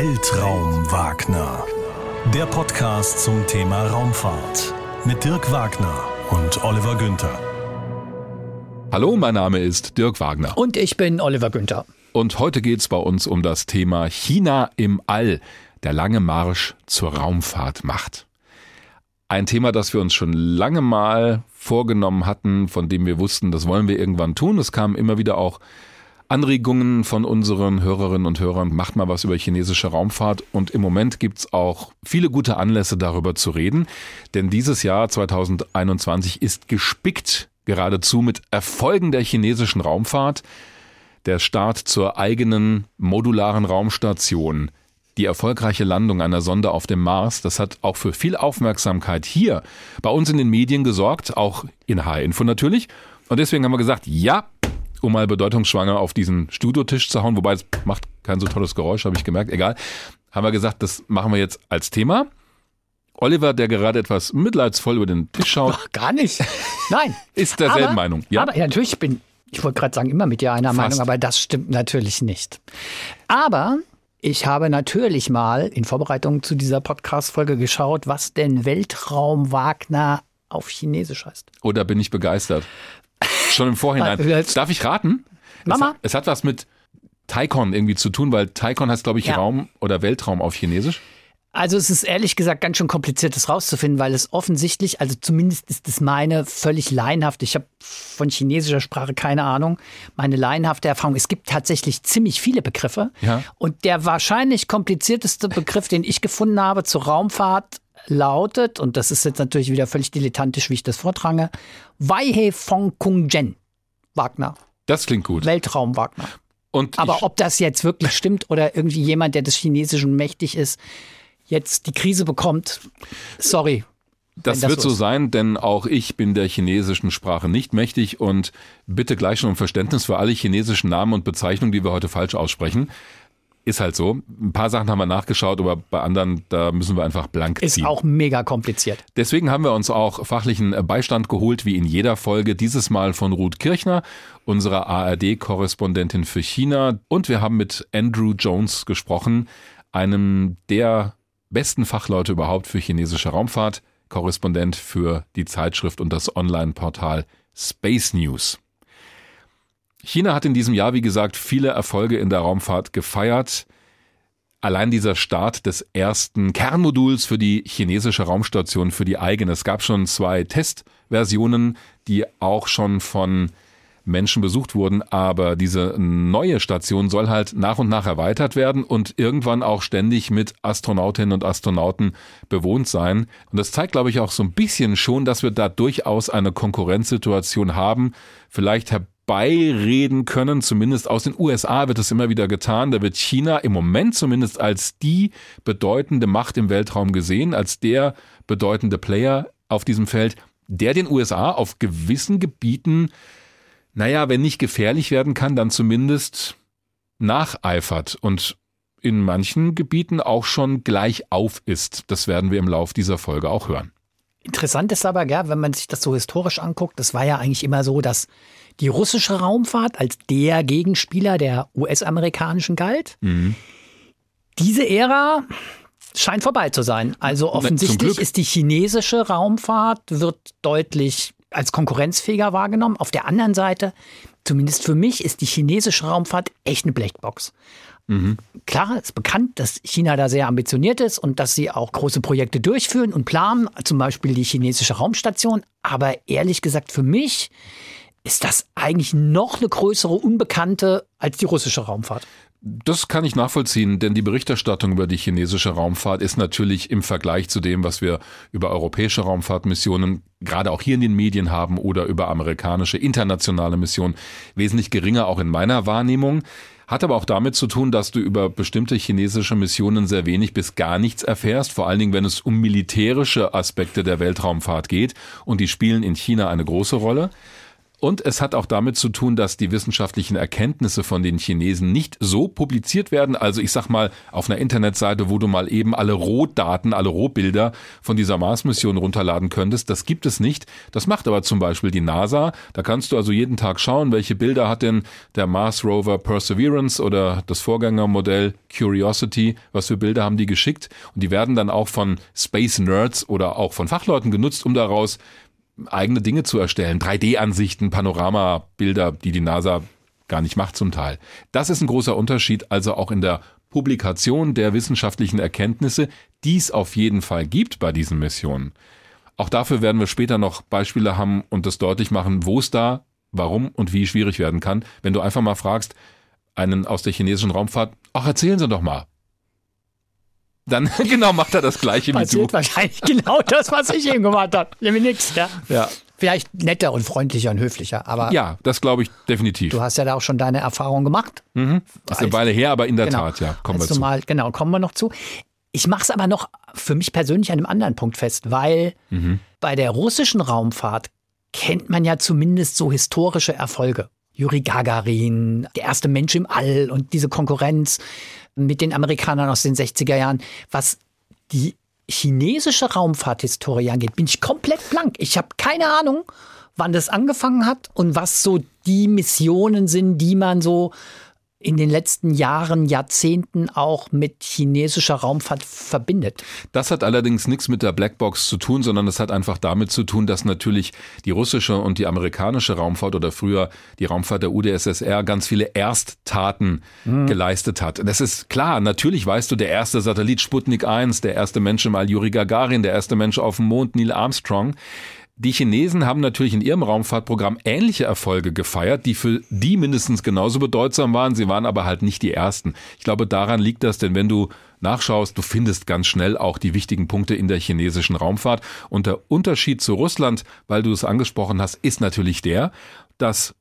Weltraum Wagner. Der Podcast zum Thema Raumfahrt mit Dirk Wagner und Oliver Günther. Hallo, mein Name ist Dirk Wagner. Und ich bin Oliver Günther. Und heute geht es bei uns um das Thema China im All, der lange Marsch zur Raumfahrtmacht. Ein Thema, das wir uns schon lange mal vorgenommen hatten, von dem wir wussten, das wollen wir irgendwann tun. Es kamen immer wieder auch Anregungen von unseren Hörerinnen und Hörern, macht mal was über chinesische Raumfahrt. Und im Moment gibt's auch viele gute Anlässe darüber zu reden, denn dieses Jahr 2021 ist gespickt geradezu mit Erfolgen der chinesischen Raumfahrt, der Start zur eigenen modularen Raumstation, die erfolgreiche Landung einer Sonde auf dem Mars, das hat auch für viel Aufmerksamkeit hier bei uns in den Medien gesorgt, auch in H-Info natürlich. Und deswegen haben wir gesagt, ja, um mal bedeutungsschwanger auf diesen Studiotisch zu hauen, wobei es macht kein so tolles Geräusch, habe ich gemerkt, egal. Haben wir gesagt, das machen wir jetzt als Thema. Oliver, der gerade etwas mitleidsvoll über den Tisch schaut. Ach, gar nicht. Nein. ist derselben aber, Meinung. Ja? Aber ja, natürlich bin ich wollte gerade sagen, immer mit dir einer Fast. Meinung, aber das stimmt natürlich nicht. Aber ich habe natürlich mal in Vorbereitung zu dieser Podcast-Folge geschaut, was denn Weltraum Wagner auf Chinesisch heißt. Oder bin ich begeistert? Schon im Vorhinein. Darf ich raten? Mama? Es, es hat was mit Taikon irgendwie zu tun, weil Taikon heißt, glaube ich, ja. Raum oder Weltraum auf Chinesisch. Also es ist ehrlich gesagt ganz schön kompliziert, das rauszufinden, weil es offensichtlich, also zumindest ist es meine völlig laienhaft, ich habe von chinesischer Sprache keine Ahnung, meine laienhafte Erfahrung, es gibt tatsächlich ziemlich viele Begriffe. Ja. Und der wahrscheinlich komplizierteste Begriff, den ich gefunden habe zur Raumfahrt, lautet, und das ist jetzt natürlich wieder völlig dilettantisch, wie ich das vortrange, Waihe Fong Kung Jen Wagner. Das klingt gut. Weltraum Wagner. Und Aber ob das jetzt wirklich stimmt oder irgendwie jemand, der des Chinesischen mächtig ist, jetzt die Krise bekommt, sorry. Das, das wird so, so sein, denn auch ich bin der chinesischen Sprache nicht mächtig und bitte gleich schon um Verständnis für alle chinesischen Namen und Bezeichnungen, die wir heute falsch aussprechen. Ist halt so. Ein paar Sachen haben wir nachgeschaut, aber bei anderen, da müssen wir einfach blank ziehen. Ist auch mega kompliziert. Deswegen haben wir uns auch fachlichen Beistand geholt, wie in jeder Folge. Dieses Mal von Ruth Kirchner, unserer ARD-Korrespondentin für China. Und wir haben mit Andrew Jones gesprochen, einem der besten Fachleute überhaupt für chinesische Raumfahrt, Korrespondent für die Zeitschrift und das Online-Portal Space News. China hat in diesem Jahr, wie gesagt, viele Erfolge in der Raumfahrt gefeiert. Allein dieser Start des ersten Kernmoduls für die chinesische Raumstation, für die eigene. Es gab schon zwei Testversionen, die auch schon von Menschen besucht wurden, aber diese neue Station soll halt nach und nach erweitert werden und irgendwann auch ständig mit Astronautinnen und Astronauten bewohnt sein. Und das zeigt, glaube ich, auch so ein bisschen schon, dass wir da durchaus eine Konkurrenzsituation haben. Vielleicht beireden können. Zumindest aus den USA wird es immer wieder getan. Da wird China im Moment zumindest als die bedeutende Macht im Weltraum gesehen, als der bedeutende Player auf diesem Feld, der den USA auf gewissen Gebieten naja, wenn nicht gefährlich werden kann, dann zumindest nacheifert und in manchen Gebieten auch schon gleich auf ist. Das werden wir im Lauf dieser Folge auch hören. Interessant ist aber, gell, wenn man sich das so historisch anguckt, das war ja eigentlich immer so, dass die russische Raumfahrt als der Gegenspieler der US-amerikanischen galt. Mhm. Diese Ära scheint vorbei zu sein. Also offensichtlich ist die chinesische Raumfahrt wird deutlich als konkurrenzfähiger wahrgenommen. Auf der anderen Seite, zumindest für mich, ist die chinesische Raumfahrt echt eine Blackbox. Mhm. Klar, ist bekannt, dass China da sehr ambitioniert ist und dass sie auch große Projekte durchführen und planen, zum Beispiel die chinesische Raumstation. Aber ehrlich gesagt, für mich ist das eigentlich noch eine größere Unbekannte als die russische Raumfahrt. Das kann ich nachvollziehen, denn die Berichterstattung über die chinesische Raumfahrt ist natürlich im Vergleich zu dem, was wir über europäische Raumfahrtmissionen gerade auch hier in den Medien haben oder über amerikanische internationale Missionen wesentlich geringer, auch in meiner Wahrnehmung. Hat aber auch damit zu tun, dass du über bestimmte chinesische Missionen sehr wenig bis gar nichts erfährst, vor allen Dingen, wenn es um militärische Aspekte der Weltraumfahrt geht und die spielen in China eine große Rolle. Und es hat auch damit zu tun, dass die wissenschaftlichen Erkenntnisse von den Chinesen nicht so publiziert werden. Also ich sag mal, auf einer Internetseite, wo du mal eben alle Rohdaten, alle Rohbilder von dieser Mars-Mission runterladen könntest, das gibt es nicht. Das macht aber zum Beispiel die NASA. Da kannst du also jeden Tag schauen, welche Bilder hat denn der Mars Rover Perseverance oder das Vorgängermodell Curiosity, was für Bilder haben die geschickt. Und die werden dann auch von Space Nerds oder auch von Fachleuten genutzt, um daraus eigene Dinge zu erstellen. 3D-Ansichten, Panoramabilder, die die NASA gar nicht macht zum Teil. Das ist ein großer Unterschied, also auch in der Publikation der wissenschaftlichen Erkenntnisse, die es auf jeden Fall gibt bei diesen Missionen. Auch dafür werden wir später noch Beispiele haben und das deutlich machen, wo es da, warum und wie schwierig werden kann. Wenn du einfach mal fragst, einen aus der chinesischen Raumfahrt, ach, erzählen Sie doch mal dann genau macht er das Gleiche Passiert wie du. wahrscheinlich genau das, was ich eben gemacht habe. Nämlich nichts, ja. Ja. Vielleicht netter und freundlicher und höflicher, aber Ja, das glaube ich definitiv. du hast ja da auch schon deine Erfahrung gemacht. Mhm. Ist eine Weile her, aber in der Genau. Tat, ja, kommen wir zu. Mal, genau, kommen wir noch zu. Ich mache es aber noch für mich persönlich an einem anderen Punkt fest, weil Mhm. bei der russischen Raumfahrt kennt man ja zumindest so historische Erfolge. Juri Gagarin, der erste Mensch im All und diese Konkurrenz mit den Amerikanern aus den 60er Jahren. Was die chinesische Raumfahrthistorie angeht, bin ich komplett blank. Ich habe keine Ahnung, wann das angefangen hat und was so die Missionen sind, die man so in den letzten Jahren, Jahrzehnten auch mit chinesischer Raumfahrt verbindet. Das hat allerdings nichts mit der Blackbox zu tun, sondern das hat einfach damit zu tun, dass natürlich die russische und die amerikanische Raumfahrt oder früher die Raumfahrt der UdSSR ganz viele Ersttaten geleistet hat. Das ist klar, natürlich weißt du, der erste Satellit Sputnik 1, der erste Mensch im All Yuri Gagarin, der erste Mensch auf dem Mond Neil Armstrong. Die Chinesen haben natürlich in ihrem Raumfahrtprogramm ähnliche Erfolge gefeiert, die für die mindestens genauso bedeutsam waren. Sie waren aber halt nicht die ersten. Ich glaube, daran liegt das, denn wenn du nachschaust, du findest ganz schnell auch die wichtigen Punkte in der chinesischen Raumfahrt. Und der Unterschied zu Russland, weil du es angesprochen hast, ist natürlich der, dass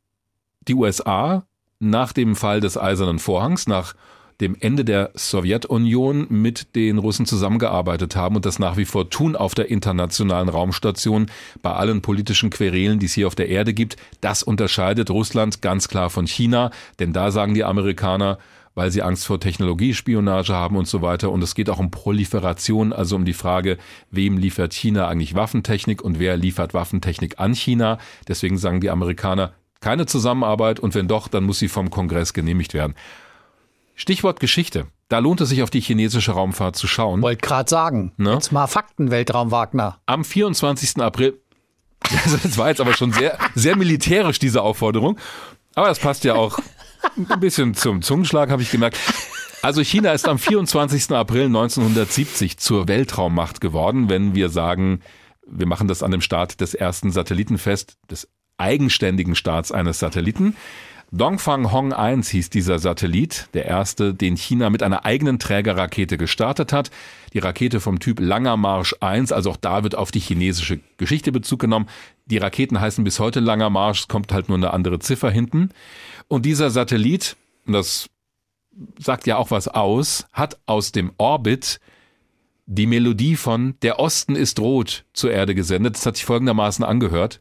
die USA nach dem Fall des Eisernen Vorhangs, nach dem Ende der Sowjetunion mit den Russen zusammengearbeitet haben und das nach wie vor tun auf der internationalen Raumstation bei allen politischen Querelen, die es hier auf der Erde gibt. Das unterscheidet Russland ganz klar von China, denn da sagen die Amerikaner, weil sie Angst vor Technologiespionage haben und so weiter. Und es geht auch um Proliferation, also um die Frage, wem liefert China eigentlich Waffentechnik und wer liefert Waffentechnik an China. Deswegen sagen die Amerikaner, keine Zusammenarbeit und wenn doch, dann muss sie vom Kongress genehmigt werden. Stichwort Geschichte. Da lohnt es sich auf die chinesische Raumfahrt zu schauen. Wollte gerade sagen. Ne? Jetzt mal Fakten, Weltraum Wagner. Am 24. April, also das war jetzt aber schon sehr, sehr militärisch, diese Aufforderung. Aber das passt ja auch ein bisschen zum Zungenschlag, habe ich gemerkt. Also China ist am 24. April 1970 zur Weltraummacht geworden, wenn wir sagen, wir machen das an dem Start des ersten Satelliten fest, des eigenständigen Starts eines Satelliten. Dongfang Hong 1 hieß dieser Satellit, der erste, den China mit einer eigenen Trägerrakete gestartet hat. Die Rakete vom Typ Langer Marsch 1, also auch da wird auf die chinesische Geschichte Bezug genommen. Die Raketen heißen bis heute Langer Marsch, es kommt halt nur eine andere Ziffer hinten. Und dieser Satellit, das sagt ja auch was aus, hat aus dem Orbit die Melodie von Der Osten ist rot zur Erde gesendet. Das hat sich folgendermaßen angehört.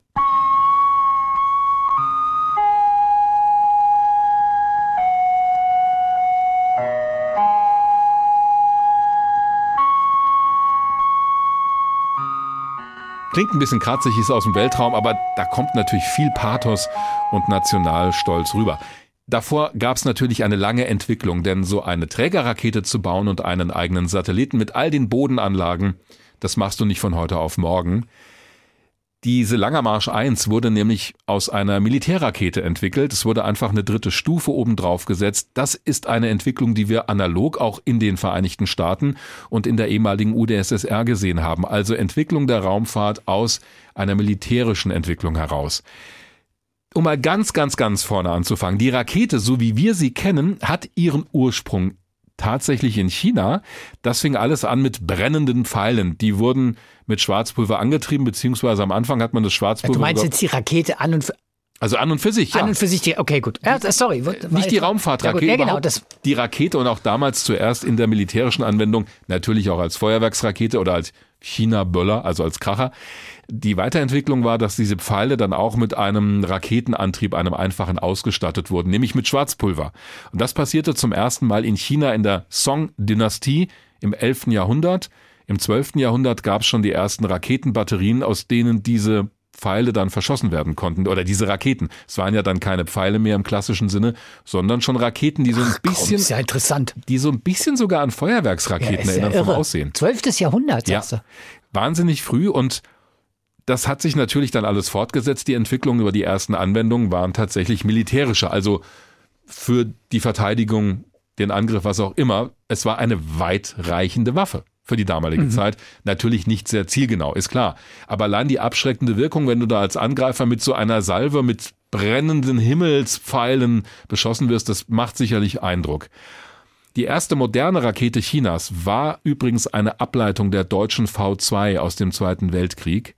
Klingt ein bisschen kratzig, ist aus dem Weltraum, aber da kommt natürlich viel Pathos und Nationalstolz rüber. Davor gab es natürlich eine lange Entwicklung, denn so eine Trägerrakete zu bauen und einen eigenen Satelliten mit all den Bodenanlagen, das machst du nicht von heute auf morgen. Diese Langer Marsch 1 wurde nämlich aus einer Militärrakete entwickelt. Es wurde einfach eine dritte Stufe obendrauf gesetzt. Das ist eine Entwicklung, die wir analog auch in den Vereinigten Staaten und in der ehemaligen UdSSR gesehen haben. Also Entwicklung der Raumfahrt aus einer militärischen Entwicklung heraus. Um mal ganz, ganz, ganz vorne anzufangen. Die Rakete, so wie wir sie kennen, hat ihren Ursprung tatsächlich in China. Das fing alles an mit brennenden Pfeilen. Die wurden mit Schwarzpulver angetrieben, beziehungsweise am Anfang hat man das Schwarzpulver. Du meinst jetzt die Rakete an und für, Also an und für sich, ja. An und für sich, die, okay, gut. Ja, sorry. Nicht die Raumfahrtrakete, ja, ja, genau, das die Rakete und auch damals zuerst in der militärischen Anwendung, natürlich auch als Feuerwerksrakete oder als China-Böller, also als Kracher. Die Weiterentwicklung war, dass diese Pfeile dann auch mit einem Raketenantrieb, einem einfachen ausgestattet wurden, nämlich mit Schwarzpulver. Und das passierte zum ersten Mal in China in der Song-Dynastie im 11. Jahrhundert. Im 12. Jahrhundert gab es schon die ersten Raketenbatterien, aus denen diese Pfeile dann verschossen werden konnten oder diese Raketen. Es waren ja dann keine Pfeile mehr im klassischen Sinne, sondern schon Raketen, die so ein Ach, bisschen, komm, ist ja interessant, die so ein bisschen sogar an Feuerwerksraketen ja, erinnern ja vom Aussehen. Zwölftes Jahrhundert, sagst ja, du. Wahnsinnig früh und das hat sich natürlich dann alles fortgesetzt. Die Entwicklungen über die ersten Anwendungen waren tatsächlich militärische, also für die Verteidigung, den Angriff, was auch immer. Es war eine weitreichende Waffe für die damalige mhm. Zeit. Natürlich nicht sehr zielgenau, ist klar. Aber allein die abschreckende Wirkung, wenn du da als Angreifer mit so einer Salve mit brennenden Himmelspfeilen beschossen wirst, das macht sicherlich Eindruck. Die erste moderne Rakete Chinas war übrigens eine Ableitung der deutschen V2 aus dem Zweiten Weltkrieg.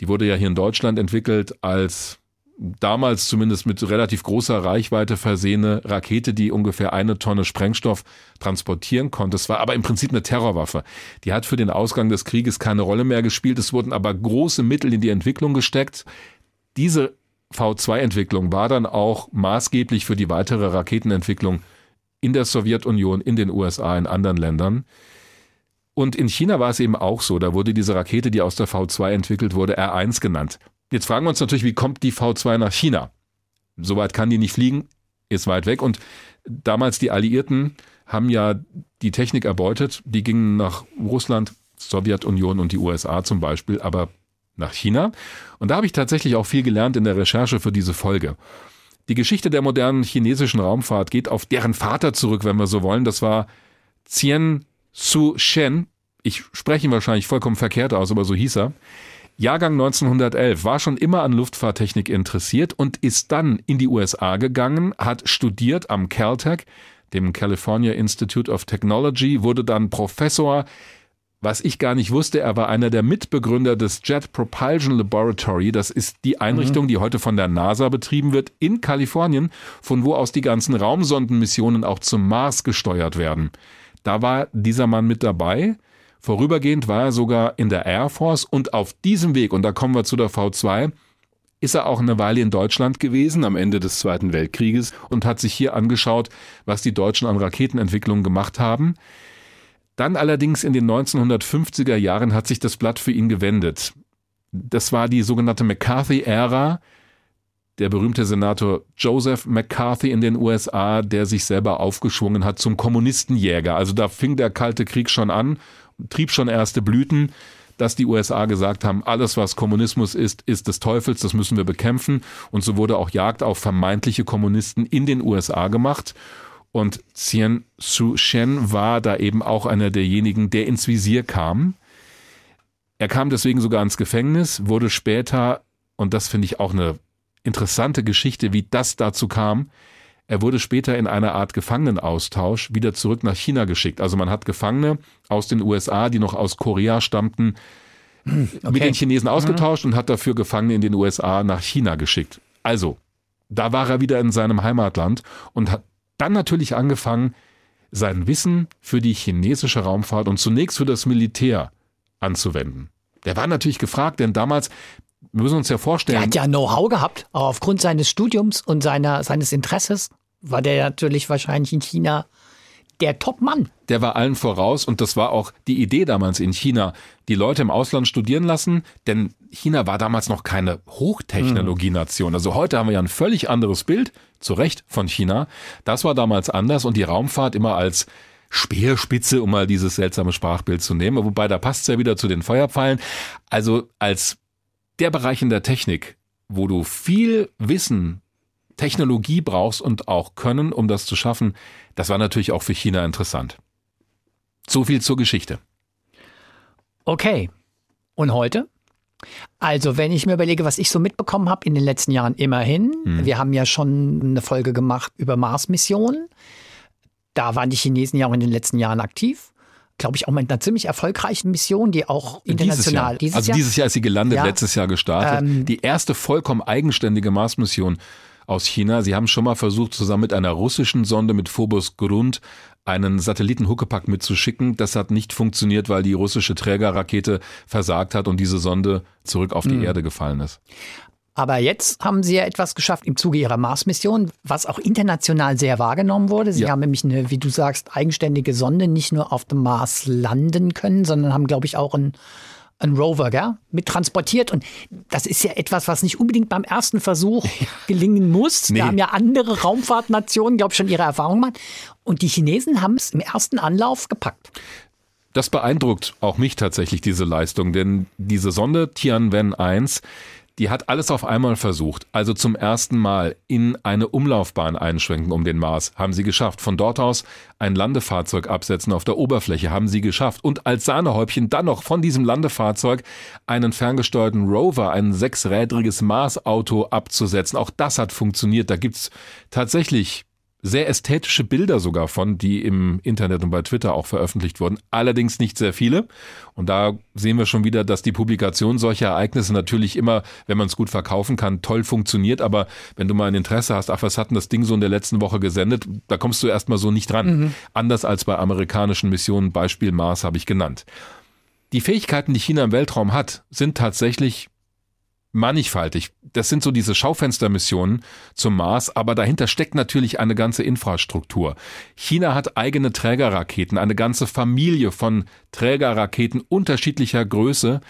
Die wurde ja hier in Deutschland entwickelt als damals zumindest mit relativ großer Reichweite versehene Rakete, die ungefähr eine Tonne Sprengstoff transportieren konnte. Es war aber im Prinzip eine Terrorwaffe. Die hat für den Ausgang des Krieges keine Rolle mehr gespielt. Es wurden aber große Mittel in die Entwicklung gesteckt. Diese V2-Entwicklung war dann auch maßgeblich für die weitere Raketenentwicklung in der Sowjetunion, in den USA, in anderen Ländern. Und in China war es eben auch so. Da wurde diese Rakete, die aus der V2 entwickelt wurde, R1 genannt. Jetzt fragen wir uns natürlich, wie kommt die V2 nach China? Soweit kann die nicht fliegen, ist weit weg. Und damals die Alliierten haben ja die Technik erbeutet. Die gingen nach Russland, Sowjetunion und die USA zum Beispiel, aber nach China. Und da habe ich tatsächlich auch viel gelernt in der Recherche für diese Folge. Die Geschichte der modernen chinesischen Raumfahrt geht auf deren Vater zurück, wenn wir so wollen. Das war Qian Su Shen. Ich spreche ihn wahrscheinlich vollkommen verkehrt aus, aber so hieß er. Jahrgang 1911, war schon immer an Luftfahrttechnik interessiert und ist dann in die USA gegangen, hat studiert am Caltech, dem California Institute of Technology, wurde dann Professor. Was ich gar nicht wusste, er war einer der Mitbegründer des Jet Propulsion Laboratory. Das ist die Einrichtung, mhm. die heute von der NASA betrieben wird, in Kalifornien, von wo aus die ganzen Raumsondenmissionen auch zum Mars gesteuert werden. Da war dieser Mann mit dabei. Vorübergehend war er sogar in der Air Force und auf diesem Weg, und da kommen wir zu der V2, ist er auch eine Weile in Deutschland gewesen am Ende des Zweiten Weltkrieges und hat sich hier angeschaut, was die Deutschen an Raketenentwicklung gemacht haben. Dann allerdings in den 1950er Jahren hat sich das Blatt für ihn gewendet. Das war die sogenannte McCarthy-Ära. Der berühmte Senator Joseph McCarthy in den USA, der sich selber aufgeschwungen hat zum Kommunistenjäger. Also da fing der Kalte Krieg schon an trieb schon erste Blüten, dass die USA gesagt haben, alles was Kommunismus ist, ist des Teufels, das müssen wir bekämpfen. Und so wurde auch Jagd auf vermeintliche Kommunisten in den USA gemacht. Und Xian Su Shen war da eben auch einer derjenigen, der ins Visier kam. Er kam deswegen sogar ins Gefängnis, wurde später, und das finde ich auch eine interessante Geschichte, wie das dazu kam, er wurde später in einer Art Gefangenenaustausch wieder zurück nach China geschickt. Also man hat Gefangene aus den USA, die noch aus Korea stammten, okay. mit den Chinesen mhm. ausgetauscht mhm. und hat dafür Gefangene in den USA nach China geschickt. Also, da war er wieder in seinem Heimatland und hat dann natürlich angefangen, sein Wissen für die chinesische Raumfahrt und zunächst für das Militär anzuwenden. Der war natürlich gefragt, denn damals wir müssen uns ja vorstellen. Er hat ja Know-how gehabt, aber aufgrund seines Studiums und seiner, seines Interesses war der natürlich wahrscheinlich in China der Top-Mann. Der war allen voraus und das war auch die Idee damals in China, die Leute im Ausland studieren lassen, denn China war damals noch keine Hochtechnologienation. Also heute haben wir ja ein völlig anderes Bild, zu Recht, von China. Das war damals anders und die Raumfahrt immer als Speerspitze, um mal dieses seltsame Sprachbild zu nehmen, wobei da passt es ja wieder zu den Feuerpfeilen. Also als der Bereich in der Technik, wo du viel Wissen Technologie brauchst und auch Können, um das zu schaffen, das war natürlich auch für China interessant. So viel zur Geschichte. Okay. Und heute? Also, wenn ich mir überlege, was ich so mitbekommen habe in den letzten Jahren, immerhin, hm. wir haben ja schon eine Folge gemacht über Mars-Missionen. Da waren die Chinesen ja auch in den letzten Jahren aktiv. glaube ich, auch mit einer ziemlich erfolgreichen Mission, die auch international. Dieses Jahr. also dieses Jahr ist sie gelandet, ja. letztes Jahr gestartet. Ähm, die erste vollkommen eigenständige Mars-Mission aus China. Sie haben schon mal versucht, zusammen mit einer russischen Sonde mit Phobos Grund einen Satellitenhuckepack mitzuschicken. Das hat nicht funktioniert, weil die russische Trägerrakete versagt hat und diese Sonde zurück auf die mhm. Erde gefallen ist. Aber jetzt haben Sie ja etwas geschafft im Zuge Ihrer Mars-Mission, was auch international sehr wahrgenommen wurde. Sie ja. haben nämlich eine, wie du sagst, eigenständige Sonde nicht nur auf dem Mars landen können, sondern haben, glaube ich, auch ein ein Rover, gell? mit transportiert. Und das ist ja etwas, was nicht unbedingt beim ersten Versuch gelingen muss. Nee. Da haben ja andere Raumfahrtnationen, glaube ich, schon ihre Erfahrungen gemacht. Und die Chinesen haben es im ersten Anlauf gepackt. Das beeindruckt auch mich tatsächlich, diese Leistung, denn diese Sonde Tianwen 1 die hat alles auf einmal versucht. Also zum ersten Mal in eine Umlaufbahn einschwenken um den Mars. Haben sie geschafft. Von dort aus ein Landefahrzeug absetzen auf der Oberfläche. Haben sie geschafft. Und als Sahnehäubchen dann noch von diesem Landefahrzeug einen ferngesteuerten Rover, ein sechsrädriges Mars-Auto abzusetzen. Auch das hat funktioniert. Da gibt's tatsächlich sehr ästhetische Bilder sogar von, die im Internet und bei Twitter auch veröffentlicht wurden. Allerdings nicht sehr viele. Und da sehen wir schon wieder, dass die Publikation solcher Ereignisse natürlich immer, wenn man es gut verkaufen kann, toll funktioniert. Aber wenn du mal ein Interesse hast, ach, was hat denn das Ding so in der letzten Woche gesendet, da kommst du erstmal so nicht dran. Mhm. Anders als bei amerikanischen Missionen, Beispiel Mars habe ich genannt. Die Fähigkeiten, die China im Weltraum hat, sind tatsächlich mannigfaltig. Das sind so diese Schaufenstermissionen zum Mars, aber dahinter steckt natürlich eine ganze Infrastruktur. China hat eigene Trägerraketen, eine ganze Familie von Trägerraketen unterschiedlicher Größe.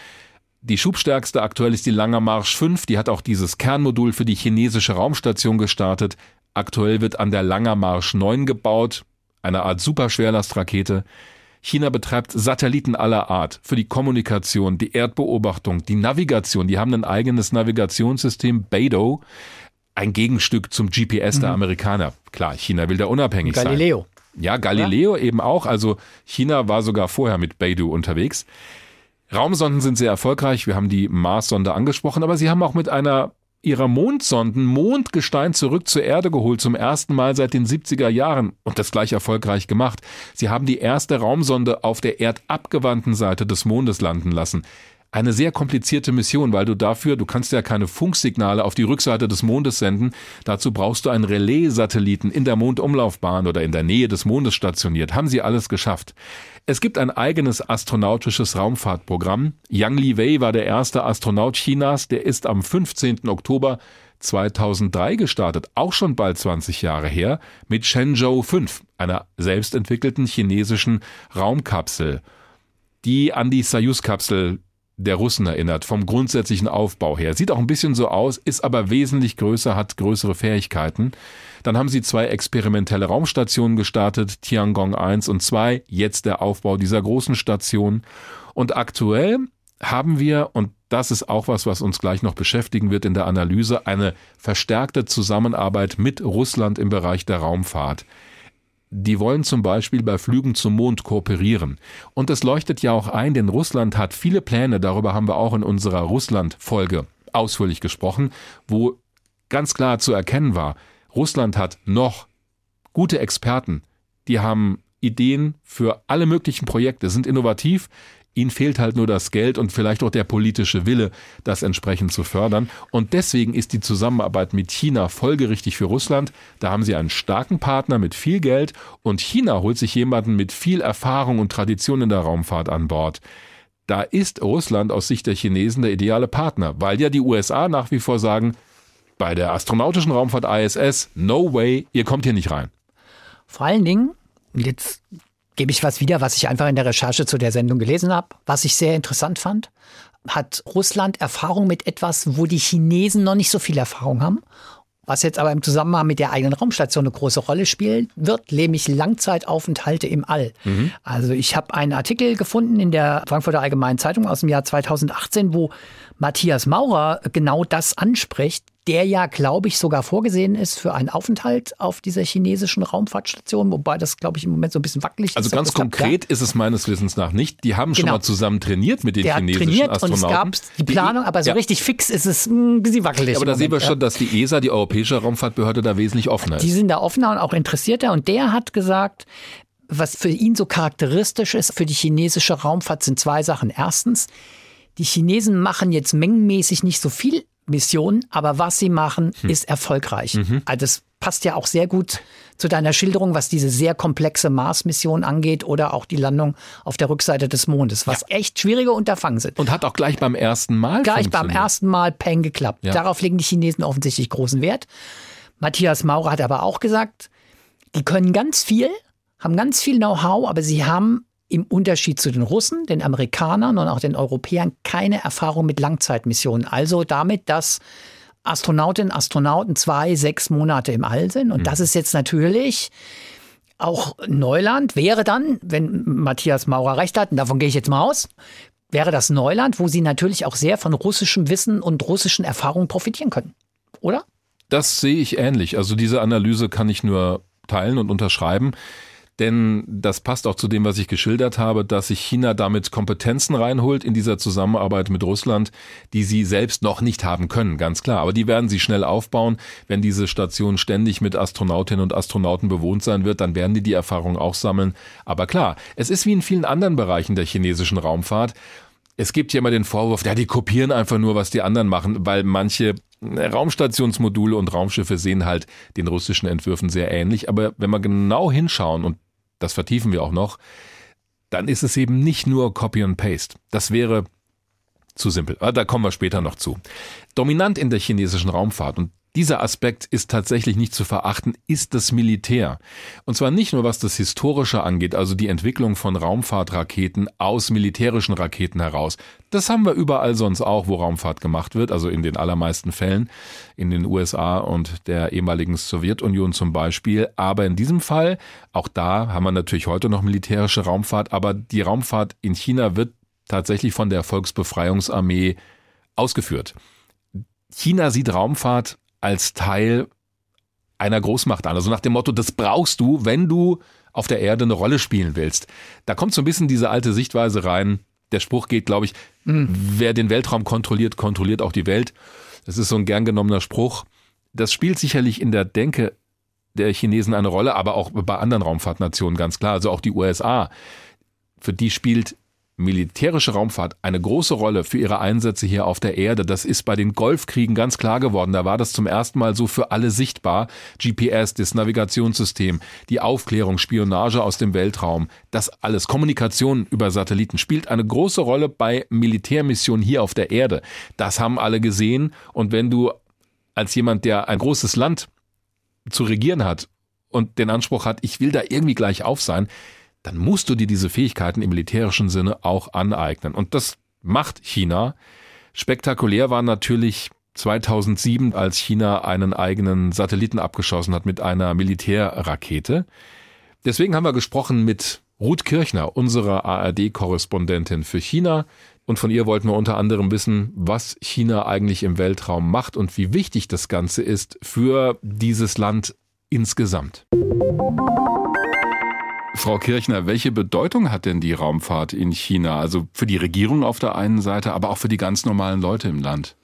Die schubstärkste aktuell ist die Langer Marsch 5, die hat auch dieses Kernmodul für die chinesische Raumstation gestartet. Aktuell wird an der Langer Marsch 9 gebaut, eine Art Superschwerlastrakete. China betreibt Satelliten aller Art für die Kommunikation, die Erdbeobachtung, die Navigation. Die haben ein eigenes Navigationssystem, Beidou, ein Gegenstück zum GPS mhm. der Amerikaner. Klar, China will da unabhängig Galileo. sein. Galileo. Ja, Galileo ja? eben auch. Also China war sogar vorher mit Beidou unterwegs. Raumsonden sind sehr erfolgreich. Wir haben die Mars-Sonde angesprochen, aber sie haben auch mit einer ihrer Mondsonden Mondgestein zurück zur Erde geholt, zum ersten Mal seit den 70er Jahren und das gleich erfolgreich gemacht. Sie haben die erste Raumsonde auf der erdabgewandten Seite des Mondes landen lassen eine sehr komplizierte Mission, weil du dafür, du kannst ja keine Funksignale auf die Rückseite des Mondes senden. Dazu brauchst du einen Relais-Satelliten in der Mondumlaufbahn oder in der Nähe des Mondes stationiert. Haben sie alles geschafft. Es gibt ein eigenes astronautisches Raumfahrtprogramm. Yang Liwei war der erste Astronaut Chinas, der ist am 15. Oktober 2003 gestartet, auch schon bald 20 Jahre her, mit Shenzhou 5, einer selbstentwickelten chinesischen Raumkapsel, die an die Soyuz-Kapsel der Russen erinnert, vom grundsätzlichen Aufbau her. Sieht auch ein bisschen so aus, ist aber wesentlich größer, hat größere Fähigkeiten. Dann haben sie zwei experimentelle Raumstationen gestartet, Tiangong 1 und 2, jetzt der Aufbau dieser großen Station. Und aktuell haben wir, und das ist auch was, was uns gleich noch beschäftigen wird in der Analyse, eine verstärkte Zusammenarbeit mit Russland im Bereich der Raumfahrt. Die wollen zum Beispiel bei Flügen zum Mond kooperieren. Und es leuchtet ja auch ein, denn Russland hat viele Pläne, darüber haben wir auch in unserer Russland-Folge ausführlich gesprochen, wo ganz klar zu erkennen war, Russland hat noch gute Experten, die haben Ideen für alle möglichen Projekte, sind innovativ, Ihnen fehlt halt nur das Geld und vielleicht auch der politische Wille, das entsprechend zu fördern. Und deswegen ist die Zusammenarbeit mit China folgerichtig für Russland. Da haben Sie einen starken Partner mit viel Geld und China holt sich jemanden mit viel Erfahrung und Tradition in der Raumfahrt an Bord. Da ist Russland aus Sicht der Chinesen der ideale Partner, weil ja die USA nach wie vor sagen, bei der astronautischen Raumfahrt ISS, no way, ihr kommt hier nicht rein. Vor allen Dingen, jetzt gebe ich was wieder, was ich einfach in der Recherche zu der Sendung gelesen habe, was ich sehr interessant fand. Hat Russland Erfahrung mit etwas, wo die Chinesen noch nicht so viel Erfahrung haben? Was jetzt aber im Zusammenhang mit der eigenen Raumstation eine große Rolle spielen wird, nämlich Langzeitaufenthalte im All. Mhm. Also ich habe einen Artikel gefunden in der Frankfurter Allgemeinen Zeitung aus dem Jahr 2018, wo Matthias Maurer genau das anspricht, der ja, glaube ich, sogar vorgesehen ist für einen Aufenthalt auf dieser chinesischen Raumfahrtstation, wobei das, glaube ich, im Moment so ein bisschen wackelig also ist. Also ganz konkret ist es meines Wissens nach nicht. Die haben genau. schon mal zusammen trainiert mit den der chinesischen trainiert Astronauten. Und es gab die Planung, aber so ja. richtig fix ist es ein bisschen wackelig. Aber da sehen wir schon, dass die ESA, die Europäische Raumfahrtbehörde, da wesentlich offener ist. Die sind da offener und auch interessierter und der hat gesagt, was für ihn so charakteristisch ist für die chinesische Raumfahrt, sind zwei Sachen. Erstens, die Chinesen machen jetzt mengenmäßig nicht so viel Missionen, aber was sie machen, hm. ist erfolgreich. Mhm. Also das passt ja auch sehr gut zu deiner Schilderung, was diese sehr komplexe Mars-Mission angeht oder auch die Landung auf der Rückseite des Mondes, was ja. echt schwierige Unterfangen sind. Und hat auch gleich beim ersten Mal Gleich beim ersten Mal Peng geklappt. Ja. Darauf legen die Chinesen offensichtlich großen Wert. Matthias Maurer hat aber auch gesagt, die können ganz viel, haben ganz viel Know-how, aber sie haben im Unterschied zu den Russen, den Amerikanern und auch den Europäern keine Erfahrung mit Langzeitmissionen. Also damit, dass Astronautinnen, Astronauten zwei, sechs Monate im All sind. Und mhm. das ist jetzt natürlich auch Neuland. Wäre dann, wenn Matthias Maurer recht hat, und davon gehe ich jetzt mal aus, wäre das Neuland, wo sie natürlich auch sehr von russischem Wissen und russischen Erfahrungen profitieren können. Oder? Das sehe ich ähnlich. Also diese Analyse kann ich nur teilen und unterschreiben. Denn das passt auch zu dem, was ich geschildert habe, dass sich China damit Kompetenzen reinholt in dieser Zusammenarbeit mit Russland, die sie selbst noch nicht haben können, ganz klar. Aber die werden sie schnell aufbauen. Wenn diese Station ständig mit Astronautinnen und Astronauten bewohnt sein wird, dann werden die die Erfahrung auch sammeln. Aber klar, es ist wie in vielen anderen Bereichen der chinesischen Raumfahrt. Es gibt ja immer den Vorwurf, ja, die kopieren einfach nur, was die anderen machen, weil manche Raumstationsmodule und Raumschiffe sehen halt den russischen Entwürfen sehr ähnlich. Aber wenn wir genau hinschauen, und das vertiefen wir auch noch, dann ist es eben nicht nur Copy and Paste. Das wäre zu simpel. Aber da kommen wir später noch zu. Dominant in der chinesischen Raumfahrt, und dieser Aspekt ist tatsächlich nicht zu verachten, ist das Militär. Und zwar nicht nur was das Historische angeht, also die Entwicklung von Raumfahrtraketen aus militärischen Raketen heraus. Das haben wir überall sonst auch, wo Raumfahrt gemacht wird, also in den allermeisten Fällen, in den USA und der ehemaligen Sowjetunion zum Beispiel. Aber in diesem Fall, auch da haben wir natürlich heute noch militärische Raumfahrt, aber die Raumfahrt in China wird tatsächlich von der Volksbefreiungsarmee ausgeführt. China sieht Raumfahrt als Teil einer Großmacht an. Also nach dem Motto, das brauchst du, wenn du auf der Erde eine Rolle spielen willst. Da kommt so ein bisschen diese alte Sichtweise rein. Der Spruch geht, glaube ich, mhm. wer den Weltraum kontrolliert, kontrolliert auch die Welt. Das ist so ein gern genommener Spruch. Das spielt sicherlich in der Denke der Chinesen eine Rolle, aber auch bei anderen Raumfahrtnationen ganz klar. Also auch die USA. Für die spielt militärische Raumfahrt eine große Rolle für ihre Einsätze hier auf der Erde. Das ist bei den Golfkriegen ganz klar geworden. Da war das zum ersten Mal so für alle sichtbar. GPS, das Navigationssystem, die Aufklärung, Spionage aus dem Weltraum, das alles, Kommunikation über Satelliten spielt eine große Rolle bei Militärmissionen hier auf der Erde. Das haben alle gesehen. Und wenn du als jemand, der ein großes Land zu regieren hat und den Anspruch hat, ich will da irgendwie gleich auf sein, dann musst du dir diese Fähigkeiten im militärischen Sinne auch aneignen. Und das macht China. Spektakulär war natürlich 2007, als China einen eigenen Satelliten abgeschossen hat mit einer Militärrakete. Deswegen haben wir gesprochen mit Ruth Kirchner, unserer ARD-Korrespondentin für China. Und von ihr wollten wir unter anderem wissen, was China eigentlich im Weltraum macht und wie wichtig das Ganze ist für dieses Land insgesamt. Frau Kirchner, welche Bedeutung hat denn die Raumfahrt in China? Also für die Regierung auf der einen Seite, aber auch für die ganz normalen Leute im Land?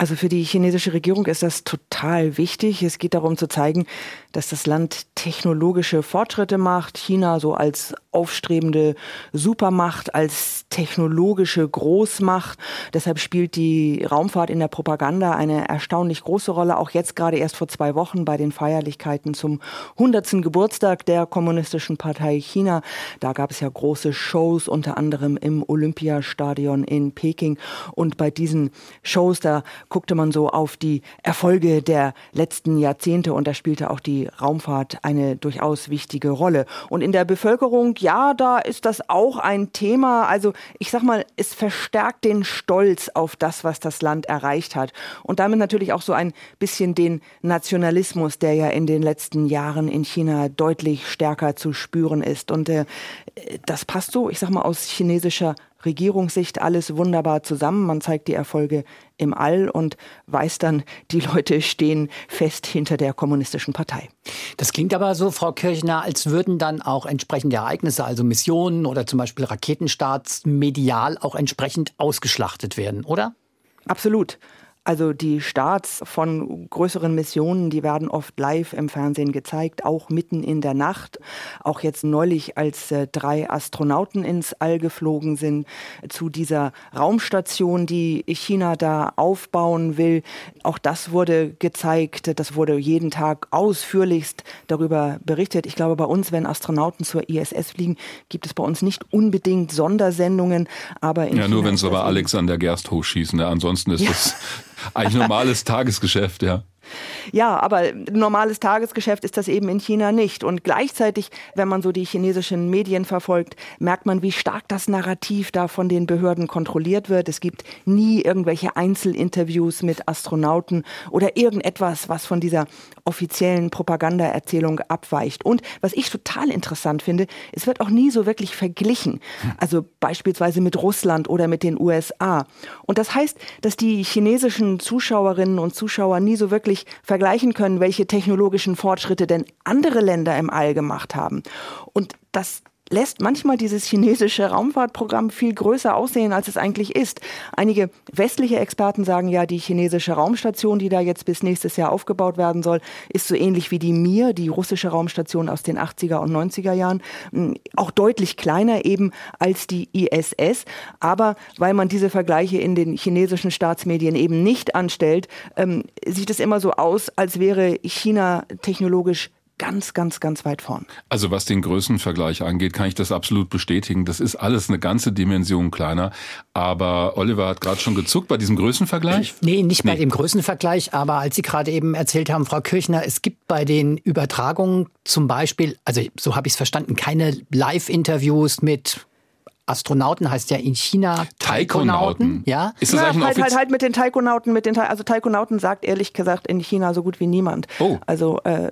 Also für die chinesische Regierung ist das total wichtig. Es geht darum zu zeigen, dass das Land technologische Fortschritte macht. China so als aufstrebende Supermacht, als technologische Großmacht. Deshalb spielt die Raumfahrt in der Propaganda eine erstaunlich große Rolle. Auch jetzt gerade erst vor zwei Wochen bei den Feierlichkeiten zum 100. Geburtstag der Kommunistischen Partei China. Da gab es ja große Shows, unter anderem im Olympiastadion in Peking. Und bei diesen Shows, da guckte man so auf die Erfolge der letzten Jahrzehnte und da spielte auch die Raumfahrt eine durchaus wichtige Rolle. Und in der Bevölkerung, ja, da ist das auch ein Thema. Also ich sag mal, es verstärkt den Stolz auf das, was das Land erreicht hat. Und damit natürlich auch so ein bisschen den Nationalismus, der ja in den letzten Jahren in China deutlich stärker zu spüren ist. Und äh, das passt so, ich sag mal, aus chinesischer Regierungssicht alles wunderbar zusammen. Man zeigt die Erfolge im All und weiß dann, die Leute stehen fest hinter der kommunistischen Partei. Das klingt aber so, Frau Kirchner, als würden dann auch entsprechende Ereignisse, also Missionen oder zum Beispiel Raketenstarts, medial auch entsprechend ausgeschlachtet werden, oder? Absolut. Also die Starts von größeren Missionen, die werden oft live im Fernsehen gezeigt, auch mitten in der Nacht. Auch jetzt neulich, als äh, drei Astronauten ins All geflogen sind zu dieser Raumstation, die China da aufbauen will. Auch das wurde gezeigt. Das wurde jeden Tag ausführlichst darüber berichtet. Ich glaube, bei uns, wenn Astronauten zur ISS fliegen, gibt es bei uns nicht unbedingt Sondersendungen, aber in ja, China nur wenn sie aber Alexander Gerst hochschießen. Ja, ansonsten ist ja. das eigentlich normales Tagesgeschäft, ja. Ja, aber normales Tagesgeschäft ist das eben in China nicht. Und gleichzeitig, wenn man so die chinesischen Medien verfolgt, merkt man, wie stark das Narrativ da von den Behörden kontrolliert wird. Es gibt nie irgendwelche Einzelinterviews mit Astronauten oder irgendetwas, was von dieser offiziellen Propagandaerzählung abweicht. Und was ich total interessant finde, es wird auch nie so wirklich verglichen. Also beispielsweise mit Russland oder mit den USA. Und das heißt, dass die chinesischen Zuschauerinnen und Zuschauer nie so wirklich vergleichen können, welche technologischen Fortschritte denn andere Länder im All gemacht haben. Und das lässt manchmal dieses chinesische Raumfahrtprogramm viel größer aussehen, als es eigentlich ist. Einige westliche Experten sagen ja, die chinesische Raumstation, die da jetzt bis nächstes Jahr aufgebaut werden soll, ist so ähnlich wie die Mir, die russische Raumstation aus den 80er und 90er Jahren, hm, auch deutlich kleiner eben als die ISS. Aber weil man diese Vergleiche in den chinesischen Staatsmedien eben nicht anstellt, ähm, sieht es immer so aus, als wäre China technologisch ganz, ganz, ganz weit vorn. Also was den Größenvergleich angeht, kann ich das absolut bestätigen. Das ist alles eine ganze Dimension kleiner. Aber Oliver hat gerade schon gezuckt bei diesem Größenvergleich. Nee, nicht nee. bei dem Größenvergleich, aber als Sie gerade eben erzählt haben, Frau Kirchner, es gibt bei den Übertragungen zum Beispiel, also so habe ich es verstanden, keine Live-Interviews mit Astronauten heißt ja in China Taikonauten. Ja, ist das ja, eigentlich halt, halt, halt mit den Taikonauten, mit den also Taikonauten sagt ehrlich gesagt in China so gut wie niemand. Oh. Also äh,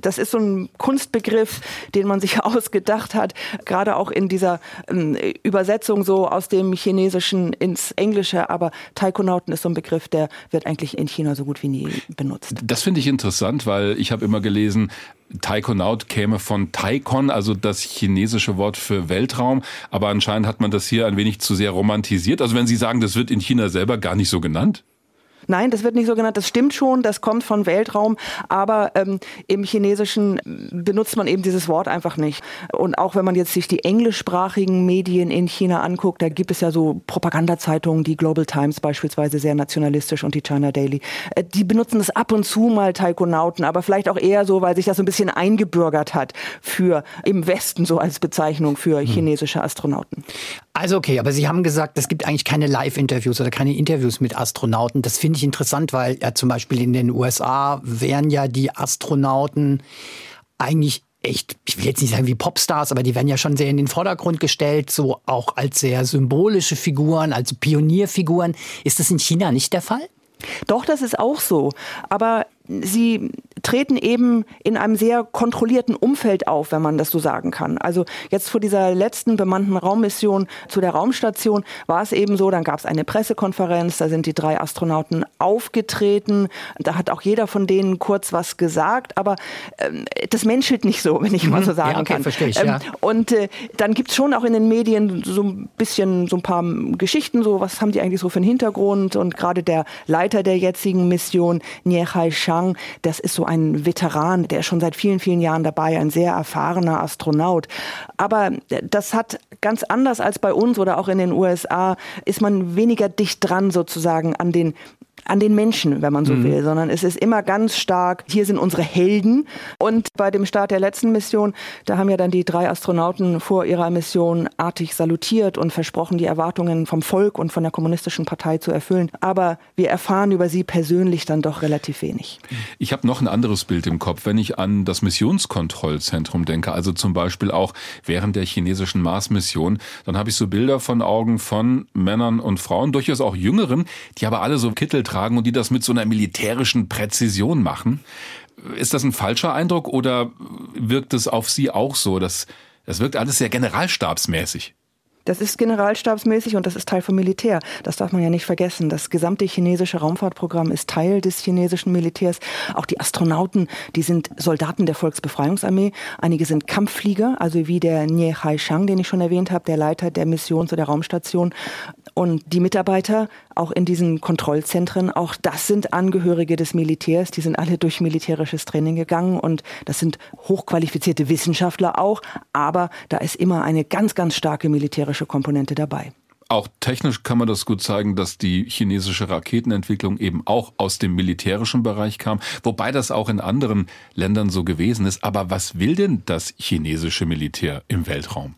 das ist so ein Kunstbegriff, den man sich ausgedacht hat, gerade auch in dieser ähm, Übersetzung so aus dem Chinesischen ins Englische. Aber Taikonauten ist so ein Begriff, der wird eigentlich in China so gut wie nie benutzt. Das finde ich interessant, weil ich habe immer gelesen, Taikonaut käme von Taikon, also das chinesische Wort für Weltraum. Aber anscheinend hat man das hier ein wenig zu sehr romantisiert. Also wenn Sie sagen, das wird in China selber gar nicht so genannt? Nein, das wird nicht so genannt. Das stimmt schon, das kommt von Weltraum, aber ähm, im Chinesischen benutzt man eben dieses Wort einfach nicht. Und auch wenn man jetzt sich die englischsprachigen Medien in China anguckt, da gibt es ja so Propagandazeitungen, die Global Times beispielsweise sehr nationalistisch und die China Daily. Äh, die benutzen das ab und zu mal Taikonauten, aber vielleicht auch eher so, weil sich das so ein bisschen eingebürgert hat für im Westen so als Bezeichnung für hm. chinesische Astronauten. Also okay, aber Sie haben gesagt, es gibt eigentlich keine Live-Interviews oder keine Interviews mit Astronauten. Das finde ich interessant, weil ja zum Beispiel in den USA wären ja die Astronauten eigentlich echt, ich will jetzt nicht sagen wie Popstars, aber die werden ja schon sehr in den Vordergrund gestellt, so auch als sehr symbolische Figuren, als Pionierfiguren. Ist das in China nicht der Fall? Doch, das ist auch so. Aber sie treten eben in einem sehr kontrollierten Umfeld auf, wenn man das so sagen kann. Also jetzt vor dieser letzten bemannten Raummission zu der Raumstation war es eben so, dann gab es eine Pressekonferenz, da sind die drei Astronauten aufgetreten, da hat auch jeder von denen kurz was gesagt, aber ähm, das menschelt nicht so, wenn ich mal so mhm. sagen ja, okay, kann. Verstehe ich, ähm, ja. Und äh, dann gibt es schon auch in den Medien so ein bisschen so ein paar Geschichten, so was haben die eigentlich so für einen Hintergrund und gerade der Leiter der jetzigen Mission, Niehai Shang, das ist so ein Veteran, der ist schon seit vielen, vielen Jahren dabei, ein sehr erfahrener Astronaut. Aber das hat ganz anders als bei uns oder auch in den USA, ist man weniger dicht dran sozusagen an den an den Menschen, wenn man so mhm. will, sondern es ist immer ganz stark, hier sind unsere Helden. Und bei dem Start der letzten Mission, da haben ja dann die drei Astronauten vor ihrer Mission artig salutiert und versprochen, die Erwartungen vom Volk und von der kommunistischen Partei zu erfüllen. Aber wir erfahren über sie persönlich dann doch relativ wenig. Ich habe noch ein anderes Bild im Kopf, wenn ich an das Missionskontrollzentrum denke, also zum Beispiel auch während der chinesischen Mars-Mission, dann habe ich so Bilder von Augen von Männern und Frauen, durchaus auch Jüngeren, die aber alle so Kittel tragen und die das mit so einer militärischen Präzision machen. Ist das ein falscher Eindruck oder wirkt es auf Sie auch so? Das, das wirkt alles sehr generalstabsmäßig. Das ist generalstabsmäßig und das ist Teil vom Militär. Das darf man ja nicht vergessen. Das gesamte chinesische Raumfahrtprogramm ist Teil des chinesischen Militärs. Auch die Astronauten, die sind Soldaten der Volksbefreiungsarmee. Einige sind Kampfflieger, also wie der Nie Haishang, den ich schon erwähnt habe, der Leiter der Mission zu der Raumstation. Und die Mitarbeiter auch in diesen Kontrollzentren, auch das sind Angehörige des Militärs, die sind alle durch militärisches Training gegangen und das sind hochqualifizierte Wissenschaftler auch, aber da ist immer eine ganz, ganz starke militärische Komponente dabei. Auch technisch kann man das gut zeigen, dass die chinesische Raketenentwicklung eben auch aus dem militärischen Bereich kam, wobei das auch in anderen Ländern so gewesen ist. Aber was will denn das chinesische Militär im Weltraum?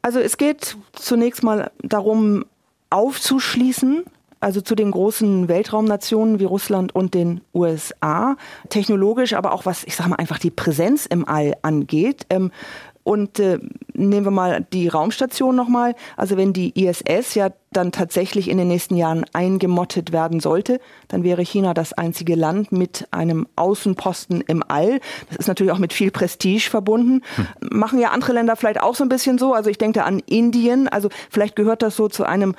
Also es geht zunächst mal darum, aufzuschließen, also zu den großen Weltraumnationen wie Russland und den USA, technologisch, aber auch was, ich sage mal einfach die Präsenz im All angeht. Ähm, und äh, nehmen wir mal die Raumstation nochmal. Also wenn die ISS ja dann tatsächlich in den nächsten Jahren eingemottet werden sollte, dann wäre China das einzige Land mit einem Außenposten im All. Das ist natürlich auch mit viel Prestige verbunden. Hm. Machen ja andere Länder vielleicht auch so ein bisschen so. Also ich denke an Indien. Also vielleicht gehört das so zu einem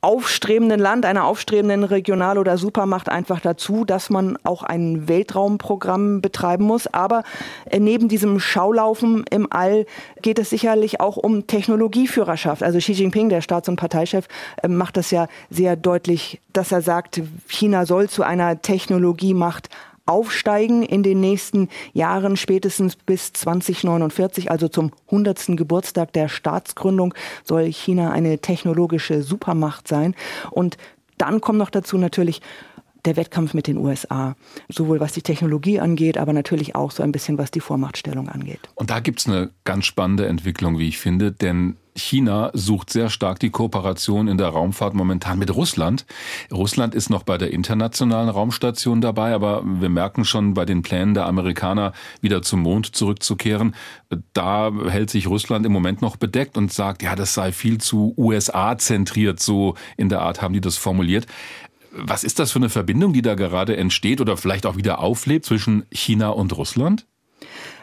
aufstrebenden Land, einer aufstrebenden Regional- oder Supermacht einfach dazu, dass man auch ein Weltraumprogramm betreiben muss. Aber äh, neben diesem Schaulaufen im All geht es sicherlich auch um Technologieführerschaft. Also Xi Jinping, der Staats- und Parteichef, äh, macht das ja sehr deutlich, dass er sagt, China soll zu einer Technologiemacht aufsteigen in den nächsten Jahren, spätestens bis 2049, also zum 100. Geburtstag der Staatsgründung, soll China eine technologische Supermacht sein. Und dann kommt noch dazu natürlich der Wettkampf mit den USA, sowohl was die Technologie angeht, aber natürlich auch so ein bisschen was die Vormachtstellung angeht. Und da gibt es eine ganz spannende Entwicklung, wie ich finde, denn China sucht sehr stark die Kooperation in der Raumfahrt momentan mit Russland. Russland ist noch bei der internationalen Raumstation dabei, aber wir merken schon bei den Plänen der Amerikaner wieder zum Mond zurückzukehren, da hält sich Russland im Moment noch bedeckt und sagt, ja, das sei viel zu USA zentriert, so in der Art haben die das formuliert. Was ist das für eine Verbindung, die da gerade entsteht oder vielleicht auch wieder auflebt zwischen China und Russland?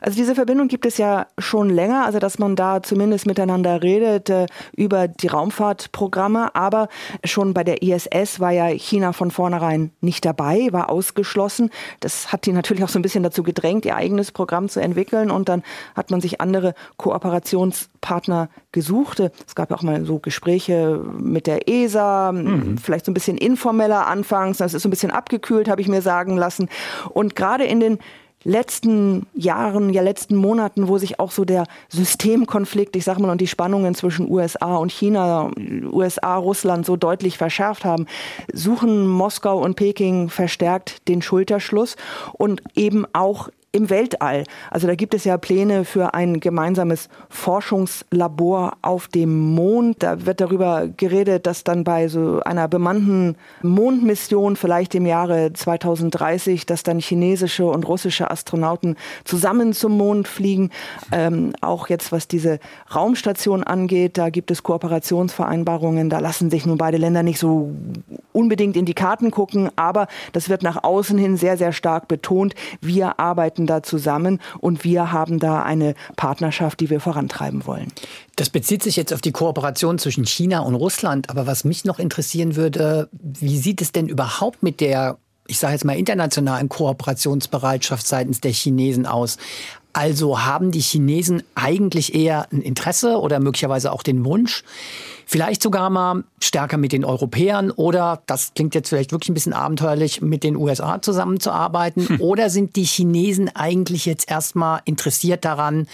Also diese Verbindung gibt es ja schon länger, also dass man da zumindest miteinander redet äh, über die Raumfahrtprogramme. Aber schon bei der ISS war ja China von vornherein nicht dabei, war ausgeschlossen. Das hat die natürlich auch so ein bisschen dazu gedrängt, ihr eigenes Programm zu entwickeln. Und dann hat man sich andere Kooperationspartner gesucht. Es gab ja auch mal so Gespräche mit der ESA, mhm. vielleicht so ein bisschen informeller anfangs. Das ist so ein bisschen abgekühlt, habe ich mir sagen lassen. Und gerade in den letzten Jahren, ja letzten Monaten, wo sich auch so der Systemkonflikt, ich sag mal, und die Spannungen zwischen USA und China, USA, Russland so deutlich verschärft haben, suchen Moskau und Peking verstärkt den Schulterschluss und eben auch im Weltall. Also da gibt es ja Pläne für ein gemeinsames Forschungslabor auf dem Mond. Da wird darüber geredet, dass dann bei so einer bemannten Mondmission vielleicht im Jahre 2030, dass dann chinesische und russische Astronauten zusammen zum Mond fliegen. Ähm, auch jetzt was diese Raumstation angeht, da gibt es Kooperationsvereinbarungen. Da lassen sich nun beide Länder nicht so unbedingt in die Karten gucken, aber das wird nach außen hin sehr, sehr stark betont. Wir arbeiten arbeiten da zusammen und wir haben da eine Partnerschaft, die wir vorantreiben wollen. Das bezieht sich jetzt auf die Kooperation zwischen China und Russland. Aber was mich noch interessieren würde, wie sieht es denn überhaupt mit der ich sage jetzt mal, internationalen Kooperationsbereitschaft seitens der Chinesen aus. Also haben die Chinesen eigentlich eher ein Interesse oder möglicherweise auch den Wunsch, vielleicht sogar mal stärker mit den Europäern oder, das klingt jetzt vielleicht wirklich ein bisschen abenteuerlich, mit den USA zusammenzuarbeiten? Hm. Oder sind die Chinesen eigentlich jetzt erstmal interessiert daran,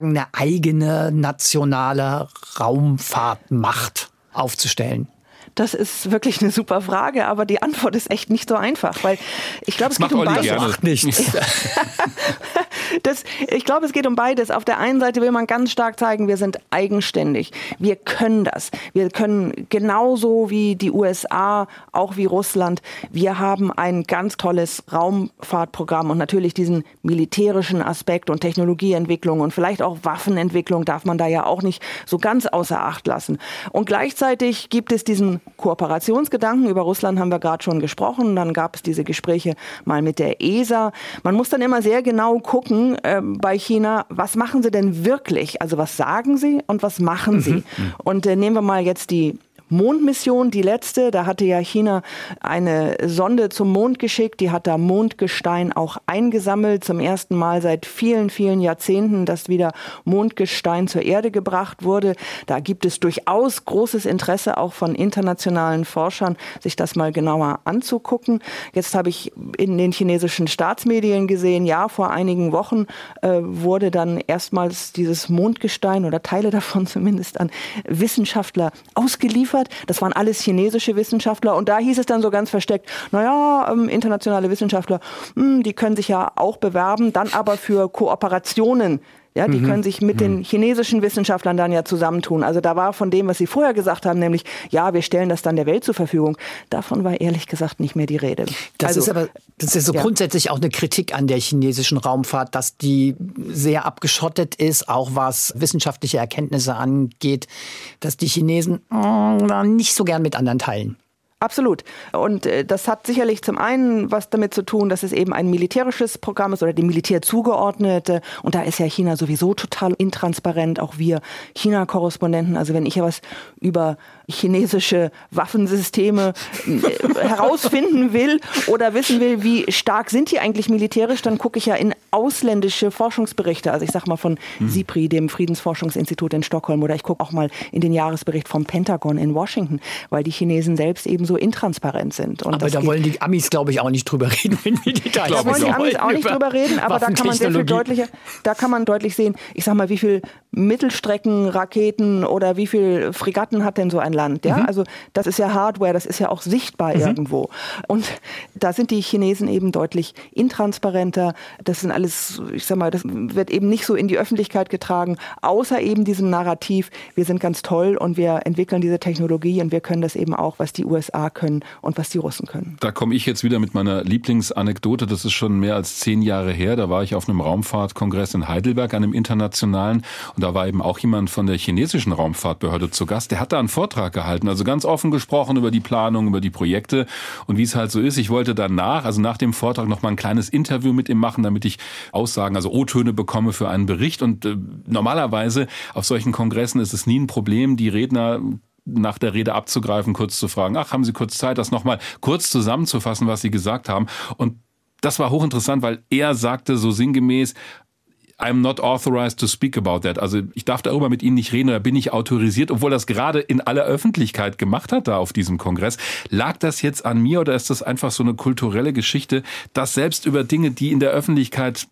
eine eigene nationale Raumfahrtmacht aufzustellen? Das ist wirklich eine super Frage, aber die Antwort ist echt nicht so einfach, weil ich glaube, es geht um beides. nichts. das, ich glaube, es geht um beides. Auf der einen Seite will man ganz stark zeigen, wir sind eigenständig. Wir können das. Wir können genauso wie die USA, auch wie Russland. Wir haben ein ganz tolles Raumfahrtprogramm und natürlich diesen militärischen Aspekt und Technologieentwicklung und vielleicht auch Waffenentwicklung darf man da ja auch nicht so ganz außer Acht lassen. Und gleichzeitig gibt es diesen Kooperationsgedanken. Über Russland haben wir gerade schon gesprochen. Dann gab es diese Gespräche mal mit der ESA. Man muss dann immer sehr genau gucken, äh, bei China, was machen sie denn wirklich? Also was sagen sie und was machen sie? Mhm. Und äh, nehmen wir mal jetzt die Mondmission, die letzte. Da hatte ja China eine Sonde zum Mond geschickt. Die hat da Mondgestein auch eingesammelt. Zum ersten Mal seit vielen, vielen Jahrzehnten, dass wieder Mondgestein zur Erde gebracht wurde. Da gibt es durchaus großes Interesse auch von internationalen Forschern, sich das mal genauer anzugucken. Jetzt habe ich in den chinesischen Staatsmedien gesehen, ja, vor einigen Wochen äh, wurde dann erstmals dieses Mondgestein oder Teile davon zumindest an Wissenschaftler ausgeliefert geliefert. Das waren alles chinesische Wissenschaftler. Und da hieß es dann so ganz versteckt, naja, ähm, internationale Wissenschaftler, mh, hm, die können sich ja auch bewerben, dann aber für Kooperationen ja, die mhm. können sich mit den mhm. chinesischen Wissenschaftlern dann ja zusammentun. Also da war von dem, was Sie vorher gesagt haben, nämlich, ja, wir stellen das dann der Welt zur Verfügung. Davon war ehrlich gesagt nicht mehr die Rede. Das also, ist aber, das ist so ja. grundsätzlich auch eine Kritik an der chinesischen Raumfahrt, dass die sehr abgeschottet ist, auch was wissenschaftliche Erkenntnisse angeht, dass die Chinesen äh, nicht so gern mit anderen teilen. Absolut. Und äh, das hat sicherlich zum einen was damit zu tun, dass es eben ein militärisches Programm ist oder dem Militär zugeordnet. Und da ist ja China sowieso total intransparent. Auch wir China-Korrespondenten. Also wenn ich ja was über chinesische Waffensysteme äh, herausfinden will oder wissen will, wie stark sind die eigentlich militärisch, dann gucke ich ja in ausländische Forschungsberichte. Also ich sage mal von mhm. SIPRI, dem Friedensforschungsinstitut in Stockholm, oder ich gucke auch mal in den Jahresbericht vom Pentagon in Washington, weil die Chinesen selbst eben so intransparent sind. Und aber da wollen die Amis, glaube ich, auch nicht drüber reden, wenn wir Details Da wollen die Amis auch nicht drüber reden, aber da kann man sehr viel deutlicher, da kann man deutlich sehen, ich sag mal, wie viel Mittelstreckenraketen oder wie viel Fregatten hat denn so ein Land? Ja, mhm. also das ist ja Hardware, das ist ja auch sichtbar mhm. irgendwo. Und da sind die Chinesen eben deutlich intransparenter. Das sind alles, ich sag mal, das wird eben nicht so in die Öffentlichkeit getragen, außer eben diesem Narrativ, wir sind ganz toll und wir entwickeln diese Technologie und wir können das eben auch, was die USA können und was die Russen können. Da komme ich jetzt wieder mit meiner Lieblingsanekdote. Das ist schon mehr als zehn Jahre her. Da war ich auf einem Raumfahrtkongress in Heidelberg, einem internationalen. Und da war eben auch jemand von der chinesischen Raumfahrtbehörde zu Gast. Der hat da einen Vortrag gehalten, also ganz offen gesprochen über die Planung, über die Projekte und wie es halt so ist. Ich wollte danach, also nach dem Vortrag, noch mal ein kleines Interview mit ihm machen, damit ich Aussagen, also O-Töne bekomme für einen Bericht. Und äh, normalerweise auf solchen Kongressen ist es nie ein Problem, die Redner nach der Rede abzugreifen, kurz zu fragen, ach, haben Sie kurz Zeit, das nochmal kurz zusammenzufassen, was Sie gesagt haben. Und das war hochinteressant, weil er sagte so sinngemäß, I'm not authorized to speak about that. Also ich darf darüber mit Ihnen nicht reden oder bin ich autorisiert, obwohl das gerade in aller Öffentlichkeit gemacht hat da auf diesem Kongress. Lag das jetzt an mir oder ist das einfach so eine kulturelle Geschichte, dass selbst über Dinge, die in der Öffentlichkeit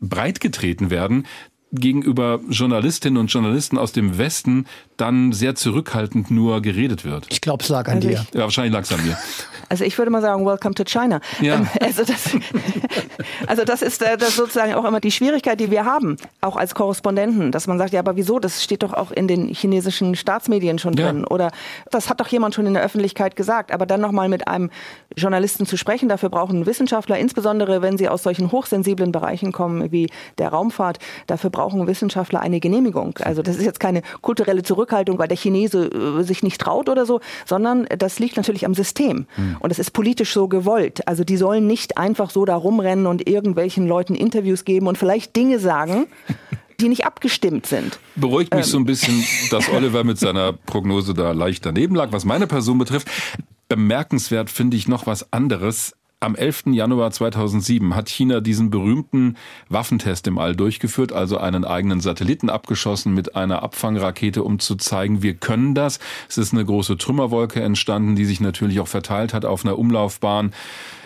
breitgetreten werden, gegenüber Journalistinnen und Journalisten aus dem Westen dann sehr zurückhaltend nur geredet wird. Ich glaube, es lag an also dir. Ja, wahrscheinlich lag es an mir. Also ich würde mal sagen, welcome to China. Ja. Ähm, also, das, also das ist äh, das sozusagen auch immer die Schwierigkeit, die wir haben, auch als Korrespondenten, dass man sagt, ja, aber wieso? Das steht doch auch in den chinesischen Staatsmedien schon drin. Ja. Oder das hat doch jemand schon in der Öffentlichkeit gesagt. Aber dann nochmal mit einem Journalisten zu sprechen, dafür brauchen Wissenschaftler, insbesondere wenn sie aus solchen hochsensiblen Bereichen kommen wie der Raumfahrt, dafür brauchen Wissenschaftler eine Genehmigung. Also das ist jetzt keine kulturelle Zurückhaltung, weil der Chinese äh, sich nicht traut oder so, sondern das liegt natürlich am System. Mhm. Und es ist politisch so gewollt. Also die sollen nicht einfach so da rumrennen und irgendwelchen Leuten Interviews geben und vielleicht Dinge sagen, die nicht abgestimmt sind. Beruhigt mich ähm. so ein bisschen, dass Oliver mit seiner Prognose da leicht daneben lag, was meine Person betrifft. Bemerkenswert finde ich noch was anderes. Am 11. Januar 2007 hat China diesen berühmten Waffentest im All durchgeführt, also einen eigenen Satelliten abgeschossen mit einer Abfangrakete, um zu zeigen, wir können das. Es ist eine große Trümmerwolke entstanden, die sich natürlich auch verteilt hat auf einer Umlaufbahn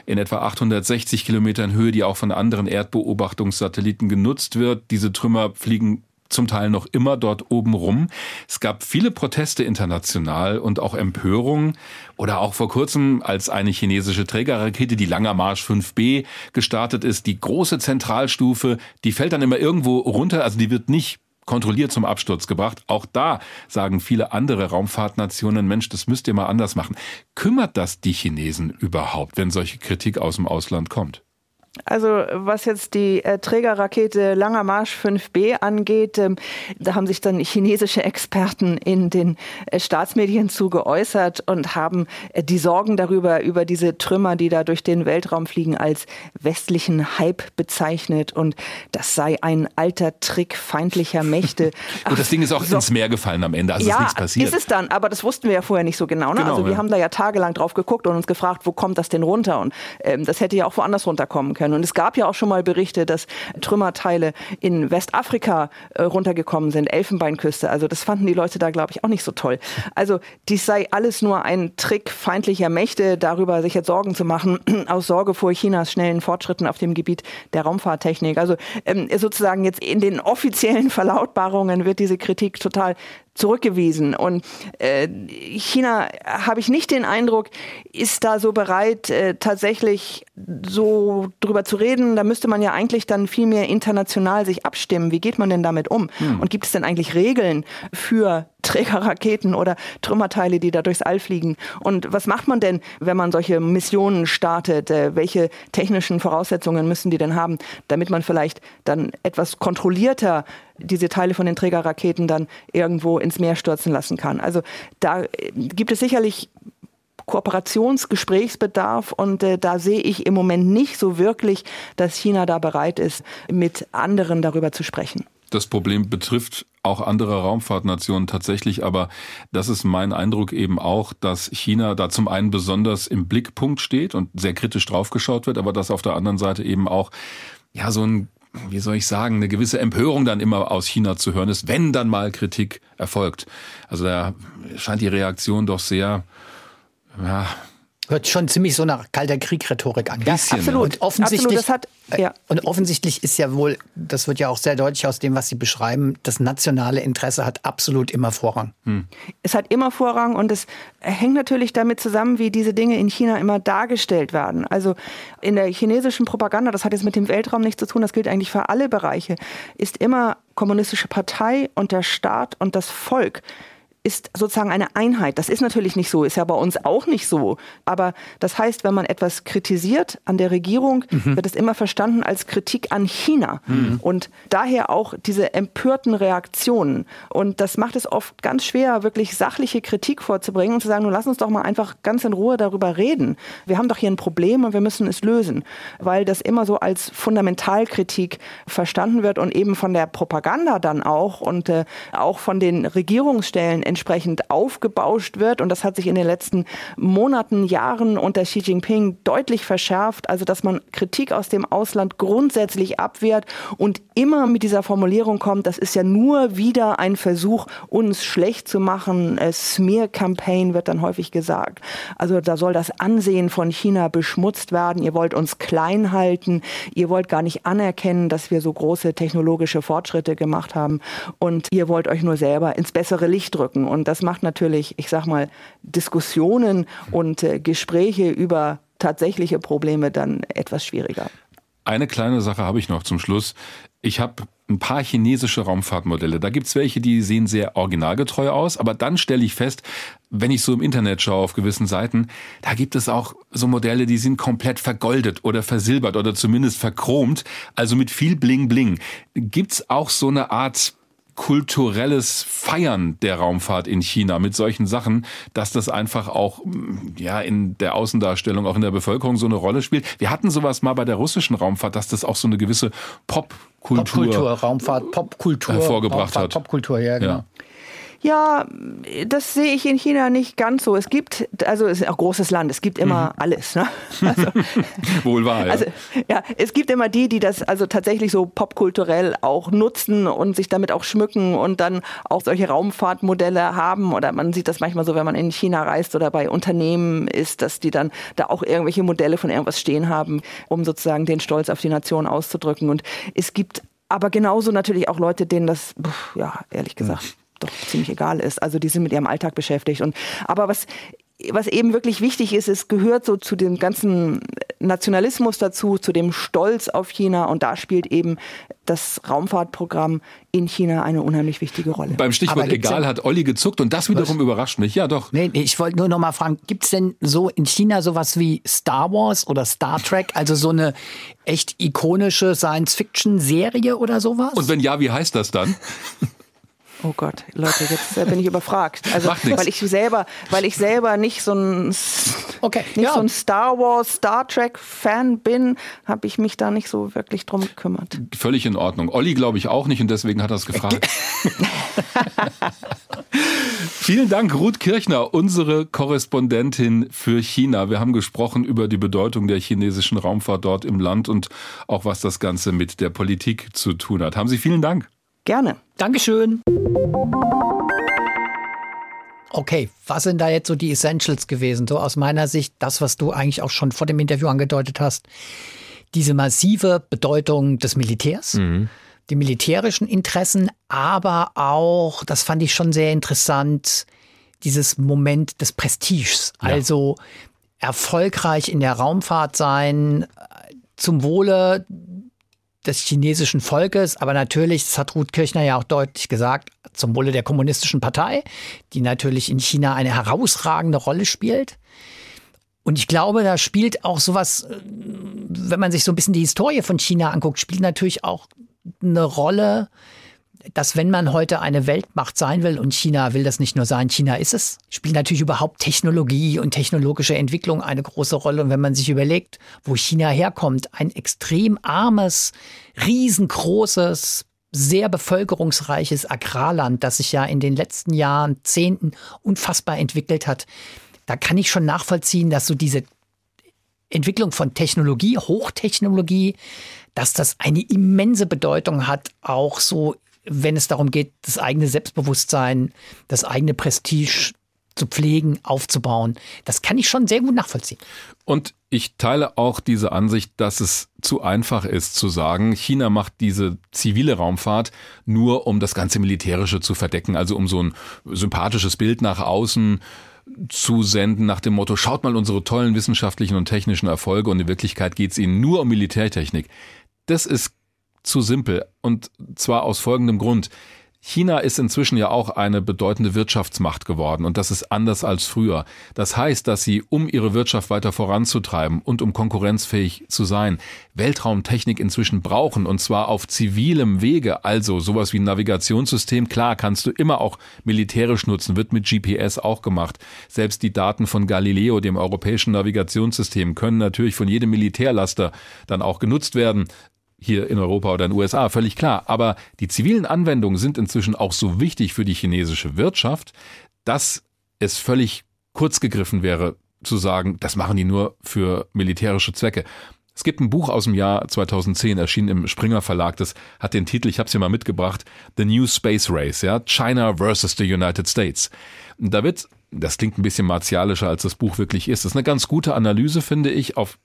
in etwa 860 Kilometern Höhe, die auch von anderen Erdbeobachtungssatelliten genutzt wird. Diese Trümmer fliegen zum Teil noch immer dort oben rum. Es gab viele Proteste international und auch Empörungen. Oder auch vor kurzem, als eine chinesische Trägerrakete, die Langer Marsch 5B, gestartet ist, die große Zentralstufe, die fällt dann immer irgendwo runter, also die wird nicht kontrolliert zum Absturz gebracht. Auch da sagen viele andere Raumfahrtnationen, Mensch, das müsst ihr mal anders machen. Kümmert das die Chinesen überhaupt, wenn solche Kritik aus dem Ausland kommt? Also was jetzt die äh, Trägerrakete Langer Marsch 5B angeht, ähm, da haben sich dann chinesische Experten in den äh, Staatsmedien zu geäußert und haben äh, die Sorgen darüber, über diese Trümmer, die da durch den Weltraum fliegen, als westlichen Hype bezeichnet und das sei ein alter Trick feindlicher Mächte. Gut, das Ding ist auch so. ins Meer gefallen am Ende, also ja, ist nichts passiert. ist es dann, aber das wussten wir ja vorher nicht so genau. Ne? genau also wir ja. haben da ja tagelang drauf geguckt und uns gefragt, wo kommt das denn runter? Und ähm, das hätte ja auch woanders runterkommen können können. Und es gab ja auch schon mal Berichte, dass Trümmerteile in Westafrika äh, runtergekommen sind, Elfenbeinküste. Also das fanden die Leute da, glaube ich, auch nicht so toll. Also dies sei alles nur ein Trick feindlicher Mächte, darüber sich jetzt Sorgen zu machen, aus Sorge vor Chinas schnellen Fortschritten auf dem Gebiet der Raumfahrttechnik. Also ähm, sozusagen jetzt in den offiziellen Verlautbarungen wird diese Kritik total zurückgewiesen. Und äh, China, habe ich nicht den Eindruck, ist da so bereit, äh, tatsächlich so drüber zu reden. Da müsste man ja eigentlich dann viel mehr international sich abstimmen. Wie geht man denn damit um? Hm. Und gibt es denn eigentlich Regeln für Trägerraketen oder Trümmerteile, die da durchs All fliegen. Und was macht man denn, wenn man solche Missionen startet? Äh, welche technischen Voraussetzungen müssen die denn haben, damit man vielleicht dann etwas kontrollierter diese Teile von den Trägerraketen dann irgendwo ins Meer stürzen lassen kann? Also da äh, gibt es sicherlich Kooperationsgesprächsbedarf und äh, da sehe ich im Moment nicht so wirklich, dass China da bereit ist, mit anderen darüber zu sprechen. Das Problem betrifft auch andere Raumfahrtnationen tatsächlich, aber das ist mein Eindruck eben auch, dass China da zum einen besonders im Blickpunkt steht und sehr kritisch draufgeschaut wird, aber dass auf der anderen Seite eben auch ja so ein wie soll ich sagen, eine gewisse Empörung dann immer aus China zu hören ist, wenn dann mal Kritik erfolgt. Also da scheint die Reaktion doch sehr ja, Hört schon ziemlich so nach kalter Krieg-Rhetorik an. Ja, absolut. Und offensichtlich, absolut, hat, ja. und offensichtlich ist ja wohl, das wird ja auch sehr deutlich aus dem, was Sie beschreiben, das nationale Interesse hat absolut immer Vorrang. Hm. Es hat immer Vorrang und es hängt natürlich damit zusammen, wie diese Dinge in China immer dargestellt werden. Also in der chinesischen Propaganda, das hat jetzt mit dem Weltraum nichts zu tun, das gilt eigentlich für alle Bereiche, ist immer kommunistische Partei und der Staat und das Volk ist sozusagen eine Einheit. Das ist natürlich nicht so, ist ja bei uns auch nicht so. Aber das heißt, wenn man etwas kritisiert an der Regierung, mhm. wird es immer verstanden als Kritik an China. Mhm. Und daher auch diese empörten Reaktionen. Und das macht es oft ganz schwer, wirklich sachliche Kritik vorzubringen und zu sagen, nun lass uns doch mal einfach ganz in Ruhe darüber reden. Wir haben doch hier ein Problem und wir müssen es lösen. Weil das immer so als Fundamentalkritik verstanden wird und eben von der Propaganda dann auch und äh, auch von den Regierungsstellen entsprechend aufgebauscht wird. Und das hat sich in den letzten Monaten, Jahren unter Xi Jinping deutlich verschärft. Also, dass man Kritik aus dem Ausland grundsätzlich abwehrt und immer mit dieser Formulierung kommt, das ist ja nur wieder ein Versuch, uns schlecht zu machen. Smear-Campaign wird dann häufig gesagt. Also, da soll das Ansehen von China beschmutzt werden. Ihr wollt uns klein halten. Ihr wollt gar nicht anerkennen, dass wir so große technologische Fortschritte gemacht haben. Und ihr wollt euch nur selber ins bessere Licht drücken wirken. Und das macht natürlich, ich sag mal, Diskussionen und äh, Gespräche über tatsächliche Probleme dann etwas schwieriger. Eine kleine Sache habe ich noch zum Schluss. Ich habe ein paar chinesische Raumfahrtmodelle. Da gibt es welche, die sehen sehr originalgetreu aus, aber dann stelle ich fest, wenn ich so im Internet schaue auf gewissen Seiten, da gibt es auch so Modelle, die sind komplett vergoldet oder versilbert oder zumindest verchromt, also mit viel Bling Bling. Gibt es auch so eine Art kulturelles Feiern der Raumfahrt in China mit solchen Sachen, dass das einfach auch mm, ja in der Außendarstellung, auch in der Bevölkerung so eine Rolle spielt. Wir hatten sowas mal bei der russischen Raumfahrt, dass das auch so eine gewisse Popkultur, Popkultur Raumfahrt, Popkultur hervorgebracht Raumfahrt, hat. Popkultur, ja, genau. Ja. Ja, das sehe ich in China nicht ganz so. Es gibt, also es ist ein großes Land, es gibt immer mhm. alles. Ne? Also, Wohl wahr, ja. Also, ja. Es gibt immer die, die das also tatsächlich so popkulturell auch nutzen und sich damit auch schmücken und dann auch solche Raumfahrtmodelle haben. Oder man sieht das manchmal so, wenn man in China reist oder bei Unternehmen ist, dass die dann da auch irgendwelche Modelle von irgendwas stehen haben, um sozusagen den Stolz auf die Nation auszudrücken. Und es gibt aber genauso natürlich auch Leute, denen das, ja, ehrlich gesagt, doch ziemlich egal ist. Also die sind mit ihrem Alltag beschäftigt. Und aber was was eben wirklich wichtig ist, es gehört so zu dem ganzen Nationalismus dazu, zu dem Stolz auf China und da spielt eben das Raumfahrtprogramm in China eine unheimlich wichtige Rolle. Beim Stichwort egal hat Olli gezuckt und das wiederum Was? überrascht mich. Ja, doch. Nee, nee ich wollte nur noch mal fragen, gibt es denn so in China sowas wie Star Wars oder Star Trek, also so eine echt ikonische Science-Fiction-Serie oder sowas? Und wenn ja, wie heißt das dann? Oh Gott, Leute, jetzt bin ich überfragt. Also weil ich selber, weil ich selber nicht so ein okay, nicht ja. so ein Star Wars, Star Trek Fan bin, habe ich mich da nicht so wirklich drum gekümmert. Völlig in Ordnung. Olli glaube ich auch nicht und deswegen hat er es gefragt. Vielen Dank, Ruth Kirchner, unsere Korrespondentin für China. Wir haben gesprochen über die Bedeutung der chinesischen Raumfahrt dort im Land und auch was das Ganze mit der Politik zu tun hat. Haben Sie vielen Dank. Gerne. Dankeschön. Okay, was sind da jetzt so die Essentials gewesen? So aus meiner Sicht das, was du eigentlich auch schon vor dem Interview angedeutet hast. Diese massive Bedeutung des Militärs, mhm. die militärischen Interessen, aber auch, das fand ich schon sehr interessant, dieses Moment des Prestiges. Ja. Also erfolgreich in der Raumfahrt sein, zum Wohle des chinesischen Volkes, aber natürlich, das hat Ruth Kirchner ja auch deutlich gesagt, zum Wohle der kommunistischen Partei, die natürlich in China eine herausragende Rolle spielt. Und ich glaube, da spielt auch sowas, äh, wenn man sich so ein bisschen die Historie von China anguckt, spielt natürlich auch eine Rolle, dass wenn man heute eine Weltmacht sein will, und China will das nicht nur sein, China ist es, spielt natürlich überhaupt Technologie und technologische Entwicklung eine große Rolle. Und wenn man sich überlegt, wo China herkommt, ein extrem armes, riesengroßes, sehr bevölkerungsreiches Agrarland, das sich ja in den letzten Jahren, Zehnten unfassbar entwickelt hat, da kann ich schon nachvollziehen, dass so diese Entwicklung von Technologie, Hochtechnologie, dass das eine immense Bedeutung hat, auch so wenn es darum geht, das eigene Selbstbewusstsein, das eigene Prestige zu pflegen, aufzubauen. Das kann ich schon sehr gut nachvollziehen. Und ich teile auch diese Ansicht, dass es zu einfach ist zu sagen, China macht diese zivile Raumfahrt nur, um das ganze Militärische zu verdecken, also um so ein sympathisches Bild nach außen zu senden nach dem Motto, schaut mal unsere tollen wissenschaftlichen und technischen Erfolge und in Wirklichkeit geht es ihnen nur um Militärtechnik. Das ist zu simpel. Und zwar aus folgendem Grund. China ist inzwischen ja auch eine bedeutende Wirtschaftsmacht geworden und das ist anders als früher. Das heißt, dass sie, um ihre Wirtschaft weiter voranzutreiben und um konkurrenzfähig zu sein, Weltraumtechnik inzwischen brauchen und zwar auf zivilem Wege, also sowas wie ein Navigationssystem. Klar, kannst du immer auch militärisch nutzen, wird mit GPS auch gemacht. Selbst die Daten von Galileo, dem europäischen Navigationssystem, können natürlich von jedem Militärlaster dann auch genutzt werden hier in Europa oder in den USA, völlig klar. Aber die zivilen Anwendungen sind inzwischen auch so wichtig für die chinesische Wirtschaft, dass es völlig kurz gegriffen wäre, zu sagen, das machen die nur für militärische Zwecke. Es gibt ein Buch aus dem Jahr 2010, erschienen im Springer Verlag, das hat den Titel, ich habe es hier mal mitgebracht, The New Space Race, ja, China versus the United States. Da wird, das klingt ein bisschen martialischer, als das Buch wirklich ist. Das ist eine ganz gute Analyse, finde ich, auf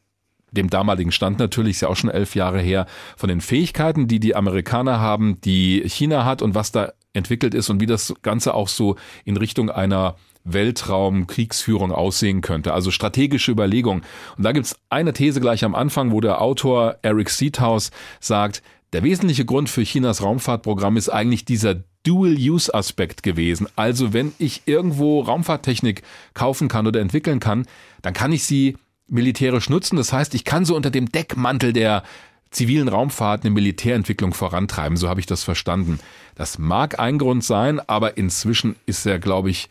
dem damaligen Stand natürlich, ist ja auch schon elf Jahre her, von den Fähigkeiten, die die Amerikaner haben, die China hat und was da entwickelt ist und wie das Ganze auch so in Richtung einer Weltraumkriegsführung aussehen könnte. Also strategische Überlegungen. Und da gibt's eine These gleich am Anfang, wo der Autor Eric Seathouse sagt, der wesentliche Grund für Chinas Raumfahrtprogramm ist eigentlich dieser Dual-Use-Aspekt gewesen. Also wenn ich irgendwo Raumfahrttechnik kaufen kann oder entwickeln kann, dann kann ich sie militärisch nutzen. Das heißt, ich kann so unter dem Deckmantel der zivilen Raumfahrt eine Militärentwicklung vorantreiben. So habe ich das verstanden. Das mag ein Grund sein, aber inzwischen ist er, glaube ich,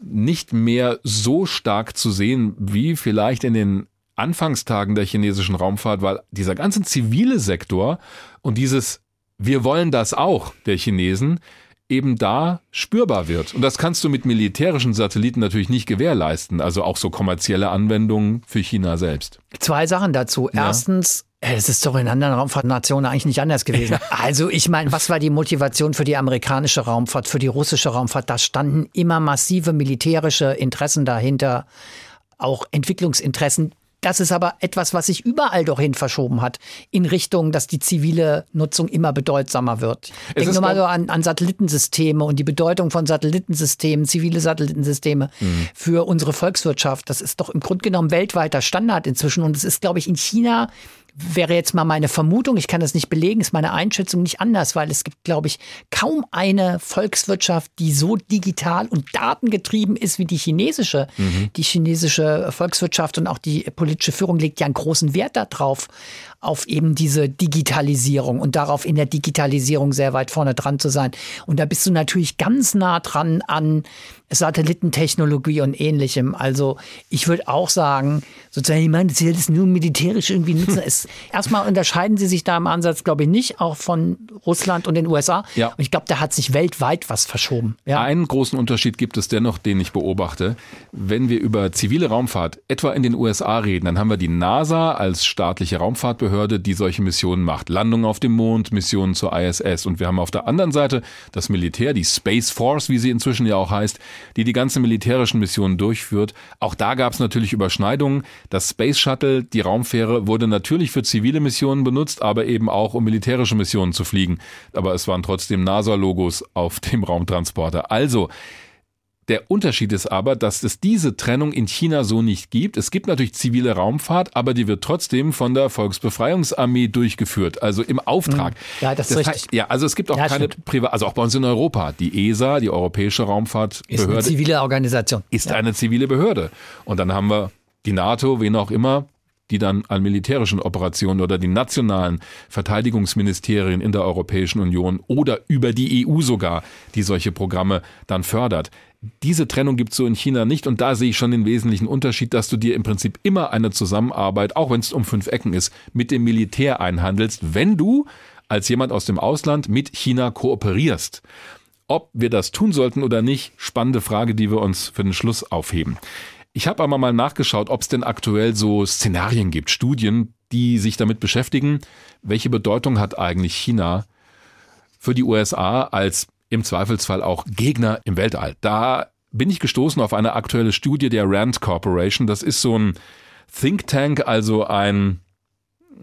nicht mehr so stark zu sehen wie vielleicht in den Anfangstagen der chinesischen Raumfahrt, weil dieser ganze zivile Sektor und dieses wir wollen das auch der Chinesen eben da spürbar wird. Und das kannst du mit militärischen Satelliten natürlich nicht gewährleisten, also auch so kommerzielle Anwendungen für China selbst. Zwei Sachen dazu. Ja. Erstens, es ist doch in anderen Raumfahrtnationen eigentlich nicht anders gewesen. Also ich meine, was war die Motivation für die amerikanische Raumfahrt, für die russische Raumfahrt? Da standen immer massive militärische Interessen dahinter, auch Entwicklungsinteressen, das ist aber etwas, was sich überall doch hin verschoben hat, in Richtung, dass die zivile Nutzung immer bedeutsamer wird. Denk nur mal so an, an Satellitensysteme und die Bedeutung von Satellitensystemen, zivile Satellitensysteme mhm. für unsere Volkswirtschaft. Das ist doch im Grunde genommen weltweiter Standard inzwischen und es ist, glaube ich, in China wäre jetzt mal meine Vermutung, ich kann das nicht belegen, ist meine Einschätzung nicht anders, weil es gibt, glaube ich, kaum eine Volkswirtschaft, die so digital und datengetrieben ist wie die chinesische. Mhm. Die chinesische Volkswirtschaft und auch die politische Führung legt ja einen großen Wert darauf, auf eben diese Digitalisierung und darauf in der Digitalisierung sehr weit vorne dran zu sein. Und da bist du natürlich ganz nah dran an Satellitentechnologie und ähnlichem. Also ich würde auch sagen, sozusagen, ich meine, das ist nur militärisch irgendwie nutzen. es, erstmal unterscheiden sie sich da im Ansatz, glaube ich, nicht, auch von Russland und den USA. Ja. Und ich glaube, da hat sich weltweit was verschoben. Ja. Einen großen Unterschied gibt es dennoch, den ich beobachte. Wenn wir über zivile Raumfahrt etwa in den USA reden, dann haben wir die NASA als staatliche Raumfahrtbehörde, die solche Missionen macht. Landungen auf dem Mond, Missionen zur ISS. Und wir haben auf der anderen Seite das Militär, die Space Force, wie sie inzwischen ja auch heißt, die die ganzen militärischen Missionen durchführt. Auch da gab es natürlich Überschneidungen. Das Space Shuttle, die Raumfähre, wurde natürlich für zivile Missionen benutzt, aber eben auch um militärische Missionen zu fliegen. Aber es waren trotzdem NASA-Logos auf dem Raumtransporter. Also, der Unterschied ist aber, dass es diese Trennung in China so nicht gibt. Es gibt natürlich zivile Raumfahrt, aber die wird trotzdem von der Volksbefreiungsarmee durchgeführt, also im Auftrag. Hm. Ja, das, das ist richtig. Ja, also es gibt auch ja, keine Privat, also auch bei uns in Europa. Die ESA, die Europäische Raumfahrtbehörde, ist eine zivile Organisation. Ist ja. eine zivile Behörde. Und dann haben wir die NATO, wen auch immer, die dann an militärischen Operationen oder die nationalen Verteidigungsministerien in der Europäischen Union oder über die EU sogar, die solche Programme dann fördert. Diese Trennung gibt es so in China nicht und da sehe ich schon den wesentlichen Unterschied, dass du dir im Prinzip immer eine Zusammenarbeit, auch wenn es um fünf Ecken ist, mit dem Militär einhandelst, wenn du als jemand aus dem Ausland mit China kooperierst. Ob wir das tun sollten oder nicht, spannende Frage, die wir uns für den Schluss aufheben. Ich habe aber mal nachgeschaut, ob es denn aktuell so Szenarien gibt, Studien, die sich damit beschäftigen, welche Bedeutung hat eigentlich China für die USA als im Zweifelsfall auch Gegner im Weltall. Da bin ich gestoßen auf eine aktuelle Studie der Rand Corporation. Das ist so ein Think Tank, also ein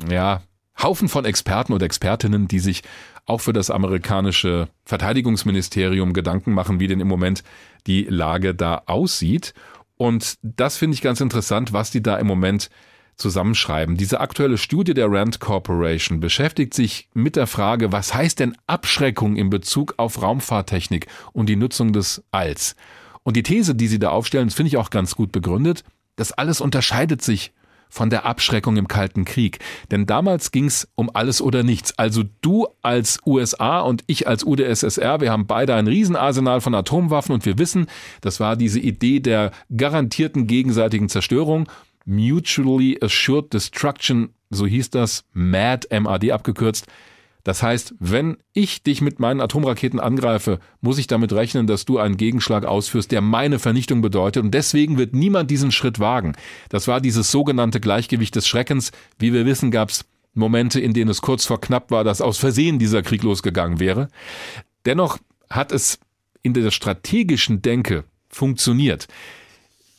ja, Haufen von Experten und Expertinnen, die sich auch für das amerikanische Verteidigungsministerium Gedanken machen, wie denn im Moment die Lage da aussieht. Und das finde ich ganz interessant, was die da im Moment zusammenschreiben. Diese aktuelle Studie der Rand Corporation beschäftigt sich mit der Frage, was heißt denn Abschreckung in Bezug auf Raumfahrttechnik und die Nutzung des Alls? Und die These, die sie da aufstellen, finde ich auch ganz gut begründet. Das alles unterscheidet sich von der Abschreckung im Kalten Krieg. Denn damals ging es um alles oder nichts. Also du als USA und ich als UdSSR, wir haben beide ein Riesenarsenal von Atomwaffen und wir wissen, das war diese Idee der garantierten gegenseitigen Zerstörung. Mutually Assured Destruction, so hieß das, MAD, MAD abgekürzt. Das heißt, wenn ich dich mit meinen Atomraketen angreife, muss ich damit rechnen, dass du einen Gegenschlag ausführst, der meine Vernichtung bedeutet. Und deswegen wird niemand diesen Schritt wagen. Das war dieses sogenannte Gleichgewicht des Schreckens. Wie wir wissen, gab es Momente, in denen es kurz vor knapp war, dass aus Versehen dieser Krieg losgegangen wäre. Dennoch hat es in der strategischen Denke funktioniert.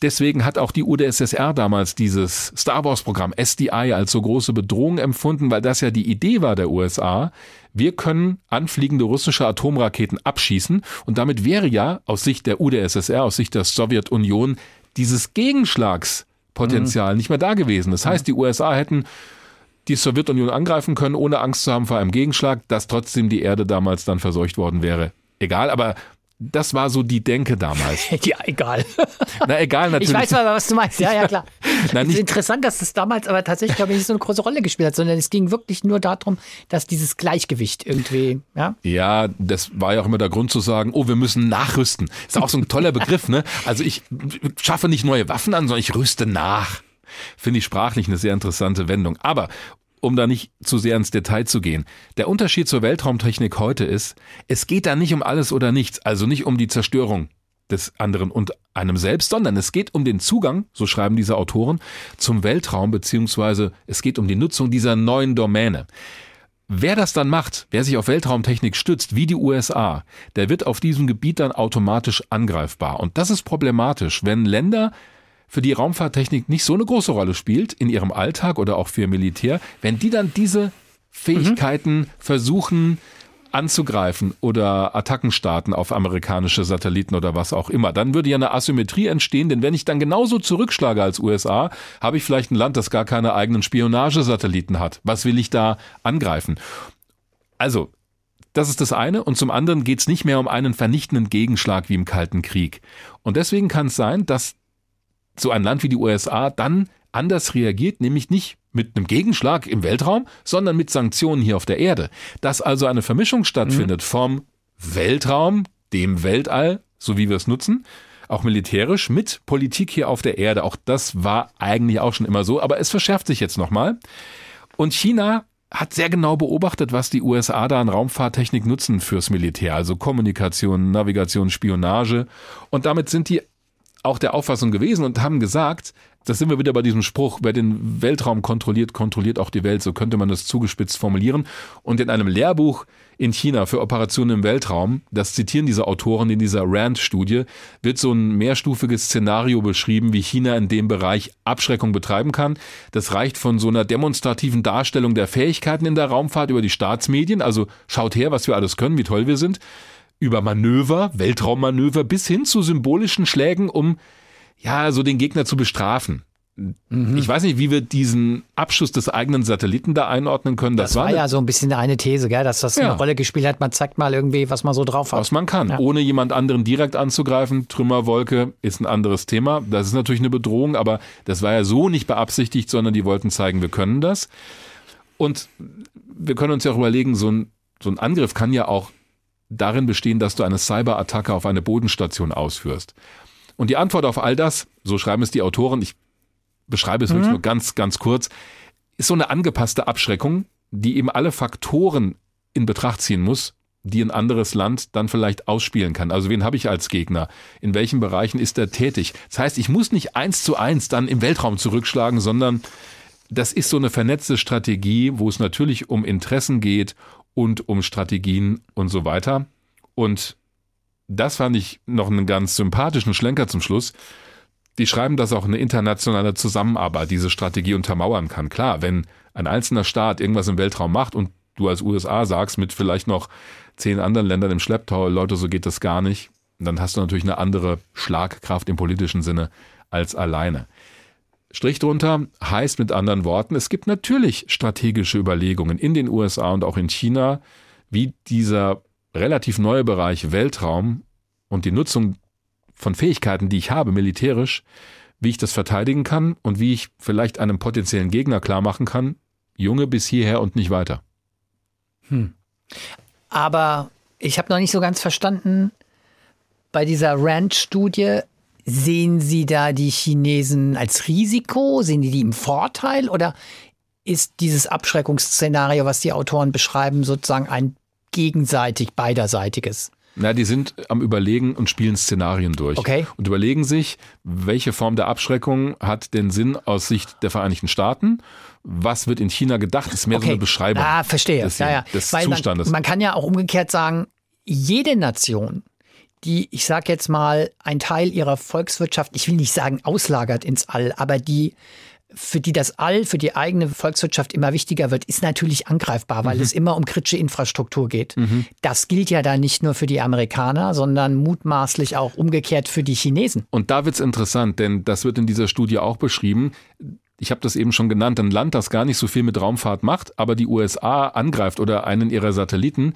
Deswegen hat auch die UdSSR damals dieses Star Wars Programm SDI als so große Bedrohung empfunden, weil das ja die Idee war der USA. Wir können anfliegende russische Atomraketen abschießen und damit wäre ja aus Sicht der UdSSR, aus Sicht der Sowjetunion dieses Gegenschlagspotenzial mhm. nicht mehr da gewesen. Das heißt, die USA hätten die Sowjetunion angreifen können, ohne Angst zu haben vor einem Gegenschlag, dass trotzdem die Erde damals dann verseucht worden wäre. Egal, aber das war so die Denke damals. ja, egal. Na, egal, natürlich. Ich weiß aber, was du meinst. Ja, ja, klar. Na, es ist interessant, dass das damals aber tatsächlich, glaube ich, nicht so eine große Rolle gespielt hat, sondern es ging wirklich nur darum, dass dieses Gleichgewicht irgendwie, ja? Ja, das war ja auch immer der Grund zu sagen, oh, wir müssen nachrüsten. Ist auch so ein toller Begriff, ne? Also ich schaffe nicht neue Waffen an, sondern ich rüste nach. Finde ich sprachlich eine sehr interessante Wendung. Aber um da nicht zu sehr ins Detail zu gehen. Der Unterschied zur Weltraumtechnik heute ist, es geht da nicht um alles oder nichts, also nicht um die Zerstörung des anderen und einem selbst, sondern es geht um den Zugang, so schreiben diese Autoren, zum Weltraum, beziehungsweise es geht um die Nutzung dieser neuen Domäne. Wer das dann macht, wer sich auf Weltraumtechnik stützt, wie die USA, der wird auf diesem Gebiet dann automatisch angreifbar. Und das ist problematisch, wenn Länder für die Raumfahrttechnik nicht so eine große Rolle spielt in ihrem Alltag oder auch für Militär, wenn die dann diese Fähigkeiten mhm. versuchen anzugreifen oder Attacken starten auf amerikanische Satelliten oder was auch immer, dann würde ja eine Asymmetrie entstehen, denn wenn ich dann genauso zurückschlage als USA, habe ich vielleicht ein Land, das gar keine eigenen Spionagesatelliten hat. Was will ich da angreifen? Also, das ist das eine. Und zum anderen geht es nicht mehr um einen vernichtenden Gegenschlag wie im Kalten Krieg. Und deswegen kann es sein, dass so ein Land wie die USA dann anders reagiert, nämlich nicht mit einem Gegenschlag im Weltraum, sondern mit Sanktionen hier auf der Erde. Dass also eine Vermischung stattfindet mhm. vom Weltraum, dem Weltall, so wie wir es nutzen, auch militärisch, mit Politik hier auf der Erde. Auch das war eigentlich auch schon immer so, aber es verschärft sich jetzt nochmal. Und China hat sehr genau beobachtet, was die USA da an Raumfahrttechnik nutzen fürs Militär, also Kommunikation, Navigation, Spionage. Und damit sind die auch der Auffassung gewesen und haben gesagt, das sind wir wieder bei diesem Spruch, wer den Weltraum kontrolliert, kontrolliert auch die Welt, so könnte man das zugespitzt formulieren. Und in einem Lehrbuch in China für Operationen im Weltraum, das zitieren diese Autoren in dieser RAND-Studie, wird so ein mehrstufiges Szenario beschrieben, wie China in dem Bereich Abschreckung betreiben kann. Das reicht von so einer demonstrativen Darstellung der Fähigkeiten in der Raumfahrt über die Staatsmedien, also schaut her, was wir alles können, wie toll wir sind, über Manöver, Weltraummanöver bis hin zu symbolischen Schlägen, um ja, so den Gegner zu bestrafen. Mhm. Ich weiß nicht, wie wir diesen Abschuss des eigenen Satelliten da einordnen können. Das, das war, war ja so ein bisschen eine These, gell? dass das ja. eine Rolle gespielt hat. Man zeigt mal irgendwie, was man so drauf hat. Was man kann, ja. ohne jemand anderen direkt anzugreifen. Trümmerwolke ist ein anderes Thema. Das ist natürlich eine Bedrohung, aber das war ja so nicht beabsichtigt, sondern die wollten zeigen, wir können das. Und wir können uns ja auch überlegen, so ein, so ein Angriff kann ja auch darin bestehen, dass du eine Cyberattacke auf eine Bodenstation ausführst. Und die Antwort auf all das, so schreiben es die Autoren, ich beschreibe es mhm. wirklich nur ganz, ganz kurz, ist so eine angepasste Abschreckung, die eben alle Faktoren in Betracht ziehen muss, die ein anderes Land dann vielleicht ausspielen kann. Also wen habe ich als Gegner? In welchen Bereichen ist er tätig? Das heißt, ich muss nicht eins zu eins dann im Weltraum zurückschlagen, sondern das ist so eine vernetzte Strategie, wo es natürlich um Interessen geht und um Strategien und so weiter. Und das fand ich noch einen ganz sympathischen Schlenker zum Schluss. Die schreiben, dass auch eine internationale Zusammenarbeit diese Strategie untermauern kann. Klar, wenn ein einzelner Staat irgendwas im Weltraum macht und du als USA sagst, mit vielleicht noch zehn anderen Ländern im Schlepptau, Leute, so geht das gar nicht, dann hast du natürlich eine andere Schlagkraft im politischen Sinne als alleine. Strich drunter heißt mit anderen Worten, es gibt natürlich strategische Überlegungen in den USA und auch in China, wie dieser relativ neue Bereich Weltraum und die Nutzung von Fähigkeiten, die ich habe, militärisch, wie ich das verteidigen kann und wie ich vielleicht einem potenziellen Gegner klar machen kann, Junge bis hierher und nicht weiter. Hm. Aber ich habe noch nicht so ganz verstanden, bei dieser Rand-Studie, sehen Sie da die Chinesen als Risiko? Sehen die die im Vorteil? Oder ist dieses Abschreckungsszenario, was die Autoren beschreiben, sozusagen ein gegenseitig beiderseitiges? Na, die sind am Überlegen und spielen Szenarien durch. Okay. Und überlegen sich, welche Form der Abschreckung hat den Sinn aus Sicht der Vereinigten Staaten? Was wird in China gedacht? Das ist mehr okay. so eine Beschreibung. Ah, verstehe. Des, ja, ja. des Weil Zustandes. Man, man kann ja auch umgekehrt sagen, jede Nation, die, ich sag jetzt mal, ein Teil ihrer Volkswirtschaft, ich will nicht sagen auslagert ins All, aber die für die das All, für die eigene Volkswirtschaft immer wichtiger wird, ist natürlich angreifbar, weil mhm. es immer um kritische Infrastruktur geht. Mhm. Das gilt ja da nicht nur für die Amerikaner, sondern mutmaßlich auch umgekehrt für die Chinesen. Und da wird's interessant, denn das wird in dieser Studie auch beschrieben. Ich habe das eben schon genannt, ein Land, das gar nicht so viel mit Raumfahrt macht, aber die USA angreift oder einen ihrer Satelliten,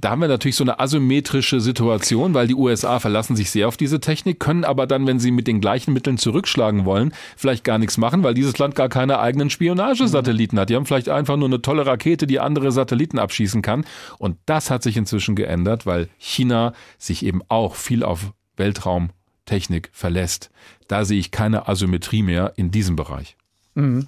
da haben wir natürlich so eine asymmetrische Situation, weil die USA verlassen sich sehr auf diese Technik, können aber dann, wenn sie mit den gleichen Mitteln zurückschlagen wollen, vielleicht gar nichts machen, weil dieses Land gar keine eigenen Spionagesatelliten hat. Die haben vielleicht einfach nur eine tolle Rakete, die andere Satelliten abschießen kann. Und das hat sich inzwischen geändert, weil China sich eben auch viel auf Weltraumtechnik verlässt. Da sehe ich keine Asymmetrie mehr in diesem Bereich. Mhm.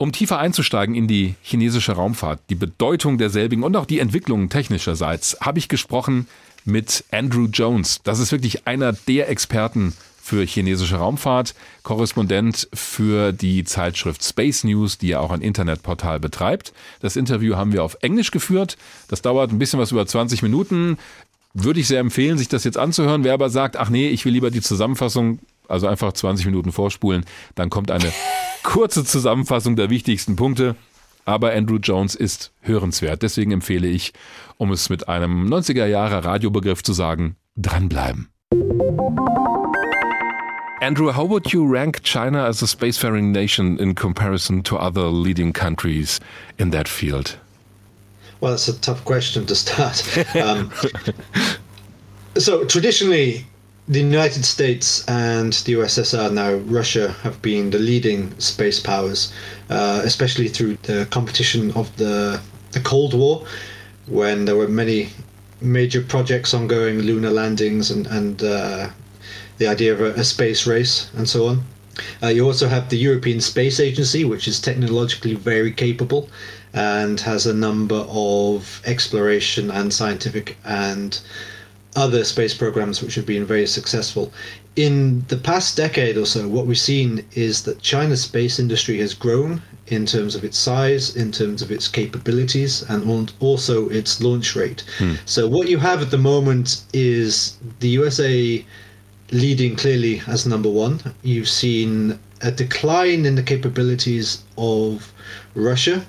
Um tiefer einzusteigen in die chinesische Raumfahrt, die Bedeutung derselbigen und auch die Entwicklungen technischerseits, habe ich gesprochen mit Andrew Jones. Das ist wirklich einer der Experten für chinesische Raumfahrt, Korrespondent für die Zeitschrift Space News, die ja auch ein Internetportal betreibt. Das Interview haben wir auf Englisch geführt. Das dauert ein bisschen was über 20 Minuten. Würde ich sehr empfehlen, sich das jetzt anzuhören. Wer aber sagt, ach nee, ich will lieber die Zusammenfassung Also einfach 20 Minuten vorspulen, dann kommt eine kurze Zusammenfassung der wichtigsten Punkte. Aber Andrew Jones ist hörenswert. Deswegen empfehle ich, um es mit einem 90er Jahre Radiobegriff zu sagen, dranbleiben. Andrew, how would you rank China as a spacefaring nation in comparison to other leading countries in that field? Well, it's a tough question to start. Um, so, traditionally, the United States and the USSR, now Russia, have been the leading space powers, uh, especially through the competition of the, the Cold War, when there were many major projects ongoing, lunar landings, and, and uh, the idea of a, a, space race, and so on. Uh, you also have the European Space Agency, which is technologically very capable and has a number of exploration and scientific and other space programs which have been very successful. In the past decade or so, what we've seen is that China's space industry has grown in terms of its size, in terms of its capabilities, and also its launch rate. Hmm. So, what you have at the moment is the USA leading clearly as number one. You've seen a decline in the capabilities of Russia.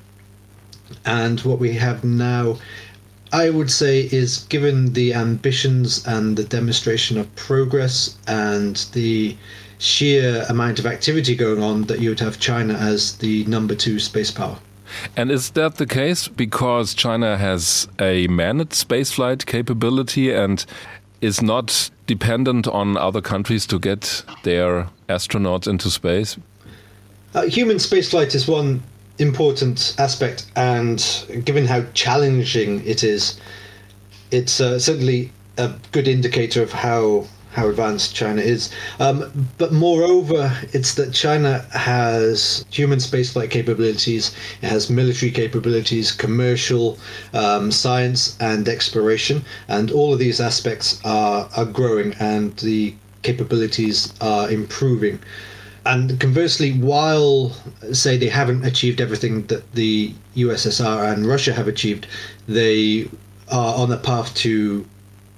And what we have now I would say is given the ambitions and the demonstration of progress and the sheer amount of activity going on that you would have China as the number two space power. And is that the case because China has a manned spaceflight capability and is not dependent on other countries to get their astronauts into space? Uh, human spaceflight is one important aspect, and given how challenging it is, it's uh, certainly a good indicator of how how advanced China is. Um, but moreover, it's that China has human spaceflight capabilities, it has military capabilities, commercial, um, science, and exploration, and all of these aspects are are growing, and the capabilities are improving. And conversely, while say they haven't achieved everything that the USSR and Russia have achieved, they are on a path to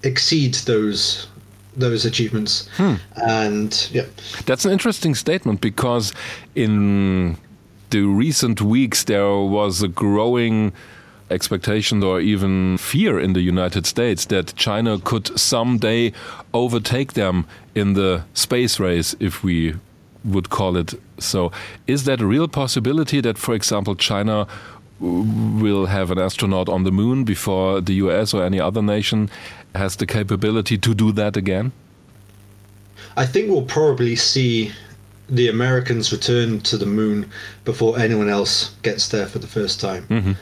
exceed those those achievements. Hmm. And yeah, that's an interesting statement because in the recent weeks there was a growing expectation or even fear in the United States that China could someday overtake them in the space race if we would call it so. Is that a real possibility that, for example, China will have an astronaut on the moon before the US or any other nation has the capability to do that again? I think we'll probably see the Americans return to the moon before anyone else gets there for the first time. Mm -hmm.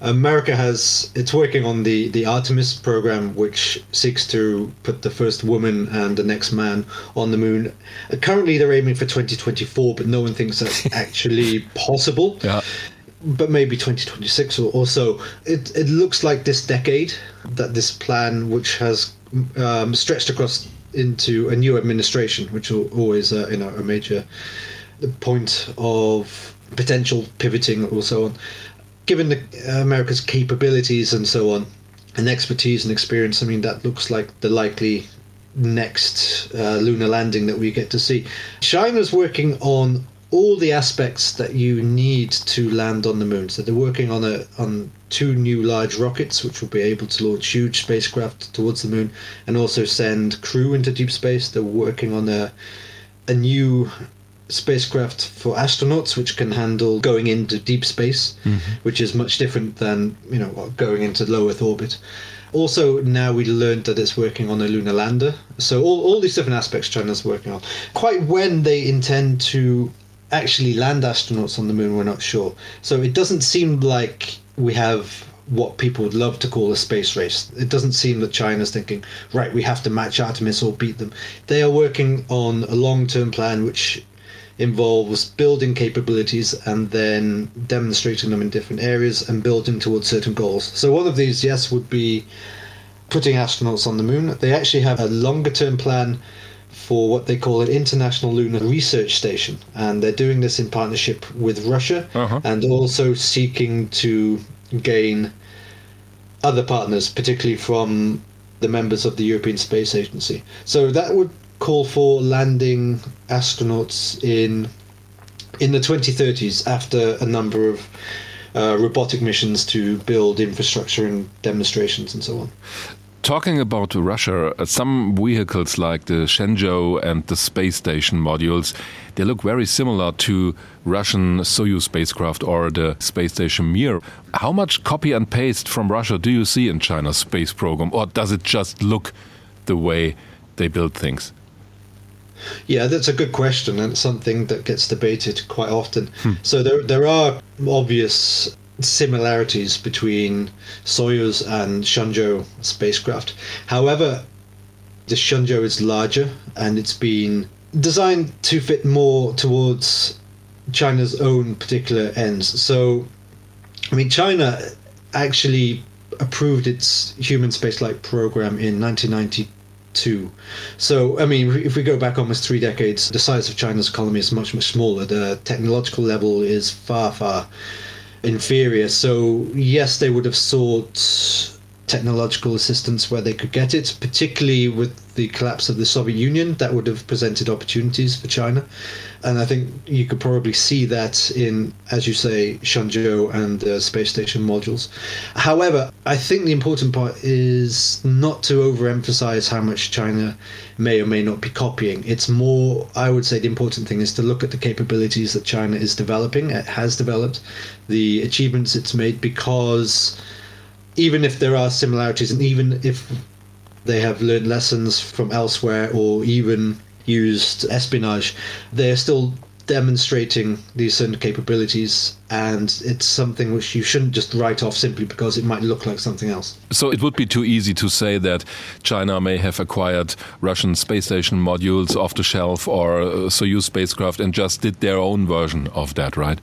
America has it's working on the the Artemis program, which seeks to put the first woman and the next man on the moon. Uh, currently, they're aiming for 2024, but no one thinks that's actually possible. Yeah. But maybe 2026 or, or so. It it looks like this decade that this plan, which has um, stretched across into a new administration, which will always uh, you know a major point of potential pivoting or so on given the, uh, America's capabilities and so on, and expertise and experience, I mean, that looks like the likely next uh, lunar landing that we get to see. China's working on all the aspects that you need to land on the moon. So they're working on a on two new large rockets, which will be able to launch huge spacecraft towards the moon, and also send crew into deep space. They're working on a a new spacecraft for astronauts, which can handle going into deep space, mm-hmm. which is much different than you know going into low Earth orbit. Also, now we learned that it's working on a lunar lander. So all, all these different aspects China's working on. Quite when they intend to actually land astronauts on the moon, we're not sure. So it doesn't seem like we have what people would love to call a space race. It doesn't seem that China's thinking, right, we have to match Artemis or beat them. They are working on a long term plan which involves building capabilities and then demonstrating them in different areas and building towards certain goals. So one of these, yes, would be putting astronauts on the moon. They actually have a longer term plan for what they call an international lunar research station and they're doing this in partnership with Russia uh-huh. and also seeking to gain other partners particularly from the members of the European Space Agency. So that would call for landing astronauts in in the 2030s after a number of uh, robotic missions to build infrastructure and demonstrations and so on. Talking about Russia, uh, some vehicles like the Shenzhou and the space station modules, they look very similar to Russian Soyuz spacecraft or the space station Mir. How much copy and paste from Russia do you see in China's space program, or does it just look the way they build things? Yeah, that's a good question, and it's something that gets debated quite often. Hmm. So there, there are obvious similarities between Soyuz and Shenzhou spacecraft. However, the Shenzhou is larger and it's been designed to fit more towards China's own particular ends. So, I mean, China actually approved its human spaceflight program in 1992. So, I mean, if we go back almost three decades, the size of China's economy is much, much smaller. The technological level is far, far inferior. So yes, they would have sought technological assistance where they could get it, particularly with the collapse of the Soviet Union. That would have presented opportunities for China. And I think you could probably see that in, as you say, Shenzhou and the space station modules. However, I think the important part is not to overemphasize how much China may or may not be copying. It's more, I would say, the important thing is to look at the capabilities that China is developing, it has developed, the achievements it's made, because even if there are similarities and even if they have learned lessons from elsewhere or even used espionage, they're still demonstrating these certain capabilities and it's something which you shouldn't just write off simply because it might look like something else. So it would be too easy to say that China may have acquired Russian space station modules off the shelf or uh, Soyuz spacecraft and just did their own version of that, right?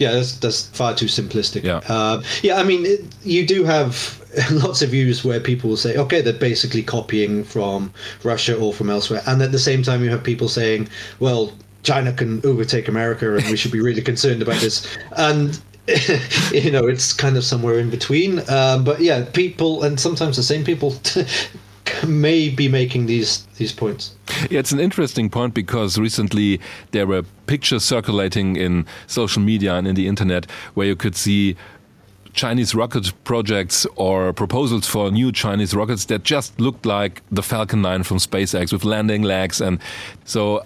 Yeah, that's, that's far too simplistic. Yeah, uh, yeah. I mean, it, you do have lots of views where people will say, okay, they're basically copying from Russia or from elsewhere, and at the same time, you have people saying, well, China can overtake America, and we should be really concerned about this. And you know, it's kind of somewhere in between. Um, but yeah, people, and sometimes the same people. may be making these these points. Yeah, it's an interesting point because recently there were pictures circulating in social media and in the internet where you could see Chinese rocket projects or proposals for new Chinese rockets that just looked like the Falcon 9 from SpaceX with landing legs and so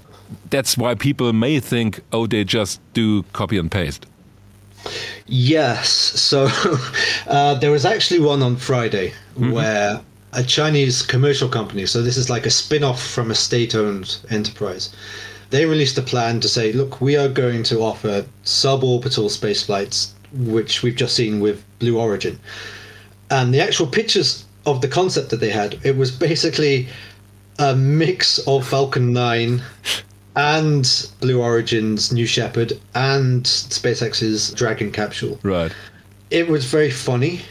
that's why people may think oh they just do copy and paste. Yes, so uh, there was actually one on Friday mm -hmm. where a Chinese commercial company, so this is like a spin off from a state owned enterprise. They released a plan to say, look, we are going to offer suborbital space flights, which we've just seen with Blue Origin. And the actual pictures of the concept that they had, it was basically a mix of Falcon 9 and Blue Origin's New Shepard and SpaceX's Dragon capsule. Right it was very funny.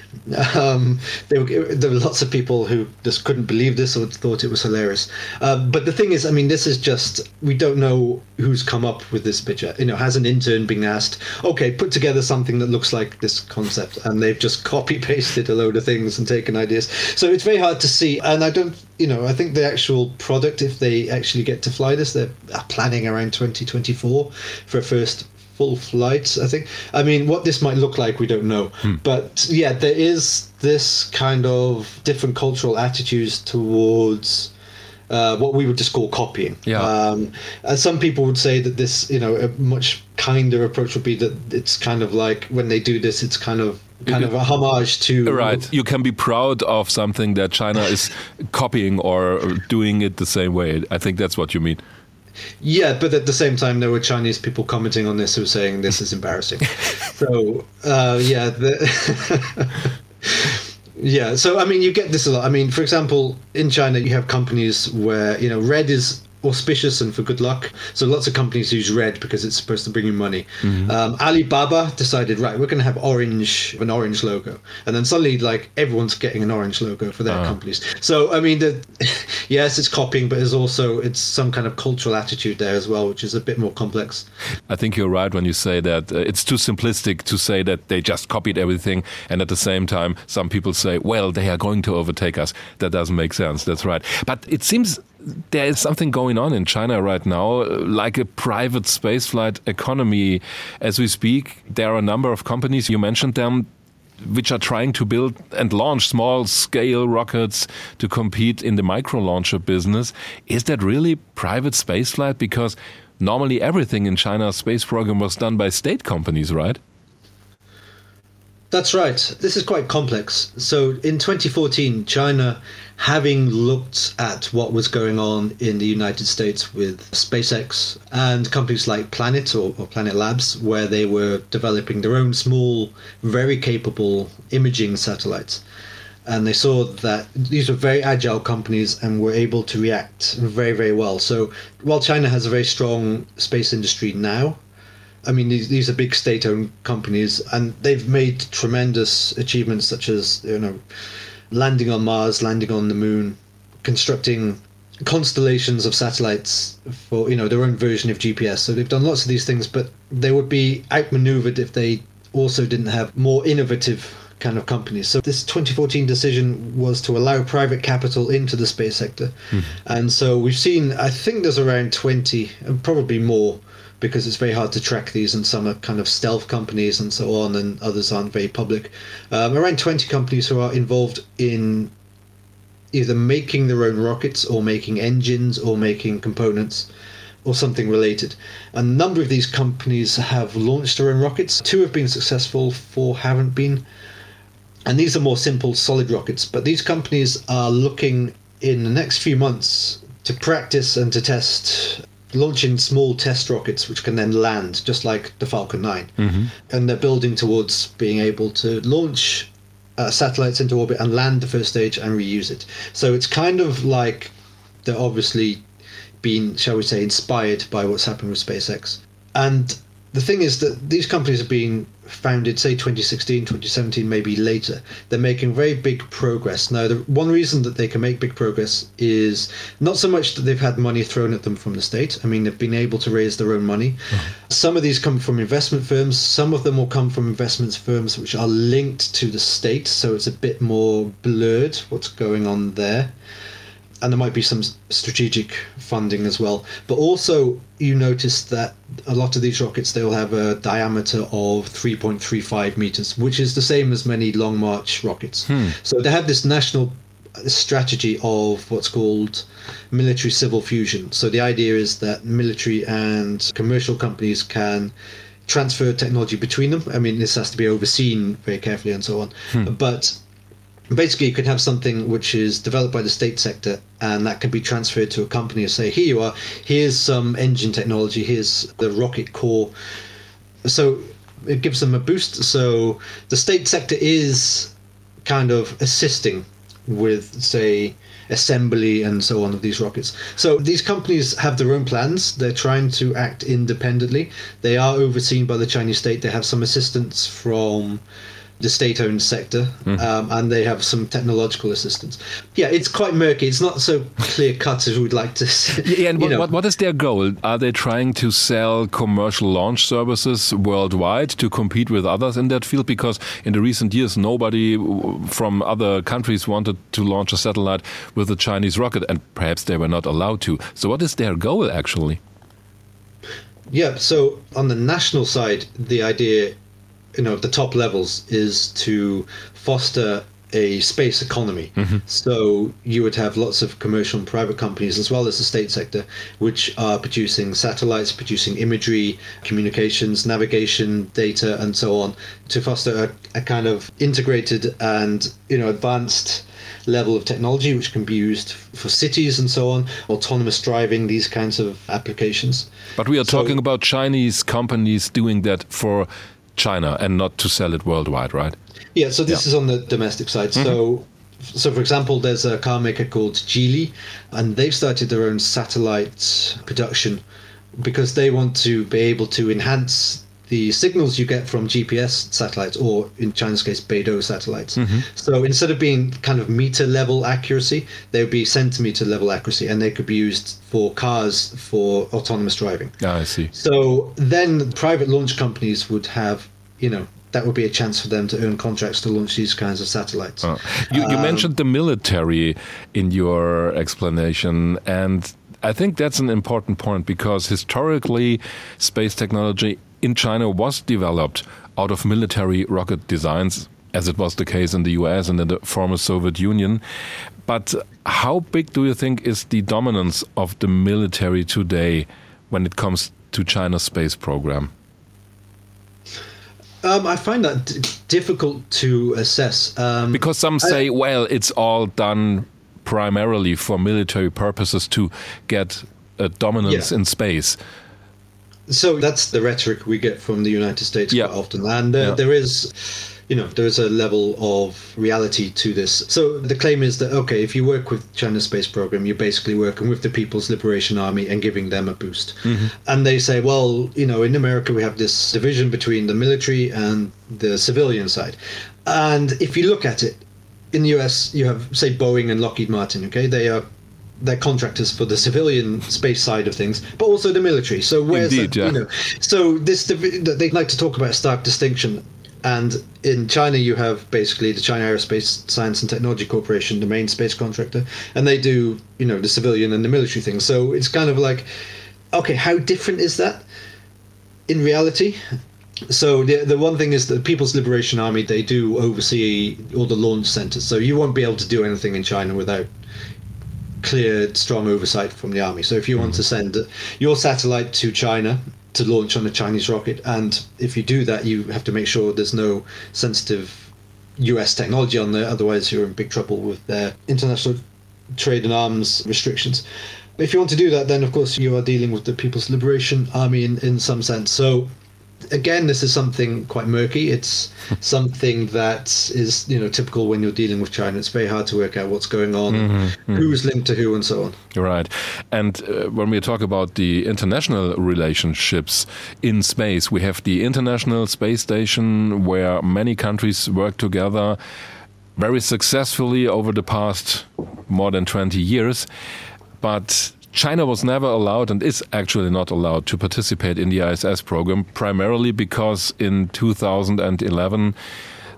Um, there, were, there, were, lots of people who just couldn't believe this or thought it was hilarious. Um, but the thing is, I mean, this is just we don't know who's come up with this picture. You know, has an intern been asked, okay, put together something that looks like this concept, and they've just copy pasted a load of things and taken ideas. So it's very hard to see. And I don't, you know, I think the actual product, if they actually get to fly this, they're planning around 2024 for a first full flights. I think. I mean, what this might look like, we don't know. Hmm. But yeah, there is this kind of different cultural attitudes towards. Uh, what we would just call copying. Yeah. Um, and some people would say that this, you know, a much kinder approach would be that it's kind of like when they do this, it's kind of kind of a homage to right you can be proud of something that china is copying or doing it the same way i think that's what you mean yeah, but at the same time, there were Chinese people commenting on this who were saying this is embarrassing. so uh, yeah, the yeah. So I mean, you get this a lot. I mean, for example, in China, you have companies where you know red is auspicious and for good luck. So lots of companies use red because it's supposed to bring you money. Mm-hmm. Um, Alibaba decided, right, we're going to have orange, an orange logo, and then suddenly, like everyone's getting an orange logo for their uh. companies. So I mean, the, yes, it's copying, but there's also it's some kind of cultural attitude there as well, which is a bit more complex. I think you're right when you say that uh, it's too simplistic to say that they just copied everything, and at the same time, some people say, well, they are going to overtake us. That doesn't make sense. That's right. But it seems there is something going on in China right now, like a private spaceflight economy. As we speak, there are a number of companies, you mentioned them, which are trying to build and launch small scale rockets to compete in the micro launcher business. Is that really private spaceflight? Because normally everything in China's space program was done by state companies, right? That's right. This is quite complex. So in 2014, China, having looked at what was going on in the United States with SpaceX and companies like Planet or, or, Planet Labs, where they were developing their own small, very capable imaging satellites. And they saw that these were very agile companies and were able to react very, very well. So while China has a very strong space industry now, I mean, these, these are big state-owned companies, and they've made tremendous achievements, such as you know, landing on Mars, landing on the Moon, constructing constellations of satellites for you know their own version of GPS. So they've done lots of these things, but they would be outmaneuvered if they also didn't have more innovative kind of companies. So this 2014 decision was to allow private capital into the space sector, mm. and so we've seen. I think there's around 20, and probably more because it's very hard to track these, and some are kind of stealth companies and so on, and others aren't very public. Um, around 20 companies who are involved in either making their own rockets or making engines or making components or something related. A number of these companies have launched their own rockets. Two have been successful, four haven't been. And these are more simple solid rockets. But these companies are looking in the next few months to practice and to test launching small test rockets which can then land just like the Falcon 9. Mm-hmm. And they're building towards being able to launch uh, satellites into orbit and land the first stage and reuse it. So it's kind of like they're obviously being, shall we say, inspired by what's happened with SpaceX. And the thing is that these companies have been founded, say 2016, 2017, maybe later, they're making very big progress. Now, the one reason that they can make big progress is not so much that they've had money thrown at them from the state. I mean, they've been able to raise their own money. Some of these come from investment firms. Some of them will come from investment firms which are linked to the state, so it's a bit more blurred what's going on there and there might be some strategic funding as well. But also, you notice that a lot of these rockets they'll have a diameter of 3.35 meters, which is the same as many Long March rockets. Hmm. So they have this national strategy of what's called military civil fusion. So the idea is that military and commercial companies can transfer technology between them. I mean, this has to be overseen very carefully and so on. Hmm. But basically you could have something which is developed by the state sector and that can be transferred to a company and say here you are. Here's some engine technology. Here's the rocket core. So it gives them a boost. So the state sector is kind of assisting with say assembly and so on of these rockets. So these companies have their own plans. They're trying to act independently. They are overseen by the chinese state. They have some assistance from the state-owned sector, mm. um, and they have some technological assistance. Yeah, it's quite murky. It's not so clear-cut as we'd like to. See. Yeah, and what, what, what is their goal? Are they trying to sell commercial launch services worldwide to compete with others in that field? Because in the recent years, nobody from other countries wanted to launch a satellite with a Chinese rocket, and perhaps they were not allowed to. So, what is their goal actually? Yeah, so on the national side, the idea you know the top levels is to foster a space economy. Mm-hmm. So you would have lots of commercial and private companies, as well as the state sector, which are producing satellites, producing imagery, communications, navigation, data, and so on, to foster a, a kind of integrated and you know advanced level of technology which can be used for cities and so on, autonomous driving, these kinds of applications. But we are so, talking about Chinese companies doing that for China and not to sell it worldwide, right? Yeah, so this yeah. is on the domestic side. Mm-hmm. So so for example there's a car maker called Geely and they've started their own satellite production because they want to be able to enhance the signals you get from GPS satellites, or in China's case, Beidou satellites. Mm-hmm. So instead of being kind of meter level accuracy, they would be centimeter level accuracy, and they could be used for cars for autonomous driving. Ah, I see. So then private launch companies would have, you know, that would be a chance for them to earn contracts to launch these kinds of satellites. Oh. You, you um, mentioned the military in your explanation, and I think that's an important point because historically, space technology in China was developed out of military rocket designs, as it was the case in the US and in the former Soviet Union. But how big do you think is the dominance of the military today when it comes to China's space program? Um, I find that difficult to assess. Um, because some say, I, well, it's all done primarily for military purposes to get a dominance yeah. in space. So that's the rhetoric we get from the United States yeah. quite often, and uh, yeah. there is you know, there's a level of reality to this. So the claim is that, okay, if you work with China's space program, you're basically working with the People's Liberation Army and giving them a boost. Mm-hmm. And they say, well, you know, in America, we have this division between the military and the civilian side. And if you look at it, in the US, you have, say, Boeing and Lockheed Martin, okay? They are they're contractors for the civilian space side of things, but also the military. So where's Indeed, that, yeah. you know? So this they'd like to talk about a stark distinction and in China, you have basically the China Aerospace Science and Technology Corporation, the main space contractor, and they do, you know, the civilian and the military thing. So it's kind of like, okay, how different is that in reality? So the the one thing is the People's Liberation Army they do oversee all the launch centers. So you won't be able to do anything in China without clear, strong oversight from the army. So if you want to mm. send your satellite to China to launch on a Chinese rocket. And if you do that, you have to make sure there's no sensitive US technology on there, otherwise, you're in big trouble with their international trade and arms restrictions. If you want to do that, then of course you are dealing with the People's Liberation Army in, in some sense. So again, this is something quite murky. It's something that is, you know, typical when you're dealing with China. It's very hard to work out what's going on, mm-hmm, mm-hmm. who's linked to who, and so on. Right. And uh, when we talk about the international relationships in space, we have the International Space Station where many countries work together very successfully over the past more than 20 years. But China was never allowed and is actually not allowed to participate in the ISS program, primarily because in 2011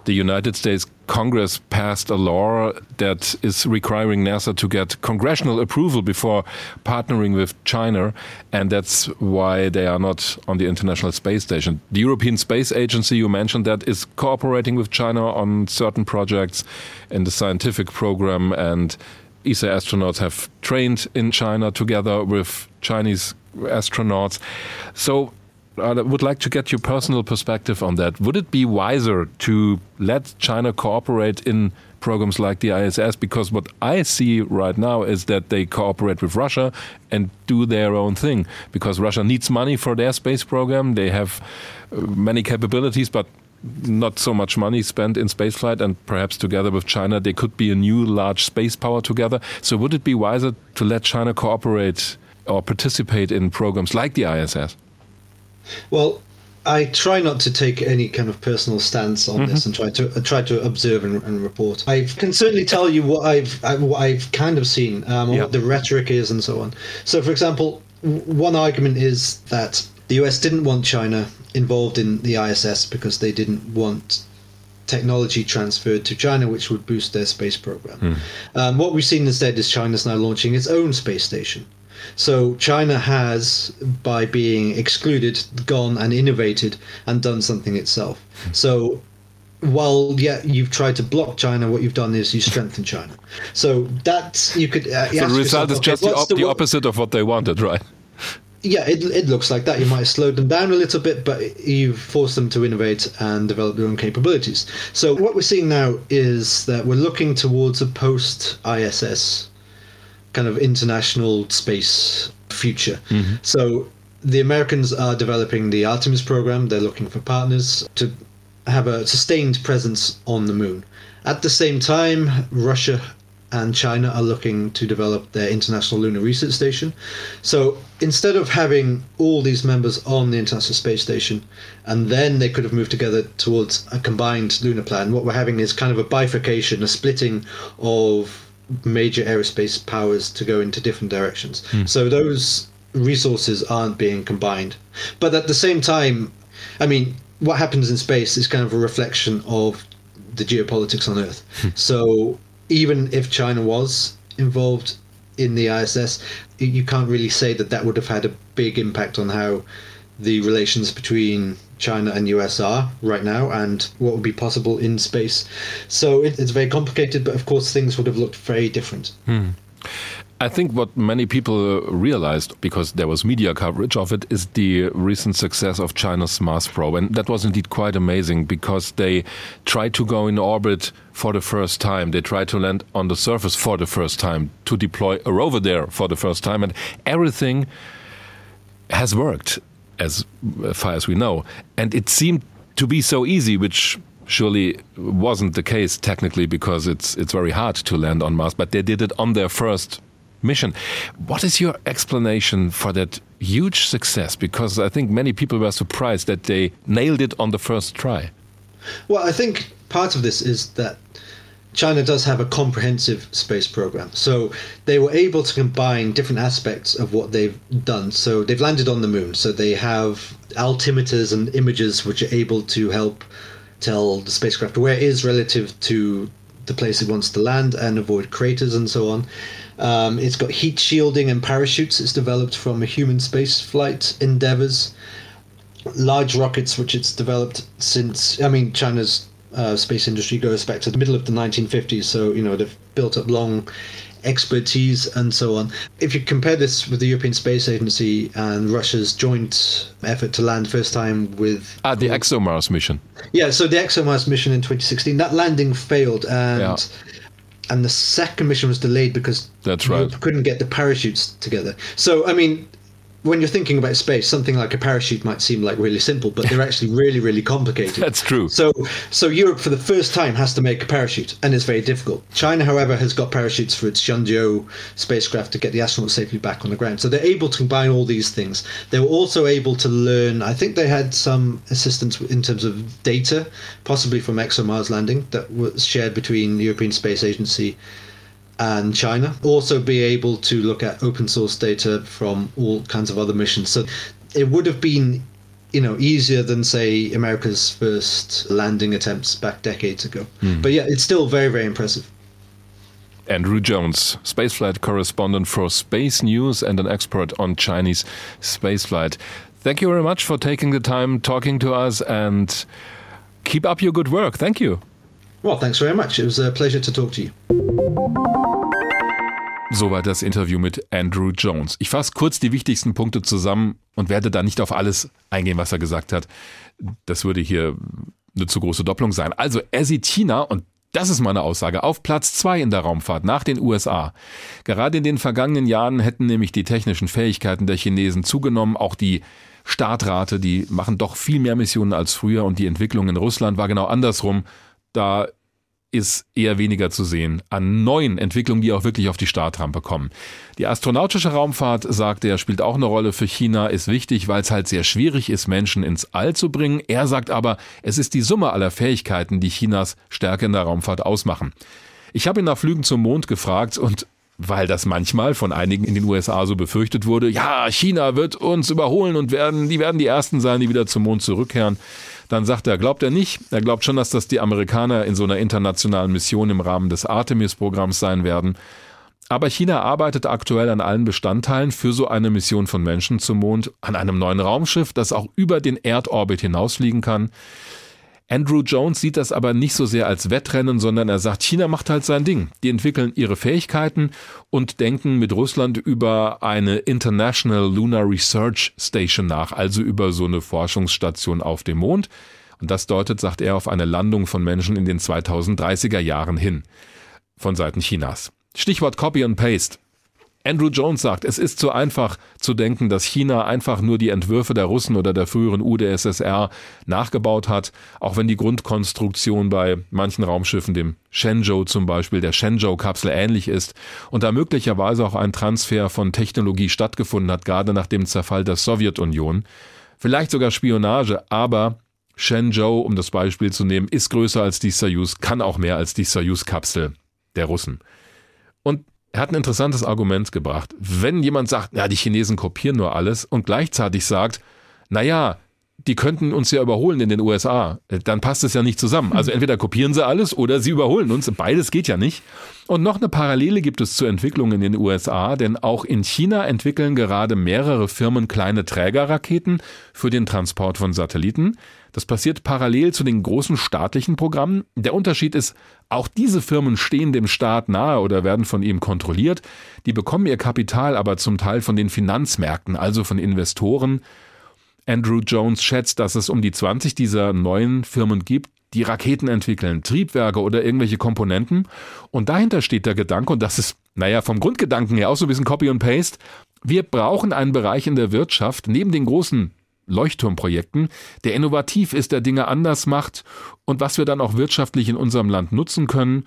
the United States Congress passed a law that is requiring NASA to get congressional approval before partnering with China, and that's why they are not on the International Space Station. The European Space Agency, you mentioned that, is cooperating with China on certain projects in the scientific program and ESA astronauts have trained in China together with Chinese astronauts. So I would like to get your personal perspective on that. Would it be wiser to let China cooperate in programs like the ISS? Because what I see right now is that they cooperate with Russia and do their own thing. Because Russia needs money for their space program. They have uh, many capabilities, but not so much money spent in spaceflight, and perhaps together with China, they could be a new large space power together. So, would it be wiser to let China cooperate or participate in programs like the ISS? Well, I try not to take any kind of personal stance on mm-hmm. this and try to uh, try to observe and, and, report. I can certainly tell you what I've I, what I've kind of seen, um, yeah. what the rhetoric is, and so on. So, for example, one argument is that the US didn't want China involved in the ISS because they didn't want technology transferred to China, which would boost their space program. Mm. Um, what we've seen instead is China's now launching its own space station. So China has, by being excluded, gone and innovated and done something itself. Mm. So while yeah you've tried to block China, what you've done is you strengthen China. So that's you could. Uh, so the result yourself, is just the, op- the, the opposite of what they wanted, right? Yeah, it, it looks like that. You might have slowed them down a little bit, but you've forced them to innovate and develop their own capabilities. So what we're seeing now is that we're looking towards a post ISS kind of international space future. Mm-hmm. So the Americans are developing the Artemis program. They're looking for partners to have a sustained presence on the moon. At the same time, Russia and China are looking to develop their International Lunar Research Station. So instead of having all these members on the International Space Station and then they could have moved together towards a combined lunar plan, what we're having is kind of a bifurcation, a splitting of major aerospace powers to go into different directions. Mm. So those resources aren't being combined. But at the same time, I mean, what happens in space is kind of a reflection of the geopolitics on Earth. so even if China was involved in the ISS, you can't really say that that would have had a big impact on how the relations between China and US are right now and what would be possible in space. So it, it's very complicated, but of course things would have looked very different. Hmm. I think what many people uh, realized, because there was media coverage of it, is the recent success of China's Mars probe. And that was indeed quite amazing because they tried to go in orbit for the first time. They tried to land on the surface for the first time, to deploy a rover there for the first time. And everything has worked as far as we know. And it seemed to be so easy, which surely wasn't the case technically because it's it's very hard to land on Mars. But they did it on their first mission. What is your explanation for that huge success? Because I think many people were surprised that they nailed it on the first try. Well, I think part of this is that China does have a comprehensive space program. So they were able to combine different aspects of what they've done. So they've landed on the moon. So they have altimeters and images which are able to help tell the spacecraft where it is relative to the place it wants to land and avoid craters and so on. Um, it's got heat shielding and parachutes. It's developed from human space flight endeavors. Large rockets, which it's developed since, I mean, China's uh, space industry goes back to the middle of the 1950s. So, you know, they've built up long expertise and so on. If you compare this with the European Space Agency and Russia's joint effort to land first time with ah the ExoMars mission. Yeah, so the ExoMars mission in 2016, that landing failed and yeah. and the second mission was delayed because that's right. couldn't get the parachutes together. So I mean, when you're thinking about space, something like a parachute might seem like really simple, but they're actually really, really complicated. That's true. So, so Europe for the first time has to make a parachute, and it's very difficult. China, however, has got parachutes for its Shenzhou spacecraft to get the astronauts safely back on the ground. So they're able to combine all these things. They were also able to learn. I think they had some assistance in terms of data, possibly from ExoMars landing, that was shared between the European Space Agency and China. Also, be able to look at open source data from all kinds of other missions. So it would have been, you know, easier than say America's first landing attempts back decades ago. Mm. But yeah, it's still very, very impressive. Andrew Jones, spaceflight correspondent for Space News and an expert on Chinese spaceflight. Thank you very much for taking the time talking to us and keep up your good work. Thank you. Well, thanks very much. It was a pleasure to talk to you. Soweit das Interview mit Andrew Jones. Ich fasse kurz die wichtigsten Punkte zusammen und werde da nicht auf alles eingehen, was er gesagt hat. Das würde hier eine zu große Doppelung sein. Also er sieht China, und das ist meine Aussage, auf Platz zwei in der Raumfahrt nach den USA. Gerade in den vergangenen Jahren hätten nämlich die technischen Fähigkeiten der Chinesen zugenommen, auch die Startrate, die machen doch viel mehr Missionen als früher und die Entwicklung in Russland war genau andersrum. Da ist eher weniger zu sehen an neuen Entwicklungen, die auch wirklich auf die Startrampe kommen. Die astronautische Raumfahrt, sagt er, spielt auch eine Rolle für China, ist wichtig, weil es halt sehr schwierig ist, Menschen ins All zu bringen. Er sagt aber, es ist die Summe aller Fähigkeiten, die Chinas Stärke in der Raumfahrt ausmachen. Ich habe ihn nach Flügen zum Mond gefragt und weil das manchmal von einigen in den USA so befürchtet wurde, ja, China wird uns überholen und werden, die werden die ersten sein, die wieder zum Mond zurückkehren. Dann sagt er, glaubt er nicht. Er glaubt schon, dass das die Amerikaner in so einer internationalen Mission im Rahmen des Artemis-Programms sein werden. Aber China arbeitet aktuell an allen Bestandteilen für so eine Mission von Menschen zum Mond, an einem neuen Raumschiff, das auch über den Erdorbit hinausfliegen kann. Andrew Jones sieht das aber nicht so sehr als Wettrennen, sondern er sagt, China macht halt sein Ding. Die entwickeln ihre Fähigkeiten und denken mit Russland über eine International Lunar Research Station nach, also über so eine Forschungsstation auf dem Mond. Und das deutet, sagt er, auf eine Landung von Menschen in den 2030er Jahren hin. Von Seiten Chinas. Stichwort Copy and Paste. Andrew Jones sagt, es ist zu einfach zu denken, dass China einfach nur die Entwürfe der Russen oder der früheren UdSSR nachgebaut hat, auch wenn die Grundkonstruktion bei manchen Raumschiffen, dem Shenzhou zum Beispiel, der Shenzhou-Kapsel ähnlich ist und da möglicherweise auch ein Transfer von Technologie stattgefunden hat, gerade nach dem Zerfall der Sowjetunion. Vielleicht sogar Spionage, aber Shenzhou, um das Beispiel zu nehmen, ist größer als die Soyuz, kann auch mehr als die Soyuz-Kapsel der Russen. Und er hat ein interessantes Argument gebracht. Wenn jemand sagt, ja, die Chinesen kopieren nur alles und gleichzeitig sagt, naja, die könnten uns ja überholen in den USA. Dann passt es ja nicht zusammen. Also entweder kopieren sie alles oder sie überholen uns. Beides geht ja nicht. Und noch eine Parallele gibt es zur Entwicklung in den USA, denn auch in China entwickeln gerade mehrere Firmen kleine Trägerraketen für den Transport von Satelliten. Das passiert parallel zu den großen staatlichen Programmen. Der Unterschied ist, auch diese Firmen stehen dem Staat nahe oder werden von ihm kontrolliert. Die bekommen ihr Kapital aber zum Teil von den Finanzmärkten, also von Investoren. Andrew Jones schätzt, dass es um die 20 dieser neuen Firmen gibt, die Raketen entwickeln, Triebwerke oder irgendwelche Komponenten. Und dahinter steht der Gedanke, und das ist, naja, vom Grundgedanken her auch so ein bisschen Copy und Paste. Wir brauchen einen Bereich in der Wirtschaft, neben den großen Leuchtturmprojekten, der innovativ ist, der Dinge anders macht und was wir dann auch wirtschaftlich in unserem Land nutzen können.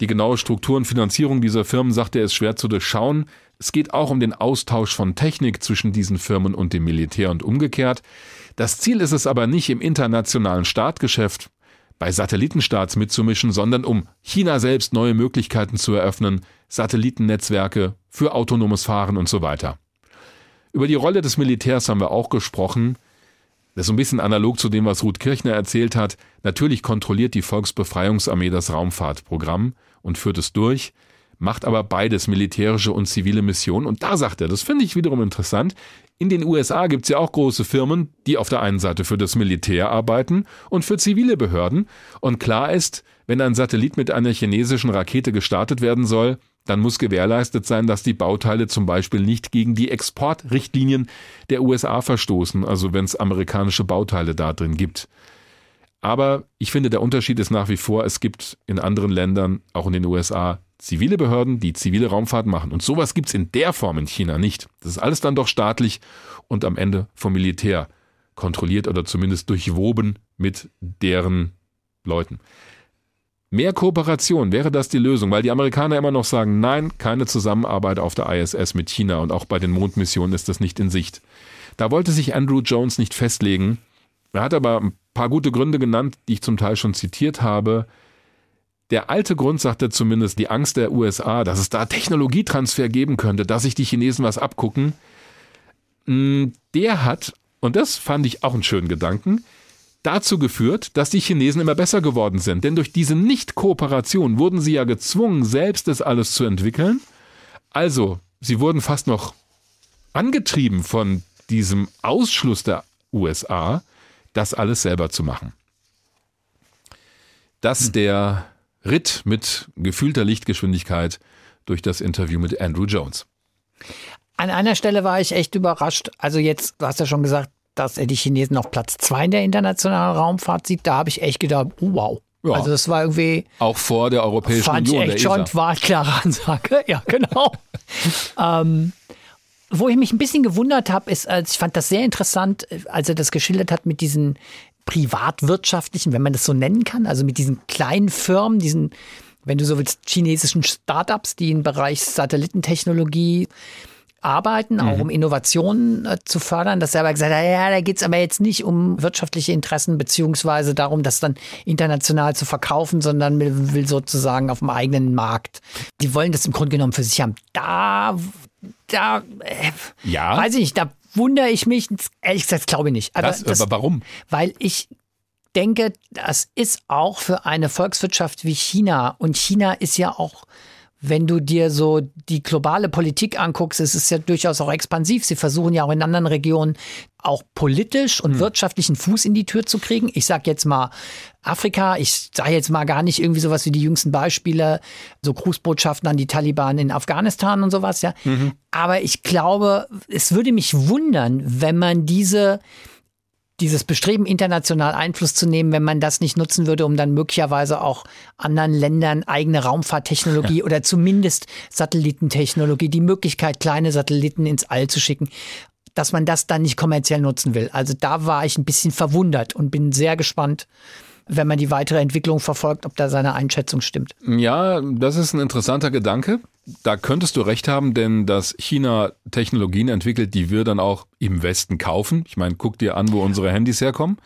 Die genaue Struktur und Finanzierung dieser Firmen, sagt er, ist schwer zu durchschauen. Es geht auch um den Austausch von Technik zwischen diesen Firmen und dem Militär und umgekehrt. Das Ziel ist es aber nicht, im internationalen Startgeschäft bei Satellitenstarts mitzumischen, sondern um China selbst neue Möglichkeiten zu eröffnen, Satellitennetzwerke für autonomes Fahren und so weiter. Über die Rolle des Militärs haben wir auch gesprochen. Das ist so ein bisschen analog zu dem, was Ruth Kirchner erzählt hat. Natürlich kontrolliert die Volksbefreiungsarmee das Raumfahrtprogramm und führt es durch, macht aber beides, militärische und zivile Missionen. Und da sagt er, das finde ich wiederum interessant, in den USA gibt es ja auch große Firmen, die auf der einen Seite für das Militär arbeiten und für zivile Behörden. Und klar ist, wenn ein Satellit mit einer chinesischen Rakete gestartet werden soll, dann muss gewährleistet sein, dass die Bauteile zum Beispiel nicht gegen die Exportrichtlinien der USA verstoßen, also wenn es amerikanische Bauteile da drin gibt. Aber ich finde, der Unterschied ist nach wie vor, es gibt in anderen Ländern, auch in den USA, zivile Behörden, die zivile Raumfahrt machen. Und sowas gibt es in der Form in China nicht. Das ist alles dann doch staatlich und am Ende vom Militär kontrolliert oder zumindest durchwoben mit deren Leuten. Mehr Kooperation, wäre das die Lösung? Weil die Amerikaner immer noch sagen, nein, keine Zusammenarbeit auf der ISS mit China und auch bei den Mondmissionen ist das nicht in Sicht. Da wollte sich Andrew Jones nicht festlegen. Er hat aber ein paar gute Gründe genannt, die ich zum Teil schon zitiert habe. Der alte Grund sagte zumindest die Angst der USA, dass es da Technologietransfer geben könnte, dass sich die Chinesen was abgucken. Mm, der hat, und das fand ich auch einen schönen Gedanken, dazu geführt, dass die Chinesen immer besser geworden sind. Denn durch diese Nicht-Kooperation wurden sie ja gezwungen, selbst das alles zu entwickeln. Also, sie wurden fast noch angetrieben von diesem Ausschluss der USA, das alles selber zu machen. Das hm. der Ritt mit gefühlter Lichtgeschwindigkeit durch das Interview mit Andrew Jones. An einer Stelle war ich echt überrascht. Also jetzt, du hast ja schon gesagt, dass er die Chinesen auf Platz zwei in der internationalen Raumfahrt sieht, da habe ich echt gedacht, oh, wow. Ja. Also das war irgendwie. Auch vor der Europäischen fand Union. Fand ich echt schon, war klare Ansage. Ja, genau. ähm, wo ich mich ein bisschen gewundert habe, ist, als ich fand das sehr interessant, als er das geschildert hat mit diesen privatwirtschaftlichen, wenn man das so nennen kann, also mit diesen kleinen Firmen, diesen, wenn du so willst, chinesischen Startups, die im Bereich Satellitentechnologie arbeiten, mhm. auch um Innovationen äh, zu fördern, dass er aber gesagt hat, ja, da geht's aber jetzt nicht um wirtschaftliche Interessen beziehungsweise darum, das dann international zu verkaufen, sondern will sozusagen auf dem eigenen Markt. Die wollen das im Grunde genommen für sich haben. Da, da, äh, ja. weiß ich nicht, da wundere ich mich, ehrlich gesagt, glaube ich nicht. Aber, das, das, aber warum? Weil ich denke, das ist auch für eine Volkswirtschaft wie China und China ist ja auch wenn du dir so die globale Politik anguckst, es ist ja durchaus auch expansiv. Sie versuchen ja auch in anderen Regionen auch politisch und hm. wirtschaftlichen Fuß in die Tür zu kriegen. Ich sag jetzt mal Afrika, ich sage jetzt mal gar nicht irgendwie sowas wie die jüngsten Beispiele, so Grußbotschaften an die Taliban in Afghanistan und sowas, ja. Mhm. Aber ich glaube, es würde mich wundern, wenn man diese dieses Bestreben, international Einfluss zu nehmen, wenn man das nicht nutzen würde, um dann möglicherweise auch anderen Ländern eigene Raumfahrttechnologie ja. oder zumindest Satellitentechnologie, die Möglichkeit, kleine Satelliten ins All zu schicken, dass man das dann nicht kommerziell nutzen will. Also da war ich ein bisschen verwundert und bin sehr gespannt, wenn man die weitere Entwicklung verfolgt, ob da seine Einschätzung stimmt. Ja, das ist ein interessanter Gedanke. Da könntest du recht haben, denn dass China Technologien entwickelt, die wir dann auch im Westen kaufen. Ich meine, guck dir an, wo unsere Handys herkommen.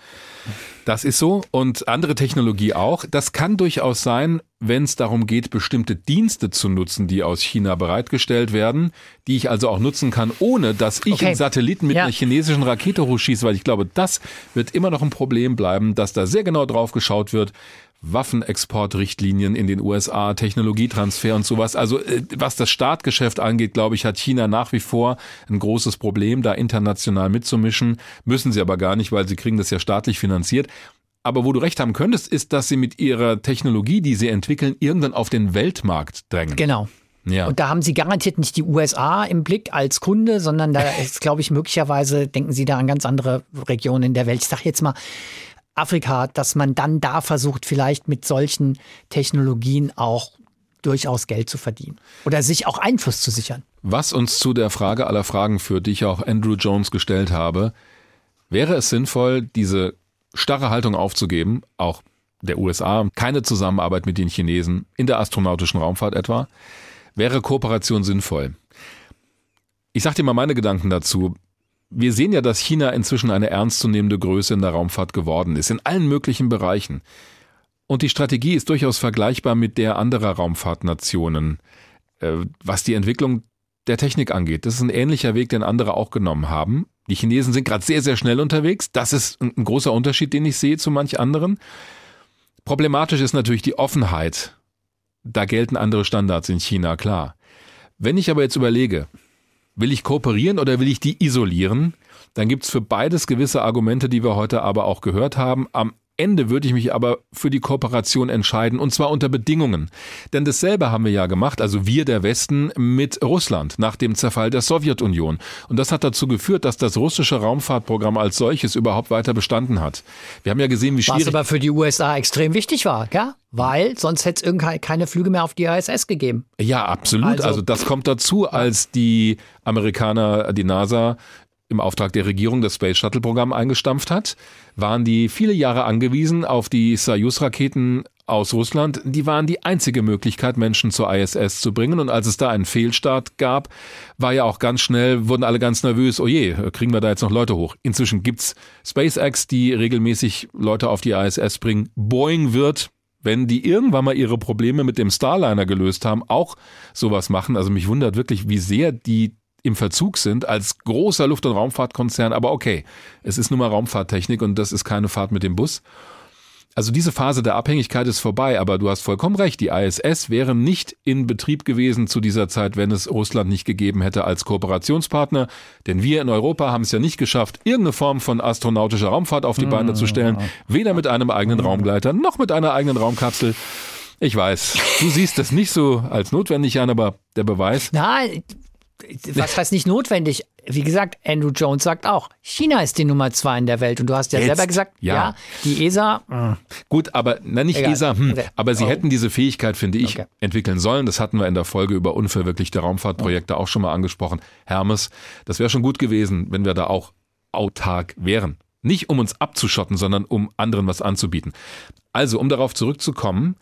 Das ist so und andere Technologie auch. Das kann durchaus sein, wenn es darum geht, bestimmte Dienste zu nutzen, die aus China bereitgestellt werden, die ich also auch nutzen kann, ohne dass ich Okay. einen Satelliten mit Ja. einer chinesischen Rakete hochschieße, weil ich glaube, das wird immer noch ein Problem bleiben, dass da sehr genau drauf geschaut wird. Waffenexportrichtlinien in den USA, Technologietransfer und sowas. Also äh, was das Startgeschäft angeht, glaube ich, hat China nach wie vor ein großes Problem, da international mitzumischen. Müssen sie aber gar nicht, weil sie kriegen das ja staatlich finanziert. Aber wo du recht haben könntest, ist, dass sie mit ihrer Technologie, die sie entwickeln, irgendwann auf den Weltmarkt drängen. Genau. Ja. Und da haben Sie garantiert nicht die USA im Blick als Kunde, sondern da ist, glaube ich, möglicherweise, denken Sie da an ganz andere Regionen in der Welt. Ich sage jetzt mal Afrika, dass man dann da versucht, vielleicht mit solchen Technologien auch durchaus Geld zu verdienen oder sich auch Einfluss zu sichern. Was uns zu der Frage aller Fragen führt, die ich auch Andrew Jones gestellt habe, wäre es sinnvoll, diese starre Haltung aufzugeben, auch der USA, keine Zusammenarbeit mit den Chinesen in der astronautischen Raumfahrt etwa, wäre Kooperation sinnvoll. Ich sage dir mal meine Gedanken dazu. Wir sehen ja, dass China inzwischen eine ernstzunehmende Größe in der Raumfahrt geworden ist, in allen möglichen Bereichen. Und die Strategie ist durchaus vergleichbar mit der anderer Raumfahrtnationen, äh, was die Entwicklung der Technik angeht. Das ist ein ähnlicher Weg, den andere auch genommen haben. Die Chinesen sind gerade sehr, sehr schnell unterwegs. Das ist ein ein großer Unterschied, den ich sehe zu manch anderen. Problematisch ist natürlich die Offenheit. Da gelten andere Standards in China, klar. Wenn ich aber jetzt überlege, will ich kooperieren oder will ich die isolieren, dann gibt's für beides gewisse Argumente, die wir heute aber auch gehört haben. Am Ende würde ich mich aber für die Kooperation entscheiden, und zwar unter Bedingungen. Denn dasselbe haben wir ja gemacht, also wir der Westen mit Russland nach dem Zerfall der Sowjetunion. Und das hat dazu geführt, dass das russische Raumfahrtprogramm als solches überhaupt weiter bestanden hat. Wir haben ja gesehen, wie Was schwierig aber für die USA extrem wichtig war, ja? Weil sonst hätte es irgendwie keine Flüge mehr auf die ISS gegeben. Ja, absolut. Also, Also- das kommt dazu, als die Amerikaner, die NASA, im Auftrag der Regierung das Space Shuttle Programm eingestampft hat, waren die viele Jahre angewiesen auf die Soyuz-Raketen aus Russland. Die waren die einzige Möglichkeit, Menschen zur ISS zu bringen. Und als es da einen Fehlstart gab, war ja auch ganz schnell, wurden alle ganz nervös, oh je, kriegen wir da jetzt noch Leute hoch. Inzwischen gibt's SpaceX, die regelmäßig Leute auf die ISS bringen. Boeing wird wenn die irgendwann mal ihre Probleme mit dem Starliner gelöst haben, auch sowas machen. Also mich wundert wirklich, wie sehr die im Verzug sind als großer Luft- und Raumfahrtkonzern. Aber okay, es ist nun mal Raumfahrttechnik und das ist keine Fahrt mit dem Bus. Also diese Phase der Abhängigkeit ist vorbei, aber du hast vollkommen recht, die ISS wäre nicht in Betrieb gewesen zu dieser Zeit, wenn es Russland nicht gegeben hätte als Kooperationspartner, denn wir in Europa haben es ja nicht geschafft, irgendeine Form von astronautischer Raumfahrt auf die Beine zu stellen, weder mit einem eigenen Raumgleiter noch mit einer eigenen Raumkapsel. Ich weiß, du siehst das nicht so als notwendig an, aber der Beweis, Na, was heißt nicht notwendig? Wie gesagt, Andrew Jones sagt auch, China ist die Nummer zwei in der Welt. Und du hast ja Jetzt, selber gesagt, ja. ja, die ESA, mh, Gut, aber na nicht Egal. ESA, hm, aber sie Oh. hätten diese Fähigkeit, finde ich, Okay. entwickeln sollen. Das hatten wir in der Folge über unverwirklichte Raumfahrtprojekte auch schon mal angesprochen. Hermes, das wäre schon gut gewesen, wenn wir da auch autark wären. Nicht um uns abzuschotten, sondern um anderen was anzubieten. Also, um darauf zurückzukommen,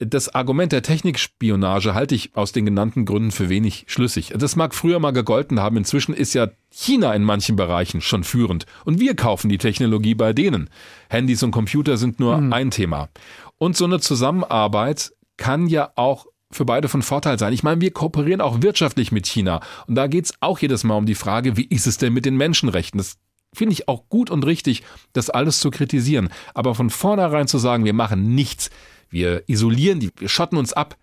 das Argument der Technikspionage halte ich aus den genannten Gründen für wenig schlüssig. Das mag früher mal gegolten haben. Inzwischen ist ja China in manchen Bereichen schon führend. Und wir kaufen die Technologie bei denen. Handys und Computer sind nur ein Thema. Und so eine Zusammenarbeit kann ja auch für beide von Vorteil sein. Ich meine, wir kooperieren auch wirtschaftlich mit China. Und da geht's auch jedes Mal um die Frage, wie ist es denn mit den Menschenrechten? Das finde ich auch gut und richtig, das alles zu kritisieren. Aber von vornherein zu sagen, wir machen nichts, wir isolieren die, wir schotten uns ab,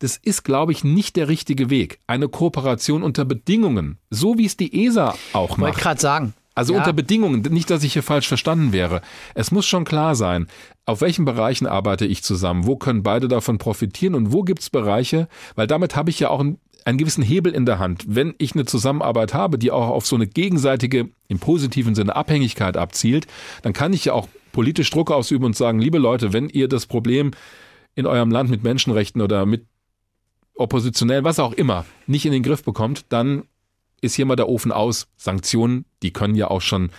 das ist, glaube ich, nicht der richtige Weg. Eine Kooperation unter Bedingungen, so wie es die ESA auch wollte macht. gerade sagen. Also Ja. unter Bedingungen, nicht, dass ich hier falsch verstanden wäre. Es muss schon klar sein, auf welchen Bereichen arbeite ich zusammen, wo können beide davon profitieren und wo gibt's Bereiche, weil damit habe ich ja auch einen, einen gewissen Hebel in der Hand. Wenn ich eine Zusammenarbeit habe, die auch auf so eine gegenseitige, im positiven Sinne Abhängigkeit abzielt, dann kann ich ja auch politisch Druck ausüben und sagen, liebe Leute, wenn ihr das Problem in eurem Land mit Menschenrechten oder mit oppositionell, was auch immer, nicht in den Griff bekommt, dann ist hier mal der Ofen aus. Sanktionen, die können ja auch schon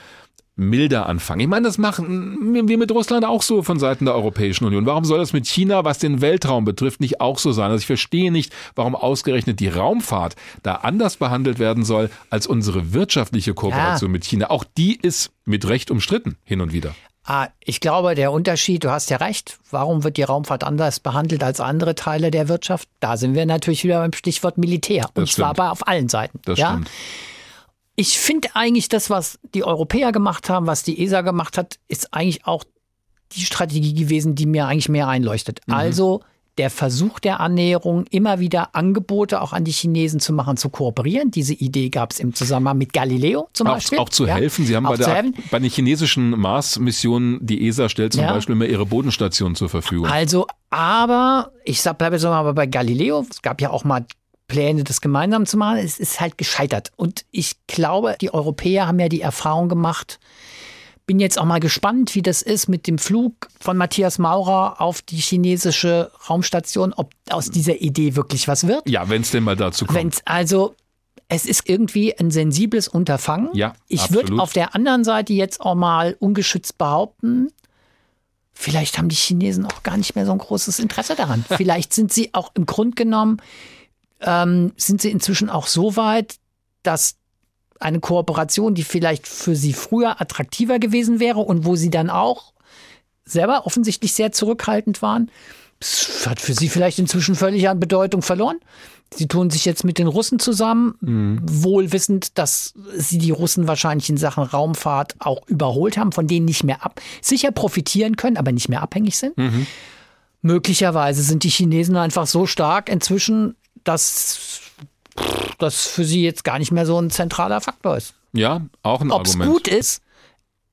milder anfangen. Ich meine, das machen wir mit Russland auch so von Seiten der Europäischen Union. Warum soll das mit China, was den Weltraum betrifft, nicht auch so sein? Also ich verstehe nicht, warum ausgerechnet die Raumfahrt da anders behandelt werden soll als unsere wirtschaftliche Kooperation mit China. Auch die ist mit Recht umstritten hin und wieder. Ah, ich glaube, der Unterschied, du hast ja recht, warum wird die Raumfahrt anders behandelt als andere Teile der Wirtschaft? Da sind wir natürlich wieder beim Stichwort Militär. Und Das zwar stimmt. aber auf allen Seiten. Das ja? stimmt. Ich finde eigentlich das, was die Europäer gemacht haben, was die ESA gemacht hat, ist eigentlich auch die Strategie gewesen, die mir eigentlich mehr einleuchtet. Mhm. Also der Versuch der Annäherung, immer wieder Angebote auch an die Chinesen zu machen, zu kooperieren. Diese Idee gab es im Zusammenhang mit Galileo zum Auch, Beispiel. auch zu Ja, helfen. Sie haben auch bei, der, helfen. bei den chinesischen Mars-Missionen, die ESA stellt zum Ja. Beispiel immer ihre Bodenstation zur Verfügung. Also, aber ich bleibe jetzt mal bei Galileo. Es gab ja auch mal Pläne, das gemeinsam zu machen. Es ist halt gescheitert. Und ich glaube, die Europäer haben ja die Erfahrung gemacht. Bin jetzt auch mal gespannt, wie das ist mit dem Flug von Matthias Maurer auf die chinesische Raumstation, ob aus dieser Idee wirklich was wird. ja, wenn es denn mal dazu kommt. Wenn's also, es ist irgendwie ein sensibles Unterfangen. Ja, ich würde auf der anderen Seite jetzt auch mal ungeschützt behaupten, vielleicht haben die Chinesen auch gar nicht mehr so ein großes Interesse daran. vielleicht sind sie auch im Grunde genommen, ähm, sind sie inzwischen auch so weit, dass eine Kooperation, die vielleicht für sie früher attraktiver gewesen wäre und wo sie dann auch selber offensichtlich sehr zurückhaltend waren, das hat für sie vielleicht inzwischen völlig an Bedeutung verloren. Sie tun sich jetzt mit den Russen zusammen, wohl wissend, dass sie die Russen wahrscheinlich in Sachen Raumfahrt auch überholt haben, von denen nicht mehr ab, sicher profitieren können, aber nicht mehr abhängig sind. Möglicherweise sind die Chinesen einfach so stark inzwischen, dass das für sie jetzt gar nicht mehr so ein zentraler Faktor ist. ja, auch ein Ob es Argument. gut ist,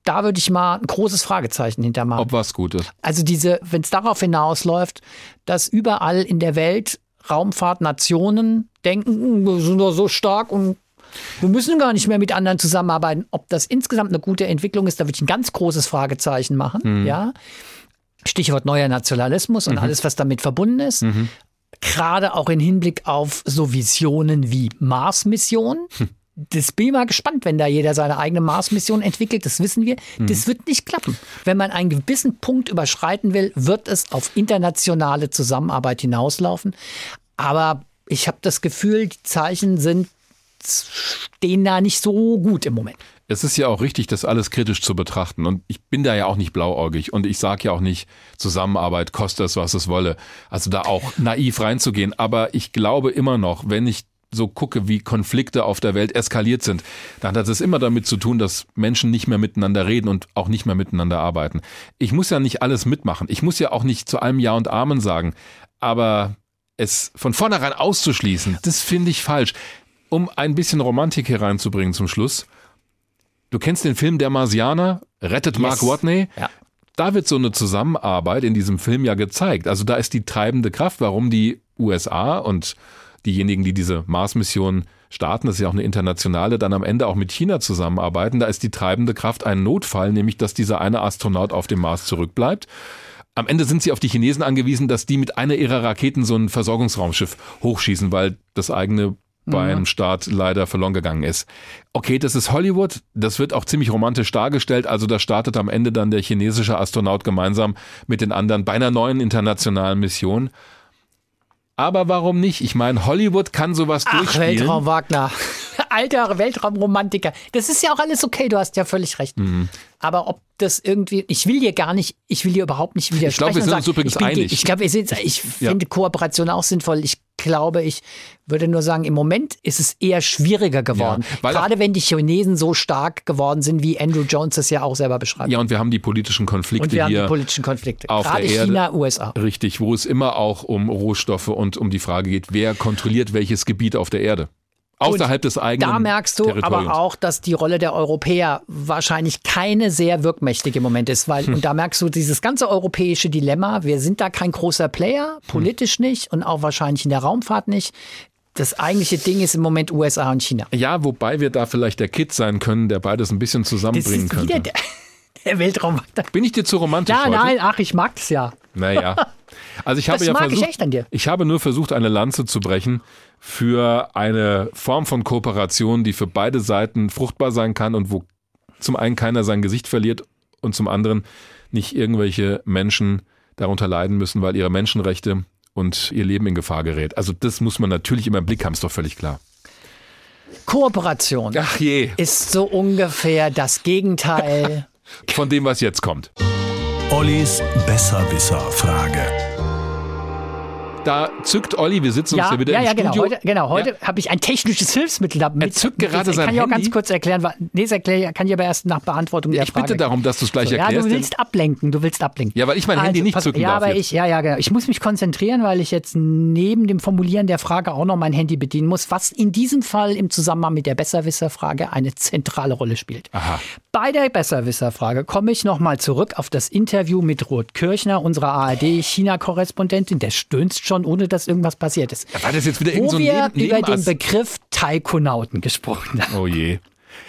da würde ich mal ein großes Fragezeichen hintermachen. Ob was gut ist. Also diese, wenn es darauf hinausläuft, dass überall in der Welt Raumfahrtnationen denken, "Hm, wir sind doch so stark und wir müssen gar nicht mehr mit anderen zusammenarbeiten. Ob das insgesamt eine gute Entwicklung ist, da würde ich ein ganz großes Fragezeichen machen. Ja. Stichwort neuer Nationalismus und alles, was damit verbunden ist. Gerade auch im Hinblick auf so Visionen wie Mars-Mission. Das bin ich mal gespannt, wenn da jeder seine eigene Mars-Mission entwickelt, das wissen wir. Das wird nicht klappen. Wenn man einen gewissen Punkt überschreiten will, wird es auf internationale Zusammenarbeit hinauslaufen. Aber ich habe das Gefühl, die Zeichen sind, stehen da nicht so gut im Moment. Es ist ja auch richtig, das alles kritisch zu betrachten. Und ich bin da ja auch nicht blauäugig. Und ich sage ja auch nicht, Zusammenarbeit kostet es, was es wolle. Also da auch naiv reinzugehen. Aber ich glaube immer noch, wenn ich so gucke, wie Konflikte auf der Welt eskaliert sind, dann hat es immer damit zu tun, dass Menschen nicht mehr miteinander reden und auch nicht mehr miteinander arbeiten. Ich muss ja nicht alles mitmachen. Ich muss ja auch nicht zu allem Ja und Amen sagen. Aber es von vornherein auszuschließen, das finde ich falsch. Um ein bisschen Romantik hier reinzubringen zum Schluss. Du kennst den Film Der Marsianer, rettet Mark Yes. Watney. Ja. Da wird so eine Zusammenarbeit in diesem Film ja gezeigt. Also da ist die treibende Kraft, warum die USA und diejenigen, die diese Mars-Mission starten, das ist ja auch eine internationale, dann am Ende auch mit China zusammenarbeiten. Da ist die treibende Kraft ein Notfall, nämlich dass dieser eine Astronaut auf dem Mars zurückbleibt. Am Ende sind sie auf die Chinesen angewiesen, dass die mit einer ihrer Raketen so ein Versorgungsraumschiff hochschießen, weil das eigene beim Start leider verloren gegangen ist. Okay, das ist Hollywood, das wird auch ziemlich romantisch dargestellt, also da startet am Ende dann der chinesische Astronaut gemeinsam mit den anderen bei einer neuen internationalen Mission. Aber warum nicht? Ich meine, Hollywood kann sowas Ach, durchspielen. Weltraum Wagner. Alter Weltraumromantiker. Das ist ja auch alles okay, du hast ja völlig recht. Mhm. Aber ob das irgendwie, ich will dir gar nicht, ich will dir überhaupt nicht widersprechen. glaub, wir und sind sagen, uns übrigens ich einig. Ich glaube, wir sind, ich Ja. finde Kooperation auch sinnvoll. Ich glaube, ich würde nur sagen, im Moment ist es eher schwieriger geworden. Ja, Gerade wenn die Chinesen so stark geworden sind, wie Andrew Jones das ja auch selber beschreibt. Ja, und wir haben die politischen Konflikte und wir haben hier. die politischen Konflikte. auf Gerade der Erde. China, USA. Richtig, wo es immer auch um Rohstoffe und um die Frage geht, wer kontrolliert welches Gebiet auf der Erde. Außerhalb des eigenen Da merkst du aber auch, dass die Rolle der Europäer wahrscheinlich keine sehr wirkmächtige im Moment ist, weil, Hm. und da merkst du dieses ganze europäische Dilemma, wir sind da kein großer Player, Hm. politisch nicht und auch wahrscheinlich in der Raumfahrt nicht. Das eigentliche Ding ist im Moment USA und China. Ja, wobei wir da vielleicht der Kid sein können, der beides ein bisschen Das zusammenbringen könnte. der, der Weltraum. Bin ich dir zu romantisch heute? nein, ach, ich mag das ja. Naja. Also ich habe Das ja mag ich versucht, echt an dir. ich habe nur versucht, eine Lanze zu brechen für eine Form von Kooperation, die für beide Seiten fruchtbar sein kann und wo zum einen keiner sein Gesicht verliert und zum anderen nicht irgendwelche Menschen darunter leiden müssen, weil ihre Menschenrechte und ihr Leben in Gefahr gerät. Also das muss man natürlich immer im Blick haben, ist doch völlig klar. Kooperation Ach je. ist so ungefähr das Gegenteil von dem, was jetzt kommt. Ollis Besserwisser-Frage. Da zückt Olli, wir sitzen uns Ja, ja wieder ja, im ja, genau. Studio. Heute, genau, heute Ja. habe ich ein technisches Hilfsmittel da mit. zückt mit- gerade ich sein kann ich auch Handy. ganz kurz erklären. Nee, das erkläre, kann ich aber erst nach Beantwortung der Ich Frage. bitte darum, dass du es gleich ja, erklärst. du denn- willst ablenken, du willst ablenken. Ja, weil ich mein Handy nicht pass- zücken Ja, darf aber jetzt. ich, ja, ja, genau. Ich muss mich konzentrieren, weil ich jetzt neben dem Formulieren der Frage auch noch mein Handy bedienen muss, was in diesem Fall im Zusammenhang mit der Besserwisser-Frage eine zentrale Rolle spielt. Aha. Bei der Besserwisser-Frage komme ich nochmal zurück auf das Interview mit Ruth Kirchner, unserer ARD-China-Korrespondentin. Der stöhnst schon, ohne dass irgendwas passiert ist. War das jetzt wieder Wo so ein wir Neben über den Begriff Taikonauten gesprochen haben. Oh je.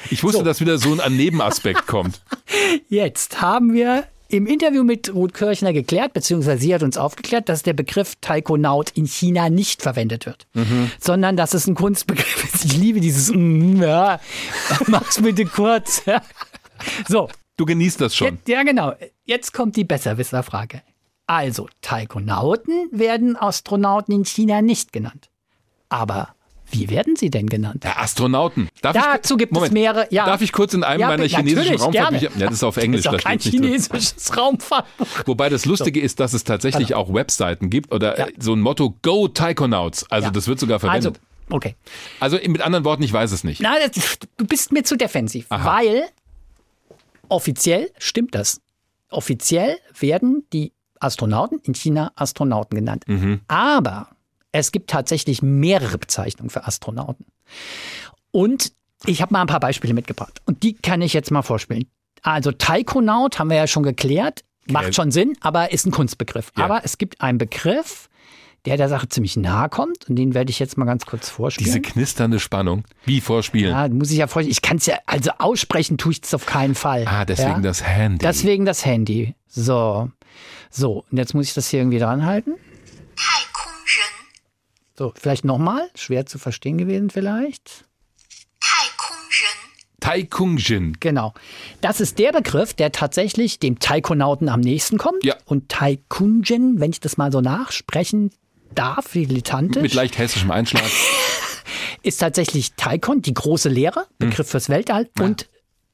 Ich wusste, So. dass wieder so ein Nebenaspekt kommt. Jetzt haben wir im Interview mit Ruth Kirchner geklärt, beziehungsweise sie hat uns aufgeklärt, dass der Begriff Taikonaut in China nicht verwendet wird, sondern dass es ein Kunstbegriff ist. Ich liebe dieses, mm, ja, mach's bitte kurz. so, Du genießt das schon. Jetzt, ja, genau. Jetzt kommt die Besserwisserfrage. Also, Taikonauten werden Astronauten in China nicht genannt. Aber wie werden sie denn genannt? Ja, Astronauten. Darf Dazu ich, gibt es Moment. mehrere. Ja. Darf ich kurz in einem Ja, meiner chinesischen. Raumfahrtbücher? Ja, das ist auf Englisch, ist auch da kein chinesisches Raumfahrtbuch. Wobei das Lustige ist, dass es tatsächlich auch Webseiten gibt oder Ja. äh, so ein Motto Go Taikonauts. Also das wird sogar Also, verwendet. okay. Also, mit anderen Worten, ich weiß es nicht. Na, das, du bist mir zu defensiv, Aha. weil offiziell stimmt das. Offiziell werden die Astronauten in China Astronauten genannt. Mhm. Aber es gibt tatsächlich mehrere Bezeichnungen für Astronauten. Und ich habe mal ein paar Beispiele mitgebracht. Und die kann ich jetzt mal vorspielen. Also Taikonaut haben wir ja schon geklärt. Macht schon Sinn, aber ist ein Kunstbegriff. Ja. Aber es gibt einen Begriff, der der Sache ziemlich nahe kommt. Und den werde ich jetzt mal ganz kurz vorspielen. Diese knisternde Spannung. Wie vorspielen. Ja, muss ich ja vorstellen. Ich kann es ja, also aussprechen tue ich es auf keinen Fall. Ah, deswegen ja? das Handy. Deswegen das Handy. So. So, und jetzt muss ich das hier irgendwie dran halten. So, vielleicht nochmal. Schwer zu verstehen gewesen vielleicht. Taikungjin. Genau. Das ist der Begriff, der tatsächlich dem Taikonauten am nächsten kommt. Ja. Und Taikungjin, wenn ich das mal so nachsprechen darf, dilettantisch. Mit leicht hessischem Einschlag. ist tatsächlich Taikon, die große Lehre, Begriff hm. fürs Weltall ja. und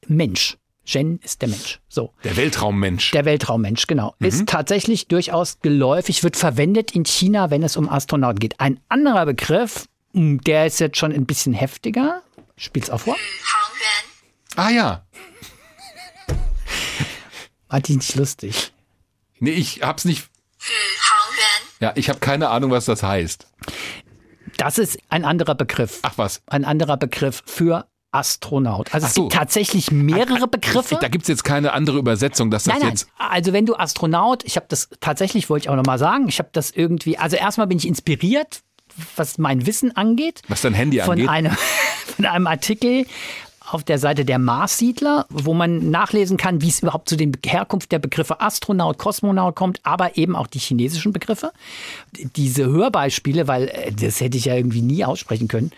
Mensch. Gen ist der Mensch. So. Der Weltraummensch. Der Weltraummensch, genau. Mhm. Ist tatsächlich durchaus geläufig, wird verwendet in China, wenn es um Astronauten geht. Ein anderer Begriff, hm, der ist jetzt schon ein bisschen heftiger. Spiel's auf vor. Ah ja. War die nicht lustig? Nee, ich hab's nicht. Ja, ich habe keine Ahnung, was das heißt. Das ist ein anderer Begriff. Ach was. Ein anderer Begriff für Astronaut. Also Ach es so. gibt tatsächlich mehrere Begriffe. Da gibt's jetzt keine andere Übersetzung, dass das Nein, nein. jetzt. Also wenn du Astronaut, ich habe das tatsächlich, wollte ich auch nochmal sagen, ich habe das irgendwie, also erstmal bin ich inspiriert, was mein Wissen angeht. Was dein Handy von angeht. einem, von einem Artikel auf der Seite der Marssiedler, wo man nachlesen kann, wie es überhaupt zu den Herkunft der Begriffe Astronaut, Kosmonaut kommt, aber eben auch die chinesischen Begriffe. Diese Hörbeispiele, weil äh, das hätte ich ja irgendwie nie aussprechen können,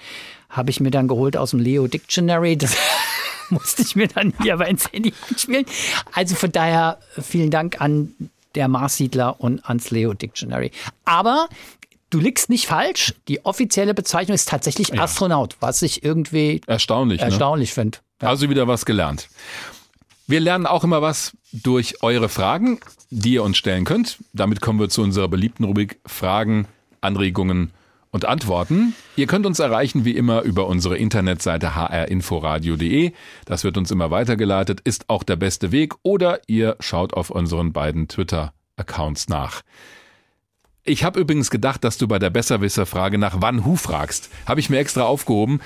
habe ich mir dann geholt aus dem Leo Dictionary. Das musste ich mir dann hier aber ins Handy einspielen. Also von daher vielen Dank an der Marssiedler und ans Leo Dictionary. Aber du liegst nicht falsch. Die offizielle Bezeichnung ist tatsächlich Astronaut, was ich irgendwie Erstaunlich. Ne? erstaunlich finde. Also wieder was gelernt. Wir lernen auch immer was durch eure Fragen, die ihr uns stellen könnt. Damit kommen wir zu unserer beliebten Rubrik Fragen, Anregungen und Antworten. Ihr könnt uns erreichen wie immer über unsere Internetseite hrinforadio.de. Das wird uns immer weitergeleitet, ist auch der beste Weg. Oder ihr schaut auf unseren beiden Twitter-Accounts nach. Ich habe übrigens gedacht, dass du bei der Besserwisser-Frage nach wann Hu fragst. Habe ich mir extra aufgehoben.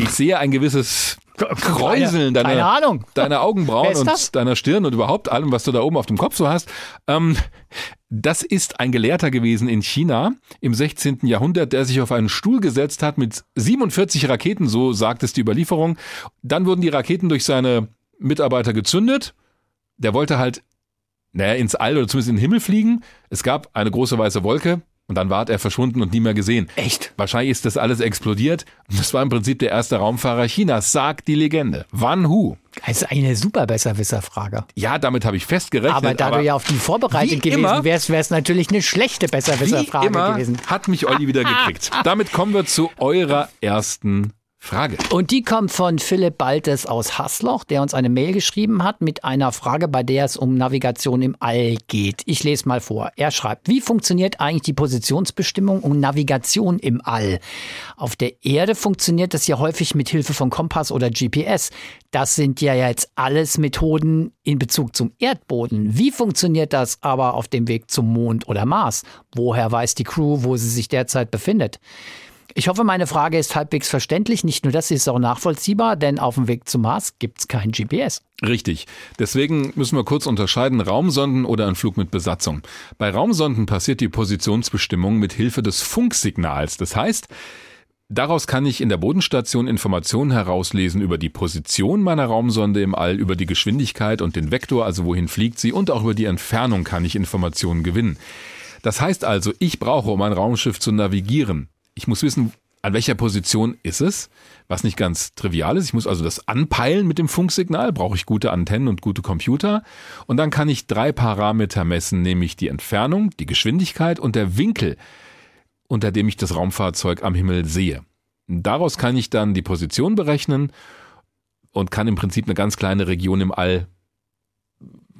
Ich sehe ein gewisses Kräuseln Keine- keine deiner, Ahnung. deiner Augenbrauen und deiner Stirn und überhaupt allem, was du da oben auf dem Kopf so hast. Ähm, das ist ein Gelehrter gewesen in China im 16. Jahrhundert, der sich auf einen Stuhl gesetzt hat mit 47 Raketen, so sagt es die Überlieferung. Dann wurden die Raketen durch seine Mitarbeiter gezündet. Der wollte halt naja, ins All oder zumindest in den Himmel fliegen. Es gab eine große weiße Wolke und dann war er verschwunden und nie mehr gesehen. Echt? Wahrscheinlich ist das alles explodiert und das war im Prinzip der erste Raumfahrer Chinas, sagt die Legende. Wan Hu. Das ist eine super Besserwisserfrage. Ja, damit habe ich fest gerechnet. Aber da du ja auf die vorbereitet gewesen immer- wärst, wäre es natürlich eine schlechte Besserwisserfrage gewesen. hat mich Olli wieder gekriegt. Damit kommen wir zu eurer ersten Frage. Und die kommt von Philipp Baltes aus Hasloch, der uns eine Mail geschrieben hat mit einer Frage, bei der es um Navigation im All geht. Ich lese mal vor. Er schreibt, wie funktioniert eigentlich die Positionsbestimmung und Navigation im All? Auf der Erde funktioniert das ja häufig mit Hilfe von Kompass oder GPS. Das sind ja jetzt alles Methoden in Bezug zum Erdboden. Wie funktioniert das aber auf dem Weg zum Mond oder Mars? Woher weiß die Crew, wo sie sich derzeit befindet? Ich hoffe, meine Frage ist halbwegs verständlich. Nicht nur das, sie ist auch nachvollziehbar, denn auf dem Weg zum Mars gibt es kein GPS. Richtig. Deswegen müssen wir kurz unterscheiden, Raumsonden oder ein Flug mit Besatzung. Bei Raumsonden passiert die Positionsbestimmung mit Hilfe des Funksignals. Das heißt, Daraus kann ich in der Bodenstation Informationen herauslesen über die Position meiner Raumsonde im All, über die Geschwindigkeit und den Vektor, also wohin fliegt sie, und auch über die Entfernung kann ich Informationen gewinnen. Das heißt also, ich brauche, um ein Raumschiff zu navigieren, ich muss wissen, an welcher Position ist es, was nicht ganz trivial ist. Ich muss also das anpeilen mit dem Funksignal, brauche ich gute Antennen und gute Computer. Und dann kann ich drei Parameter messen, nämlich die Entfernung, die Geschwindigkeit und der Winkel, unter dem ich das Raumfahrzeug am Himmel sehe. Daraus kann ich dann die Position berechnen und kann im Prinzip eine ganz kleine Region im All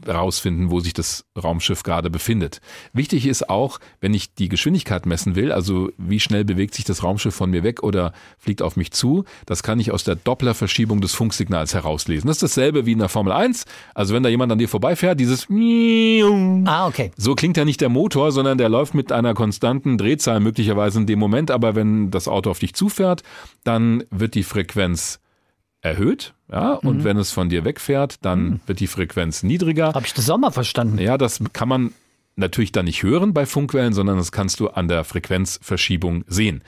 herausfinden, wo sich das Raumschiff gerade befindet. Wichtig ist auch, wenn ich die Geschwindigkeit messen will, also wie schnell bewegt sich das Raumschiff von mir weg oder fliegt auf mich zu, das kann ich aus der Dopplerverschiebung des Funksignals herauslesen. Das ist dasselbe wie in der Formel 1. Also wenn da jemand an dir vorbeifährt, dieses Ah, okay. So klingt ja nicht der Motor, sondern der läuft mit einer konstanten Drehzahl möglicherweise in dem Moment, aber wenn das Auto auf dich zufährt, dann wird die Frequenz erhöht, ja, und wenn es von dir wegfährt, dann wird die Frequenz niedriger. Habe ich das auch mal verstanden? Ja, das kann man natürlich dann nicht hören bei Funkwellen, sondern das kannst du an der Frequenzverschiebung sehen.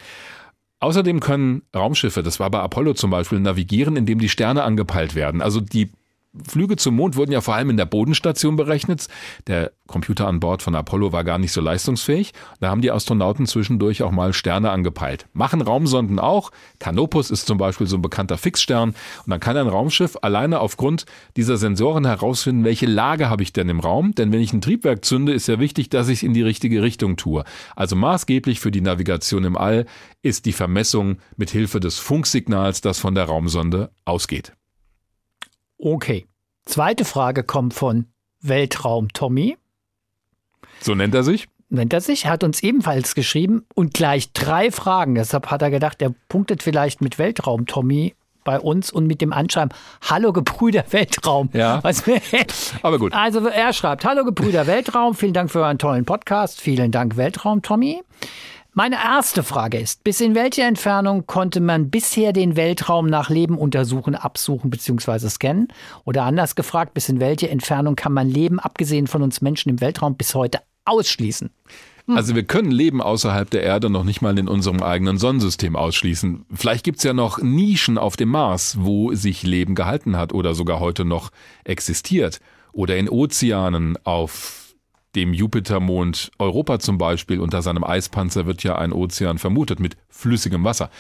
Außerdem können Raumschiffe, das war bei Apollo zum Beispiel, navigieren, indem die Sterne angepeilt werden. Also die Flüge zum Mond wurden ja vor allem in der Bodenstation berechnet. Der Computer an Bord von Apollo war gar nicht so leistungsfähig. Da haben die Astronauten zwischendurch auch mal Sterne angepeilt. Machen Raumsonden auch. Canopus ist zum Beispiel so ein bekannter Fixstern. Und dann kann ein Raumschiff alleine aufgrund dieser Sensoren herausfinden, welche Lage habe ich denn im Raum. Denn wenn ich ein Triebwerk zünde, ist ja wichtig, dass ich es in die richtige Richtung tue. Also maßgeblich für die Navigation im All ist die Vermessung mit Hilfe des Funksignals, das von der Raumsonde ausgeht. Okay. Zweite Frage kommt von Weltraum Tommy. So nennt er sich. Nennt er sich, hat uns ebenfalls geschrieben und gleich drei Fragen. Deshalb hat er gedacht, er punktet vielleicht mit Weltraum Tommy bei uns und mit dem Anschreiben Hallo Gebrüder Weltraum. Ja. Aber gut. Also er schreibt Hallo Gebrüder Weltraum, vielen Dank für euren tollen Podcast, vielen Dank Weltraum Tommy. Meine erste Frage ist, bis in welche Entfernung konnte man bisher den Weltraum nach Leben untersuchen, absuchen bzw. scannen? Oder anders gefragt, bis in welche Entfernung kann man Leben, abgesehen von uns Menschen im Weltraum, bis heute ausschließen? Also wir können Leben außerhalb der Erde noch nicht mal in unserem eigenen Sonnensystem ausschließen. Vielleicht gibt's ja noch Nischen auf dem Mars, wo sich Leben gehalten hat oder sogar heute noch existiert. Oder in Ozeanen auf dem Jupitermond Europa zum Beispiel, unter seinem Eispanzer wird ja ein Ozean vermutet mit flüssigem Wasser.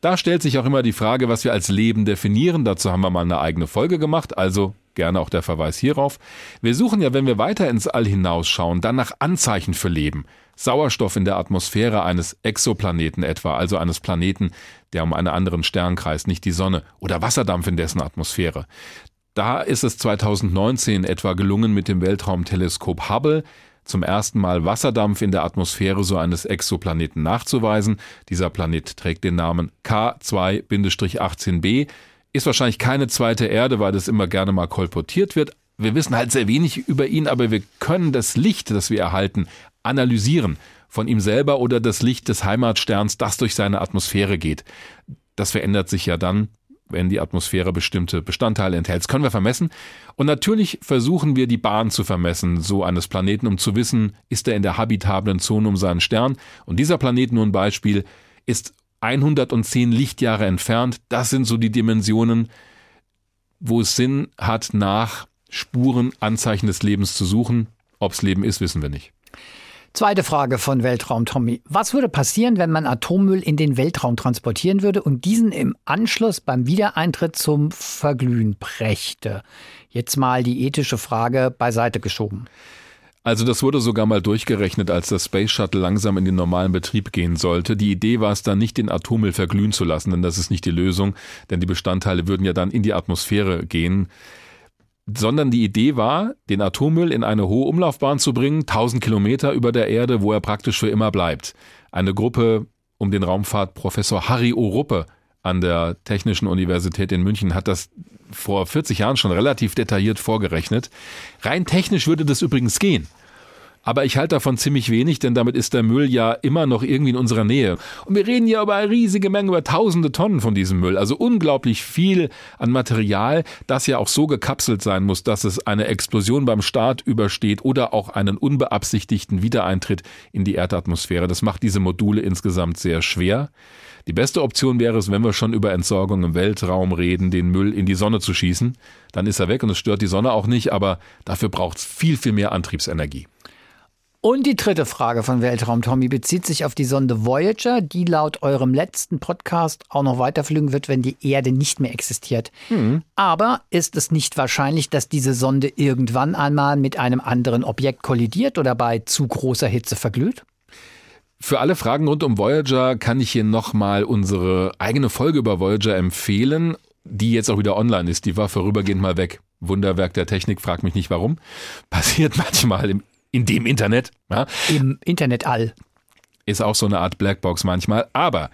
Da stellt sich auch immer die Frage, was wir als Leben definieren. Dazu haben wir mal eine eigene Folge gemacht, also gerne auch der Verweis hierauf. Wir suchen ja, wenn wir weiter ins All hinausschauen, dann nach Anzeichen für Leben. Sauerstoff in der Atmosphäre eines Exoplaneten etwa, also eines Planeten, der um einen anderen Stern kreist, nicht die Sonne, oder Wasserdampf in dessen Atmosphäre. Da ist es 2019 etwa gelungen, mit dem Weltraumteleskop Hubble zum ersten Mal Wasserdampf in der Atmosphäre so eines Exoplaneten nachzuweisen. Dieser Planet trägt den Namen K2-18b, ist wahrscheinlich keine zweite Erde, weil das immer gerne mal kolportiert wird. Wir wissen halt sehr wenig über ihn, aber wir können das Licht, das wir erhalten, analysieren. Von ihm selber oder das Licht des Heimatsterns, das durch seine Atmosphäre geht. Das verändert sich ja dann, wenn die Atmosphäre bestimmte Bestandteile enthält. Das können wir vermessen. Und natürlich versuchen wir die Bahn zu vermessen, so eines Planeten, um zu wissen, ist er in der habitablen Zone um seinen Stern. Und dieser Planet, nur ein Beispiel, ist 110 Lichtjahre entfernt. Das sind so die Dimensionen, wo es Sinn hat, nach Spuren, Anzeichen des Lebens zu suchen. Ob es Leben ist, wissen wir nicht. Zweite Frage von Weltraum Tommy. Was würde passieren, wenn man Atommüll in den Weltraum transportieren würde und diesen im Anschluss beim Wiedereintritt zum Verglühen brächte? Jetzt mal die ethische Frage beiseite geschoben. Also das wurde sogar mal durchgerechnet, als das Space Shuttle langsam in den normalen Betrieb gehen sollte. Die Idee war es dann nicht, den Atommüll verglühen zu lassen, denn das ist nicht die Lösung, denn die Bestandteile würden ja dann in die Atmosphäre gehen. Sondern die Idee war, den Atommüll in eine hohe Umlaufbahn zu bringen, 1000 Kilometer über der Erde, wo er praktisch für immer bleibt. Eine Gruppe um den Raumfahrtprofessor Harry Oruppe an der Technischen Universität in München hat das vor 40 Jahren schon relativ detailliert vorgerechnet. Rein technisch würde das übrigens gehen. Aber ich halte davon ziemlich wenig, denn damit ist der Müll ja immer noch irgendwie in unserer Nähe. Und wir reden ja über eine riesige Menge, über tausende Tonnen von diesem Müll. Also unglaublich viel an Material, das ja auch so gekapselt sein muss, dass es eine Explosion beim Start übersteht oder auch einen unbeabsichtigten Wiedereintritt in die Erdatmosphäre. Das macht diese Module insgesamt sehr schwer. Die beste Option wäre es, wenn wir schon über Entsorgung im Weltraum reden, den Müll in die Sonne zu schießen. Dann ist er weg und es stört die Sonne auch nicht, aber dafür braucht es viel, viel mehr Antriebsenergie. Und die dritte Frage von Weltraum Tommy bezieht sich auf die Sonde Voyager, die laut eurem letzten Podcast auch noch weiterfliegen wird, wenn die Erde nicht mehr existiert. Mhm. Aber ist es nicht wahrscheinlich, dass diese Sonde irgendwann einmal mit einem anderen Objekt kollidiert oder bei zu großer Hitze verglüht? Für alle Fragen rund um Voyager kann ich hier nochmal unsere eigene Folge über Voyager empfehlen, die jetzt auch wieder online ist. Die war vorübergehend mal weg. Wunderwerk der Technik, frag mich nicht warum. Passiert manchmal im, in dem Internet. Ja. Im Internet all. Ist auch so eine Art Blackbox manchmal. Aber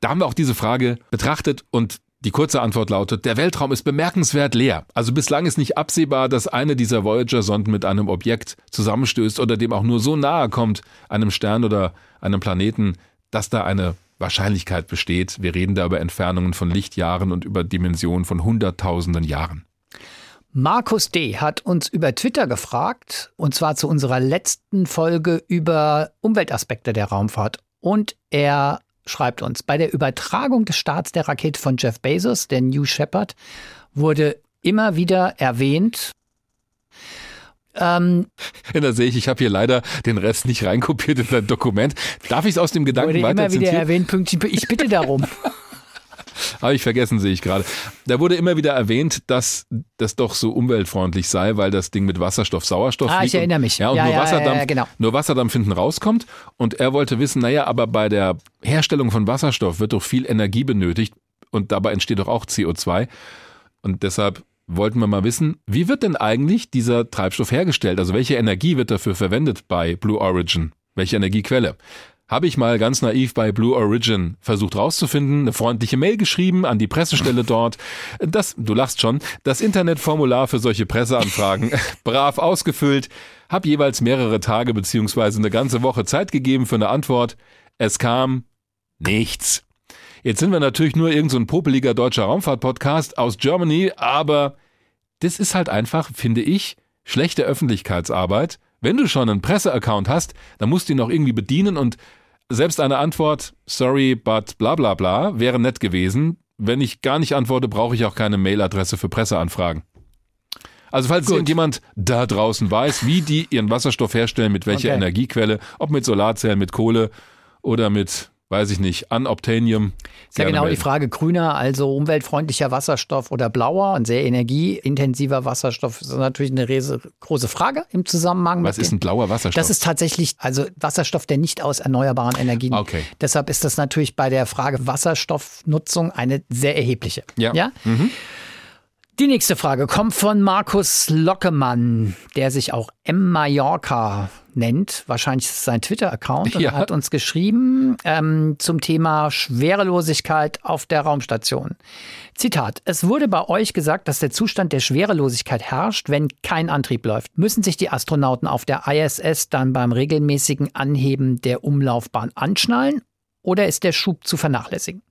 da haben wir auch diese Frage betrachtet und die kurze Antwort lautet, der Weltraum ist bemerkenswert leer. Also bislang ist nicht absehbar, dass eine dieser Voyager-Sonden mit einem Objekt zusammenstößt oder dem auch nur so nahe kommt, einem Stern oder einem Planeten, dass da eine Wahrscheinlichkeit besteht. Wir reden da über Entfernungen von Lichtjahren und über Dimensionen von Hunderttausenden Jahren. Markus D. hat uns über Twitter gefragt, und zwar zu unserer letzten Folge über Umweltaspekte der Raumfahrt. Und er schreibt uns, bei der Übertragung des Starts der Rakete von Jeff Bezos, der New Shepard, wurde immer wieder erwähnt, ähm, da sehe ich, ich habe hier leider den Rest nicht reinkopiert in dein Dokument. Darf ich es aus dem Gedanken wurde immer wieder erwähnt, ich bitte darum. Habe ich vergessen, sehe ich gerade. Da wurde immer wieder erwähnt, dass das doch so umweltfreundlich sei, weil das Ding mit Wasserstoff, Sauerstoff Ah, ich erinnere mich. Ja, und ja, nur, ja, Wasserdampf, ja, genau. nur Wasserdampf hinten rauskommt. Und er wollte wissen, naja, aber bei der Herstellung von Wasserstoff wird doch viel Energie benötigt und dabei entsteht doch auch CO2. Und deshalb wollten wir mal wissen, wie wird denn eigentlich dieser Treibstoff hergestellt? Also welche Energie wird dafür verwendet bei Blue Origin? Welche Energiequelle? Habe ich mal ganz naiv bei Blue Origin versucht rauszufinden, eine freundliche Mail geschrieben an die Pressestelle dort. Das, du lachst schon, das Internetformular für solche Presseanfragen brav ausgefüllt, habe jeweils mehrere Tage beziehungsweise eine ganze Woche Zeit gegeben für eine Antwort. Es kam nichts. Jetzt sind wir natürlich nur irgendein so popeliger deutscher Raumfahrt-Podcast aus Germany, aber das ist halt einfach, finde ich, schlechte Öffentlichkeitsarbeit. Wenn du schon einen Presseaccount hast, dann musst du ihn auch irgendwie bedienen und selbst eine Antwort, sorry, but bla bla bla, wäre nett gewesen. Wenn ich gar nicht antworte, brauche ich auch keine Mailadresse für Presseanfragen. Also falls Gut. irgendjemand da draußen weiß, wie die ihren Wasserstoff herstellen, mit welcher okay. Energiequelle, ob mit Solarzellen, mit Kohle oder mit weiß ich nicht, Unobtainium. Ist ja genau melden. die Frage grüner, also umweltfreundlicher Wasserstoff oder blauer und sehr energieintensiver Wasserstoff ist natürlich eine große Frage im Zusammenhang. Was ist ein blauer Wasserstoff? Das ist tatsächlich, also Wasserstoff, der nicht aus erneuerbaren Energien. Okay. Deshalb ist das natürlich bei der Frage Wasserstoffnutzung eine sehr erhebliche. Ja. ja? Mhm. Die nächste Frage kommt von Markus Lockemann, der sich auch M. Mallorca nennt. Wahrscheinlich ist es sein Twitter-Account. Und ja. er hat uns geschrieben ähm, zum Thema Schwerelosigkeit auf der Raumstation. Zitat. Es wurde bei euch gesagt, dass der Zustand der Schwerelosigkeit herrscht, wenn kein Antrieb läuft. Müssen sich die Astronauten auf der ISS dann beim regelmäßigen Anheben der Umlaufbahn anschnallen oder ist der Schub zu vernachlässigen?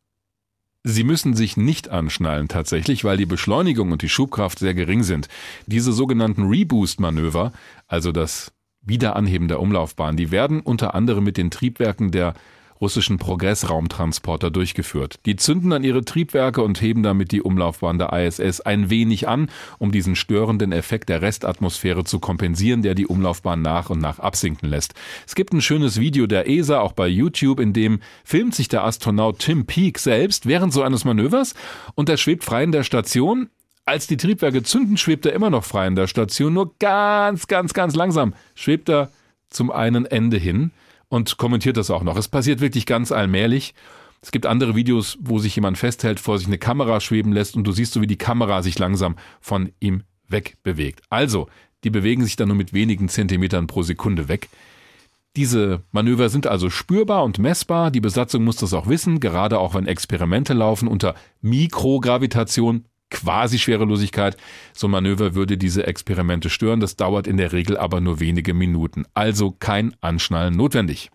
Sie müssen sich nicht anschnallen tatsächlich, weil die Beschleunigung und die Schubkraft sehr gering sind. Diese sogenannten Reboost-Manöver, also das Wiederanheben der Umlaufbahn, die werden unter anderem mit den Triebwerken der russischen Progressraumtransporter durchgeführt. Die zünden an ihre Triebwerke und heben damit die Umlaufbahn der ISS ein wenig an, um diesen störenden Effekt der Restatmosphäre zu kompensieren, der die Umlaufbahn nach und nach absinken lässt. Es gibt ein schönes Video der ESA, auch bei YouTube, in dem filmt sich der Astronaut Tim Peake selbst während so eines Manövers und er schwebt frei in der Station Als die Triebwerke zünden, schwebt er immer noch frei in der Station, nur ganz, ganz, ganz langsam schwebt er zum einen Ende hin und kommentiert das auch noch. Es passiert wirklich ganz allmählich. Es gibt andere Videos, wo sich jemand festhält, vor sich eine Kamera schweben lässt und du siehst so, wie die Kamera sich langsam von ihm wegbewegt. Also, die bewegen sich dann nur mit wenigen Zentimetern pro Sekunde weg. Diese Manöver sind also spürbar und messbar. Die Besatzung muss das auch wissen, gerade auch wenn Experimente laufen unter Mikrogravitation, quasi Schwerelosigkeit. So ein Manöver würde diese Experimente stören. Das dauert in der Regel aber nur wenige Minuten. Also kein Anschnallen notwendig.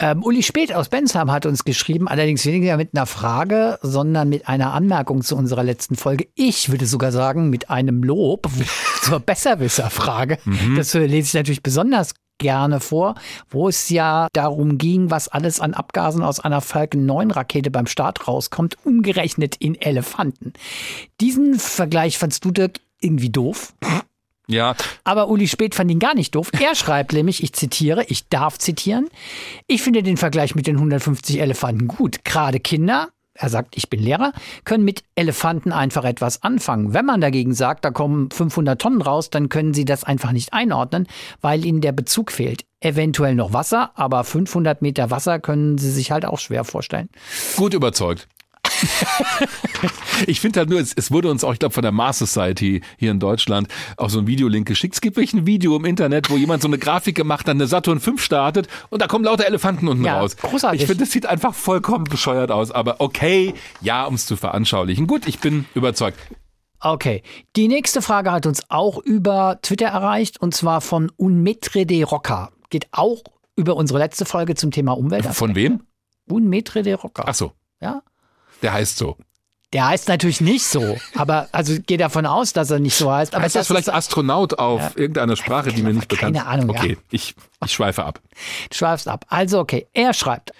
Ähm, Uli Speth aus Bensheim hat uns geschrieben, allerdings weniger mit einer Frage, sondern mit einer Anmerkung zu unserer letzten Folge. Ich würde sogar sagen, mit einem Lob zur Besserwisser-Frage. Mhm. Das lese ich natürlich besonders gerne vor, wo es ja darum ging, was alles an Abgasen aus einer Falcon 9 Rakete beim Start rauskommt, umgerechnet in Elefanten. Diesen Vergleich fandst du, Dirk, irgendwie doof? Ja. Aber Uli Speth fand ihn gar nicht doof. Er schreibt nämlich, ich zitiere, ich darf zitieren, ich finde den Vergleich mit den 150 Elefanten gut. Gerade Kinder, er sagt, ich bin Lehrer, können mit Elefanten einfach etwas anfangen. Wenn man dagegen sagt, da kommen 500 Tonnen raus, dann können sie das einfach nicht einordnen, weil ihnen der Bezug fehlt. Eventuell noch Wasser, aber 500 Meter Wasser können sie sich halt auch schwer vorstellen. Gut überzeugt. ich finde halt nur, es, es, wurde uns auch, ich glaube, von der Mars Society hier in Deutschland auch so ein Videolink geschickt. Es gibt wirklich ein Video im Internet, wo jemand so eine Grafik gemacht hat, eine Saturn 5 startet und da kommen lauter Elefanten unten ja, raus. Großartig. Ich finde, das sieht einfach vollkommen bescheuert aus, aber okay, ja, um es zu veranschaulichen. Gut, ich bin überzeugt. Okay. Die nächste Frage hat uns auch über Twitter erreicht und zwar von Unmetre de Rocca. Geht auch über unsere letzte Folge zum Thema Umwelt. Von wem? Unmetre de Rocca. Ach so. Ja. Der heißt so. Der heißt natürlich nicht so, aber also geht davon aus, dass er nicht so heißt. Aber heißt das, das vielleicht Astronaut auf ja. irgendeiner Sprache, die mir nicht bekannt ist? Keine Ahnung. Okay, ja. ich, ich schweife ab. Du schweifst ab. Also okay, er schreibt,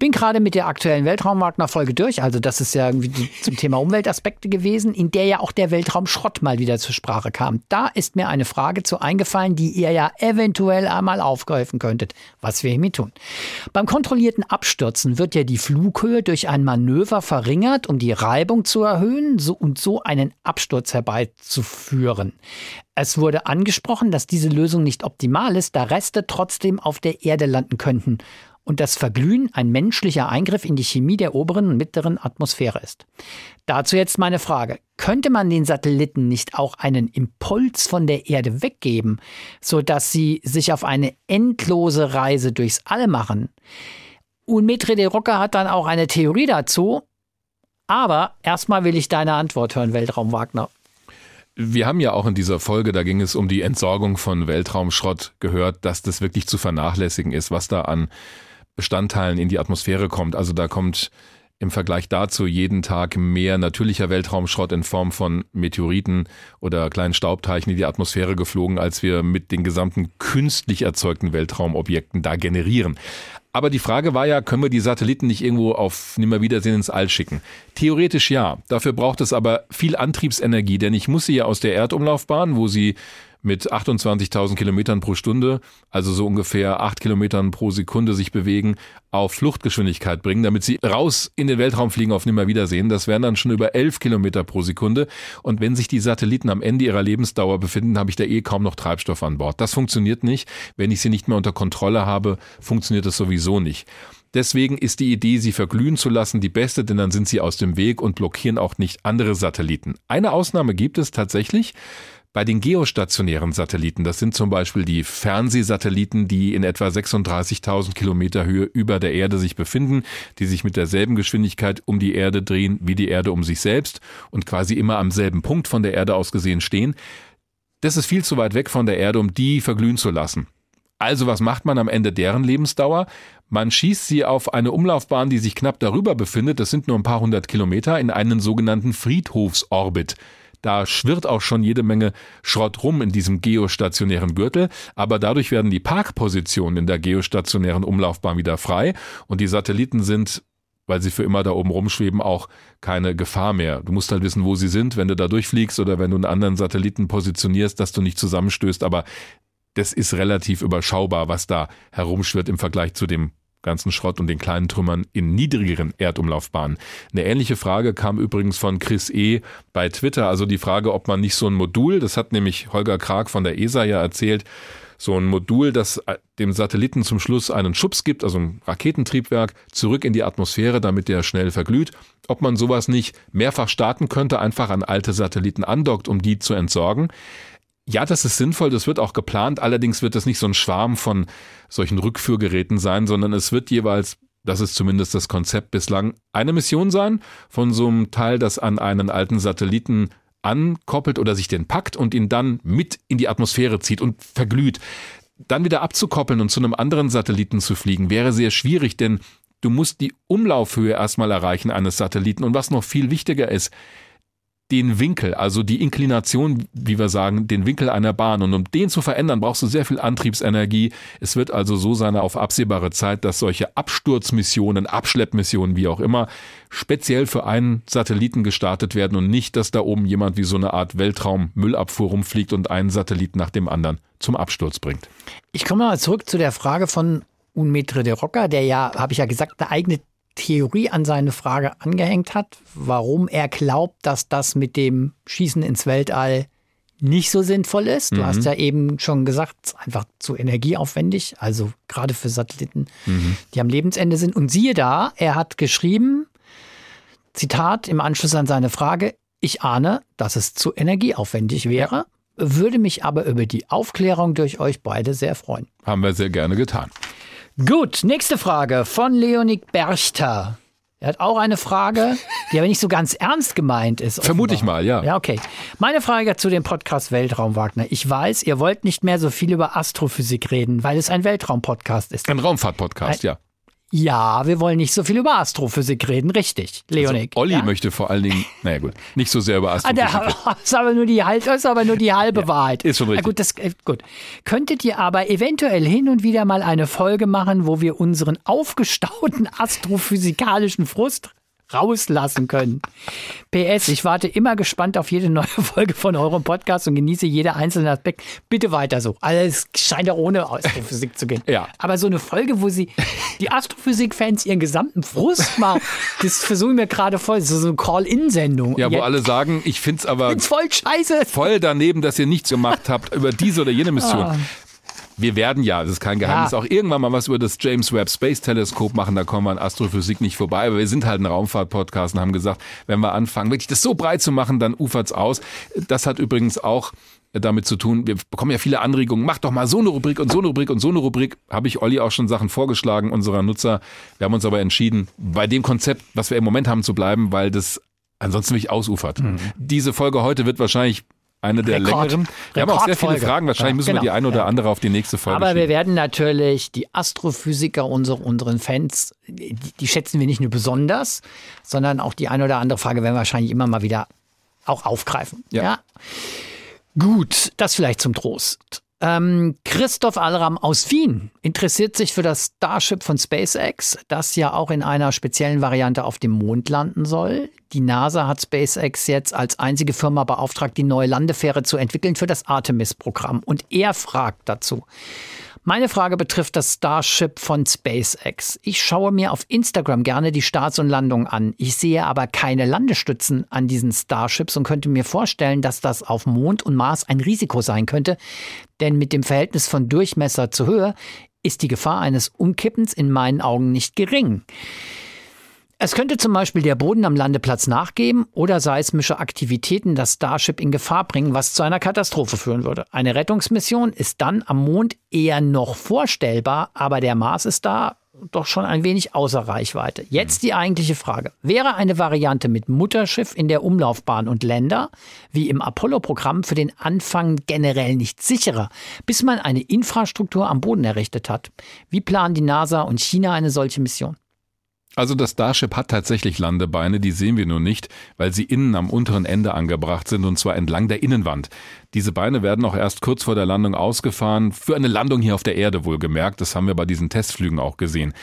bin gerade mit der aktuellen Weltraummarktnachfolge durch, also das ist ja irgendwie zum Thema Umweltaspekte gewesen, in der ja auch der Weltraumschrott mal wieder zur Sprache kam. Da ist mir eine Frage zu eingefallen, die ihr ja eventuell einmal aufgreifen könntet, was wir hiermit tun. Beim kontrollierten Abstürzen wird ja die Flughöhe durch ein Manöver verringert, um die Reibung zu erhöhen und so einen Absturz herbeizuführen. Es wurde angesprochen, dass diese Lösung nicht optimal ist, da Reste trotzdem auf der Erde landen könnten und das Verglühen ein menschlicher Eingriff in die Chemie der oberen und mittleren Atmosphäre ist. Dazu jetzt meine Frage. Könnte man den Satelliten nicht auch einen Impuls von der Erde weggeben, sodass sie sich auf eine endlose Reise durchs All machen? Und Metre de Rocker hat dann auch eine Theorie dazu. Aber erstmal will ich deine Antwort hören, Weltraum Wagner. Wir haben ja auch in dieser Folge, da ging es um die Entsorgung von Weltraumschrott, gehört, dass das wirklich zu vernachlässigen ist, was da an Bestandteilen in die Atmosphäre kommt. Also da kommt im Vergleich dazu jeden Tag mehr natürlicher Weltraumschrott in Form von Meteoriten oder kleinen Staubteilchen in die Atmosphäre geflogen, als wir mit den gesamten künstlich erzeugten Weltraumobjekten da generieren. Aber die Frage war ja, können wir die Satelliten nicht irgendwo auf Nimmerwiedersehen ins All schicken? Theoretisch ja. Dafür braucht es aber viel Antriebsenergie, denn ich muss sie ja aus der Erdumlaufbahn, wo sie mit 28.000 Kilometern pro Stunde, also so ungefähr 8 Kilometern pro Sekunde sich bewegen, auf Fluchtgeschwindigkeit bringen, damit sie raus in den Weltraum fliegen auf Nimmerwiedersehen. Das wären dann schon über 11 Kilometer pro Sekunde. Und wenn sich die Satelliten am Ende ihrer Lebensdauer befinden, habe ich da eh kaum noch Treibstoff an Bord. Das funktioniert nicht. Wenn ich sie nicht mehr unter Kontrolle habe, funktioniert das sowieso nicht. Deswegen ist die Idee, sie verglühen zu lassen, die beste, denn dann sind sie aus dem Weg und blockieren auch nicht andere Satelliten. Eine Ausnahme gibt es tatsächlich. Bei den geostationären Satelliten, das sind zum Beispiel die Fernsehsatelliten, die in etwa 36.000 Kilometer Höhe über der Erde sich befinden, die sich mit derselben Geschwindigkeit um die Erde drehen wie die Erde um sich selbst und quasi immer am selben Punkt von der Erde aus gesehen stehen. Das ist viel zu weit weg von der Erde, um die verglühen zu lassen. Also was macht man am Ende deren Lebensdauer? Man schießt sie auf eine Umlaufbahn, die sich knapp darüber befindet, das sind nur ein paar hundert Kilometer, in einen sogenannten Friedhofsorbit. Da schwirrt auch schon jede Menge Schrott rum in diesem geostationären Gürtel, aber dadurch werden die Parkpositionen in der geostationären Umlaufbahn wieder frei. Und die Satelliten sind weil sie für immer da oben rumschweben, auch keine Gefahr mehr. Du musst halt wissen, wo sie sind, wenn du da durchfliegst oder wenn du einen anderen Satelliten positionierst, dass du nicht zusammenstößt, aber das ist relativ überschaubar, was da herumschwirrt im Vergleich zu dem ganzen Schrott und den kleinen Trümmern in niedrigeren Erdumlaufbahnen. Eine ähnliche Frage kam übrigens von Chris E. bei Twitter, also die Frage, ob man nicht so ein Modul, das hat nämlich Holger Krag von der ESA ja erzählt, so ein Modul, das äh, dem Satelliten zum Schluss einen Schubs gibt, also ein Raketentriebwerk, zurück in die Atmosphäre, damit der schnell verglüht. Ob man sowas nicht mehrfach starten könnte, einfach an alte Satelliten andockt, um die zu entsorgen. Ja, das ist sinnvoll, das wird auch geplant. Allerdings wird das nicht so ein Schwarm von solchen Rückführgeräten sein, sondern es wird jeweils, das ist zumindest das Konzept bislang, eine Mission sein von so einem Teil, das an einen alten Satelliten ankoppelt oder sich den packt und ihn dann mit in die Atmosphäre zieht und verglüht. Dann wieder abzukoppeln und zu einem anderen Satelliten zu fliegen, wäre sehr schwierig, denn du musst die Umlaufhöhe erstmal erreichen eines Satelliten. Und was noch viel wichtiger ist, den Winkel, also die Inklination, wie wir sagen, den Winkel einer Bahn. Und um den zu verändern, brauchst du sehr viel Antriebsenergie. Es wird also so sein auf absehbare Zeit, dass solche Absturzmissionen, Abschleppmissionen, wie auch immer, speziell für einen Satelliten gestartet werden und nicht, dass da oben jemand wie so eine Art Weltraummüllabfuhr rumfliegt und einen Satelliten nach dem anderen zum Absturz bringt. Ich komme mal zurück zu der Frage von Unmetre de Rocker, der ja, habe ich ja gesagt, eine eigene Theorie an seine Frage angehängt hat, warum er glaubt, dass das mit dem Schießen ins Weltall nicht so sinnvoll ist. Du Mhm. hast ja eben schon gesagt, es ist einfach zu energieaufwendig, also gerade für Satelliten, Mhm. die am Lebensende sind. Und siehe da, er hat geschrieben, Zitat im Anschluss an seine Frage, ich ahne, dass es zu energieaufwendig wäre, würde mich aber über die Aufklärung durch euch beide sehr freuen. Haben wir sehr gerne getan. Gut, nächste Frage von Leonik Berchter. Er hat auch eine Frage, die aber nicht so ganz ernst gemeint ist. Vermute ich mal, ja. Ja, okay. Meine Frage zu dem Podcast Weltraum Wagner. Ich weiß, ihr wollt nicht mehr so viel über Astrophysik reden, weil es ein Weltraum-Podcast ist. Ein Raumfahrt-Podcast, ja. Ja, wir wollen nicht so viel über Astrophysik reden, richtig, Leonik. Also Olli ja? möchte vor allen Dingen, naja gut, nicht so sehr über Ah, Astrophysik. der, das ist aber nur die, Hal- das ist aber nur die halbe Wahrheit. ist schon richtig. gut, das, äh, gut. Könntet ihr aber eventuell hin und wieder mal eine Folge machen, wo wir unseren aufgestauten astrophysikalischen Frust rauslassen können. PS, ich warte immer gespannt auf jede neue Folge von eurem Podcast und genieße jede einzelne Aspekt. Bitte weiter so. Also es scheint ja ohne Astrophysik zu gehen. Ja. Aber so eine Folge, wo sie die Astrophysik-Fans ihren gesamten Frust mal, das versuchen wir gerade voll, so, so eine Call-In-Sendung. ja, wo Jetzt- alle sagen, ich find's aber Find's voll scheiße. voll daneben, dass ihr nichts gemacht habt über diese oder jene Mission. Ah. Wir werden ja, das ist kein Geheimnis, Ja. auch irgendwann mal was über das James Webb Space Teleskop machen, da kommen wir an Astrophysik nicht vorbei, aber wir sind halt ein Raumfahrt-Podcast und haben gesagt, wenn wir anfangen, wirklich das so breit zu machen, dann ufert's aus. Das hat übrigens auch damit zu tun, wir bekommen ja viele Anregungen, mach doch mal so eine Rubrik und so eine Rubrik und so eine Rubrik, habe ich Olli auch schon Sachen vorgeschlagen, unserer Nutzer. Wir haben uns aber entschieden, bei dem Konzept, was wir im Moment haben, zu bleiben, weil das ansonsten wirklich ausufert. Diese Folge heute wird wahrscheinlich eine der. Rekord- längeren. Wir haben auch sehr viele. Fragen. Wahrscheinlich Ja, müssen wir genau. die eine oder Ja. andere auf die nächste Folge Aber wir werden natürlich die Astrophysiker unserer, unseren Fans, die, die schätzen wir nicht nur besonders, sondern auch die eine oder andere Frage werden wir wahrscheinlich immer mal wieder auch aufgreifen. Ja. Gut, das vielleicht zum Trost. Ähm, Christoph Alram aus Wien interessiert sich für das Starship von SpaceX, das ja auch in einer speziellen Variante auf dem Mond landen soll. Die NASA hat SpaceX jetzt als einzige Firma beauftragt, die neue Landefähre zu entwickeln für das Artemis-Programm. Und er fragt dazu, meine Frage betrifft das Starship von SpaceX. Ich schaue mir auf Instagram gerne die Starts und Landungen an. Ich sehe aber keine Landestützen an diesen Starships und könnte mir vorstellen, dass das auf Mond und Mars ein Risiko sein könnte. Denn mit dem Verhältnis von Durchmesser zu Höhe ist die Gefahr eines Umkippens in meinen Augen nicht gering. Es könnte zum Beispiel der Boden am Landeplatz nachgeben oder seismische Aktivitäten das Starship in Gefahr bringen, was zu einer Katastrophe führen würde. Eine Rettungsmission ist dann am Mond eher noch vorstellbar, aber der Mars ist da doch schon ein wenig außer Reichweite. Jetzt die eigentliche Frage. Wäre eine Variante mit Mutterschiff in der Umlaufbahn und Länder, wie im Apollo-Programm, für den Anfang generell nicht sicherer, bis man eine Infrastruktur am Boden errichtet hat? Wie planen die NASA und China eine solche Mission? Also das Starship hat tatsächlich Landebeine, die sehen wir nur nicht, weil sie innen am unteren Ende angebracht sind und zwar entlang der Innenwand. Diese Beine werden auch erst kurz vor der Landung ausgefahren, für eine Landung hier auf der Erde wohlgemerkt, das haben wir bei diesen Testflügen auch gesehen.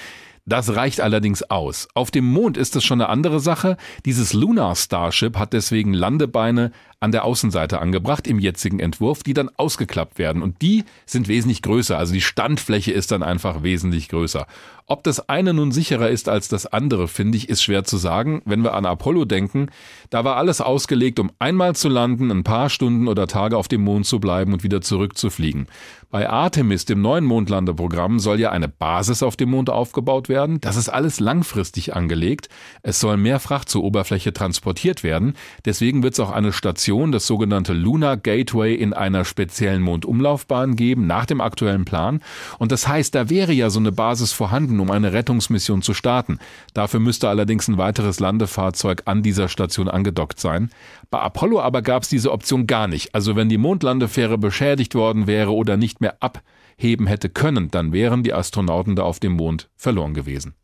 Das reicht allerdings aus. Auf dem Mond ist es schon eine andere Sache. Dieses Lunar Starship hat deswegen Landebeine an der Außenseite angebracht im jetzigen Entwurf, die dann ausgeklappt werden. Und die sind wesentlich größer. Also die Standfläche ist dann einfach wesentlich größer. Ob das eine nun sicherer ist als das andere, finde ich, ist schwer zu sagen. Wenn wir an Apollo denken, da war alles ausgelegt, um einmal zu landen, ein paar Stunden oder Tage auf dem Mond zu bleiben und wieder zurückzufliegen. Bei Artemis, dem neuen Mondlandeprogramm, soll ja eine Basis auf dem Mond aufgebaut werden. Das ist alles langfristig angelegt. Es soll mehr Fracht zur Oberfläche transportiert werden. Deswegen wird es auch eine Station, das sogenannte Lunar Gateway, in einer speziellen Mondumlaufbahn geben, nach dem aktuellen Plan. Und das heißt, da wäre ja so eine Basis vorhanden, um eine Rettungsmission zu starten. Dafür müsste allerdings ein weiteres Landefahrzeug an dieser Station angedockt sein. Bei Apollo aber gab es diese Option gar nicht. Also wenn die Mondlandefähre beschädigt worden wäre oder nicht mehr abheben hätte können, dann wären die Astronauten da auf dem Mond verloren gewesen.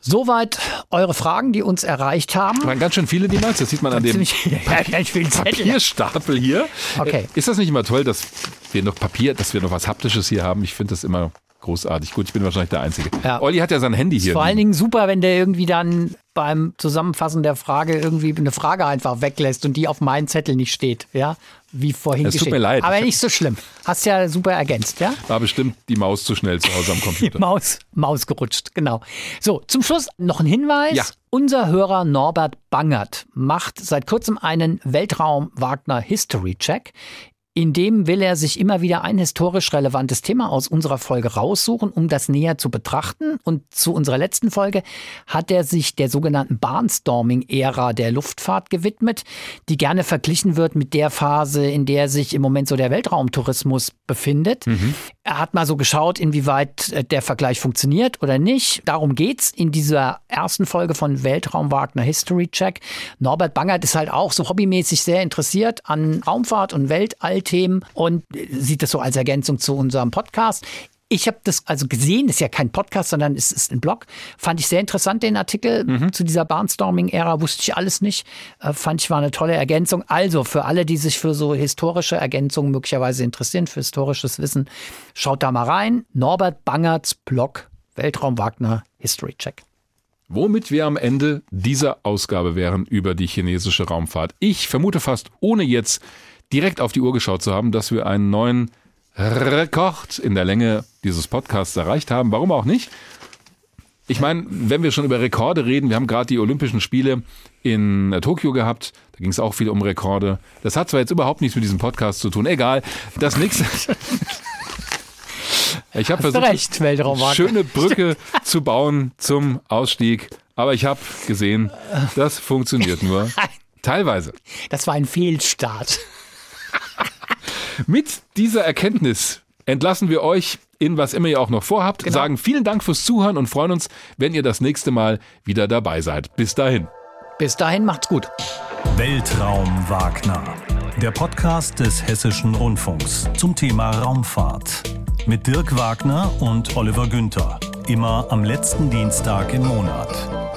Soweit eure Fragen, die uns erreicht haben. Waren ganz schön viele Demands, das sieht man an dem. Papierstapel hier. Okay. Ist das nicht immer toll, dass wir noch Papier, dass wir noch was Haptisches hier haben? Ich finde das immer großartig. Gut, ich bin wahrscheinlich der Einzige. Ja. Olli hat ja sein Handy hier. Vor allen Dingen super, wenn der irgendwie dann beim Zusammenfassen der Frage irgendwie eine Frage einfach weglässt und die auf meinem Zettel nicht steht. Ja, wie vorhin Es tut geschehen. mir leid. Aber nicht so schlimm. Hast ja super ergänzt, ja? War bestimmt die Maus zu schnell zu Hause am Die Computer. Maus, Maus gerutscht, genau. So, zum Schluss noch ein Hinweis. Ja. Unser Hörer Norbert Bangert macht seit kurzem einen Weltraum-Wagner-History-Check. In dem will er sich immer wieder ein historisch relevantes Thema aus unserer Folge raussuchen, um das näher zu betrachten. Und zu unserer letzten Folge hat er sich der sogenannten Barnstorming-Ära der Luftfahrt gewidmet, die gerne verglichen wird mit der Phase, in der sich im Moment so der Weltraumtourismus befindet. Er hat mal so geschaut, inwieweit äh, der Vergleich funktioniert oder nicht. Darum geht's in dieser ersten Folge von Weltraum Wagner History Check. Norbert Bangert ist halt auch so hobbymäßig sehr interessiert an Raumfahrt und Weltallthemen und sieht das so als Ergänzung zu unserem Podcast. Ich habe das also gesehen, ist ja kein Podcast, sondern es ist ein Blog. Fand ich sehr interessant, den Artikel zu dieser Barnstorming-Ära, wusste ich alles nicht. Äh, fand ich war eine tolle Ergänzung. Also für alle, die sich für so historische Ergänzungen möglicherweise interessieren, für historisches Wissen, schaut da mal rein. Norbert Bangerts Blog Weltraum Wagner History Check. Womit wir am Ende dieser Ausgabe wären über die chinesische Raumfahrt. Ich vermute fast, ohne jetzt direkt auf die Uhr geschaut zu haben, dass wir einen neuen Rekord in der Länge dieses Podcasts erreicht haben. Warum auch nicht? Ich meine, wenn wir schon über Rekorde reden, wir haben gerade die Olympischen Spiele in äh, Tokio gehabt, da ging es auch viel um Rekorde. Das hat zwar jetzt überhaupt nichts mit diesem Podcast zu tun, egal. Das nächste. Ich habe versucht, recht, Wagner. schöne Brücke zu bauen zum Ausstieg, aber ich habe gesehen, das funktioniert nur teilweise. Das war ein Fehlstart. Mit dieser Erkenntnis entlassen wir euch in was immer ihr auch noch vorhabt, Genau. sagen vielen Dank fürs Zuhören und freuen uns, wenn ihr das nächste Mal wieder dabei seid. Bis dahin. Bis dahin macht's gut. Weltraum Wagner. Der Podcast des Hessischen Rundfunks zum Thema Raumfahrt. Mit Dirk Wagner und Oliver Günther. Immer am letzten Dienstag im Monat.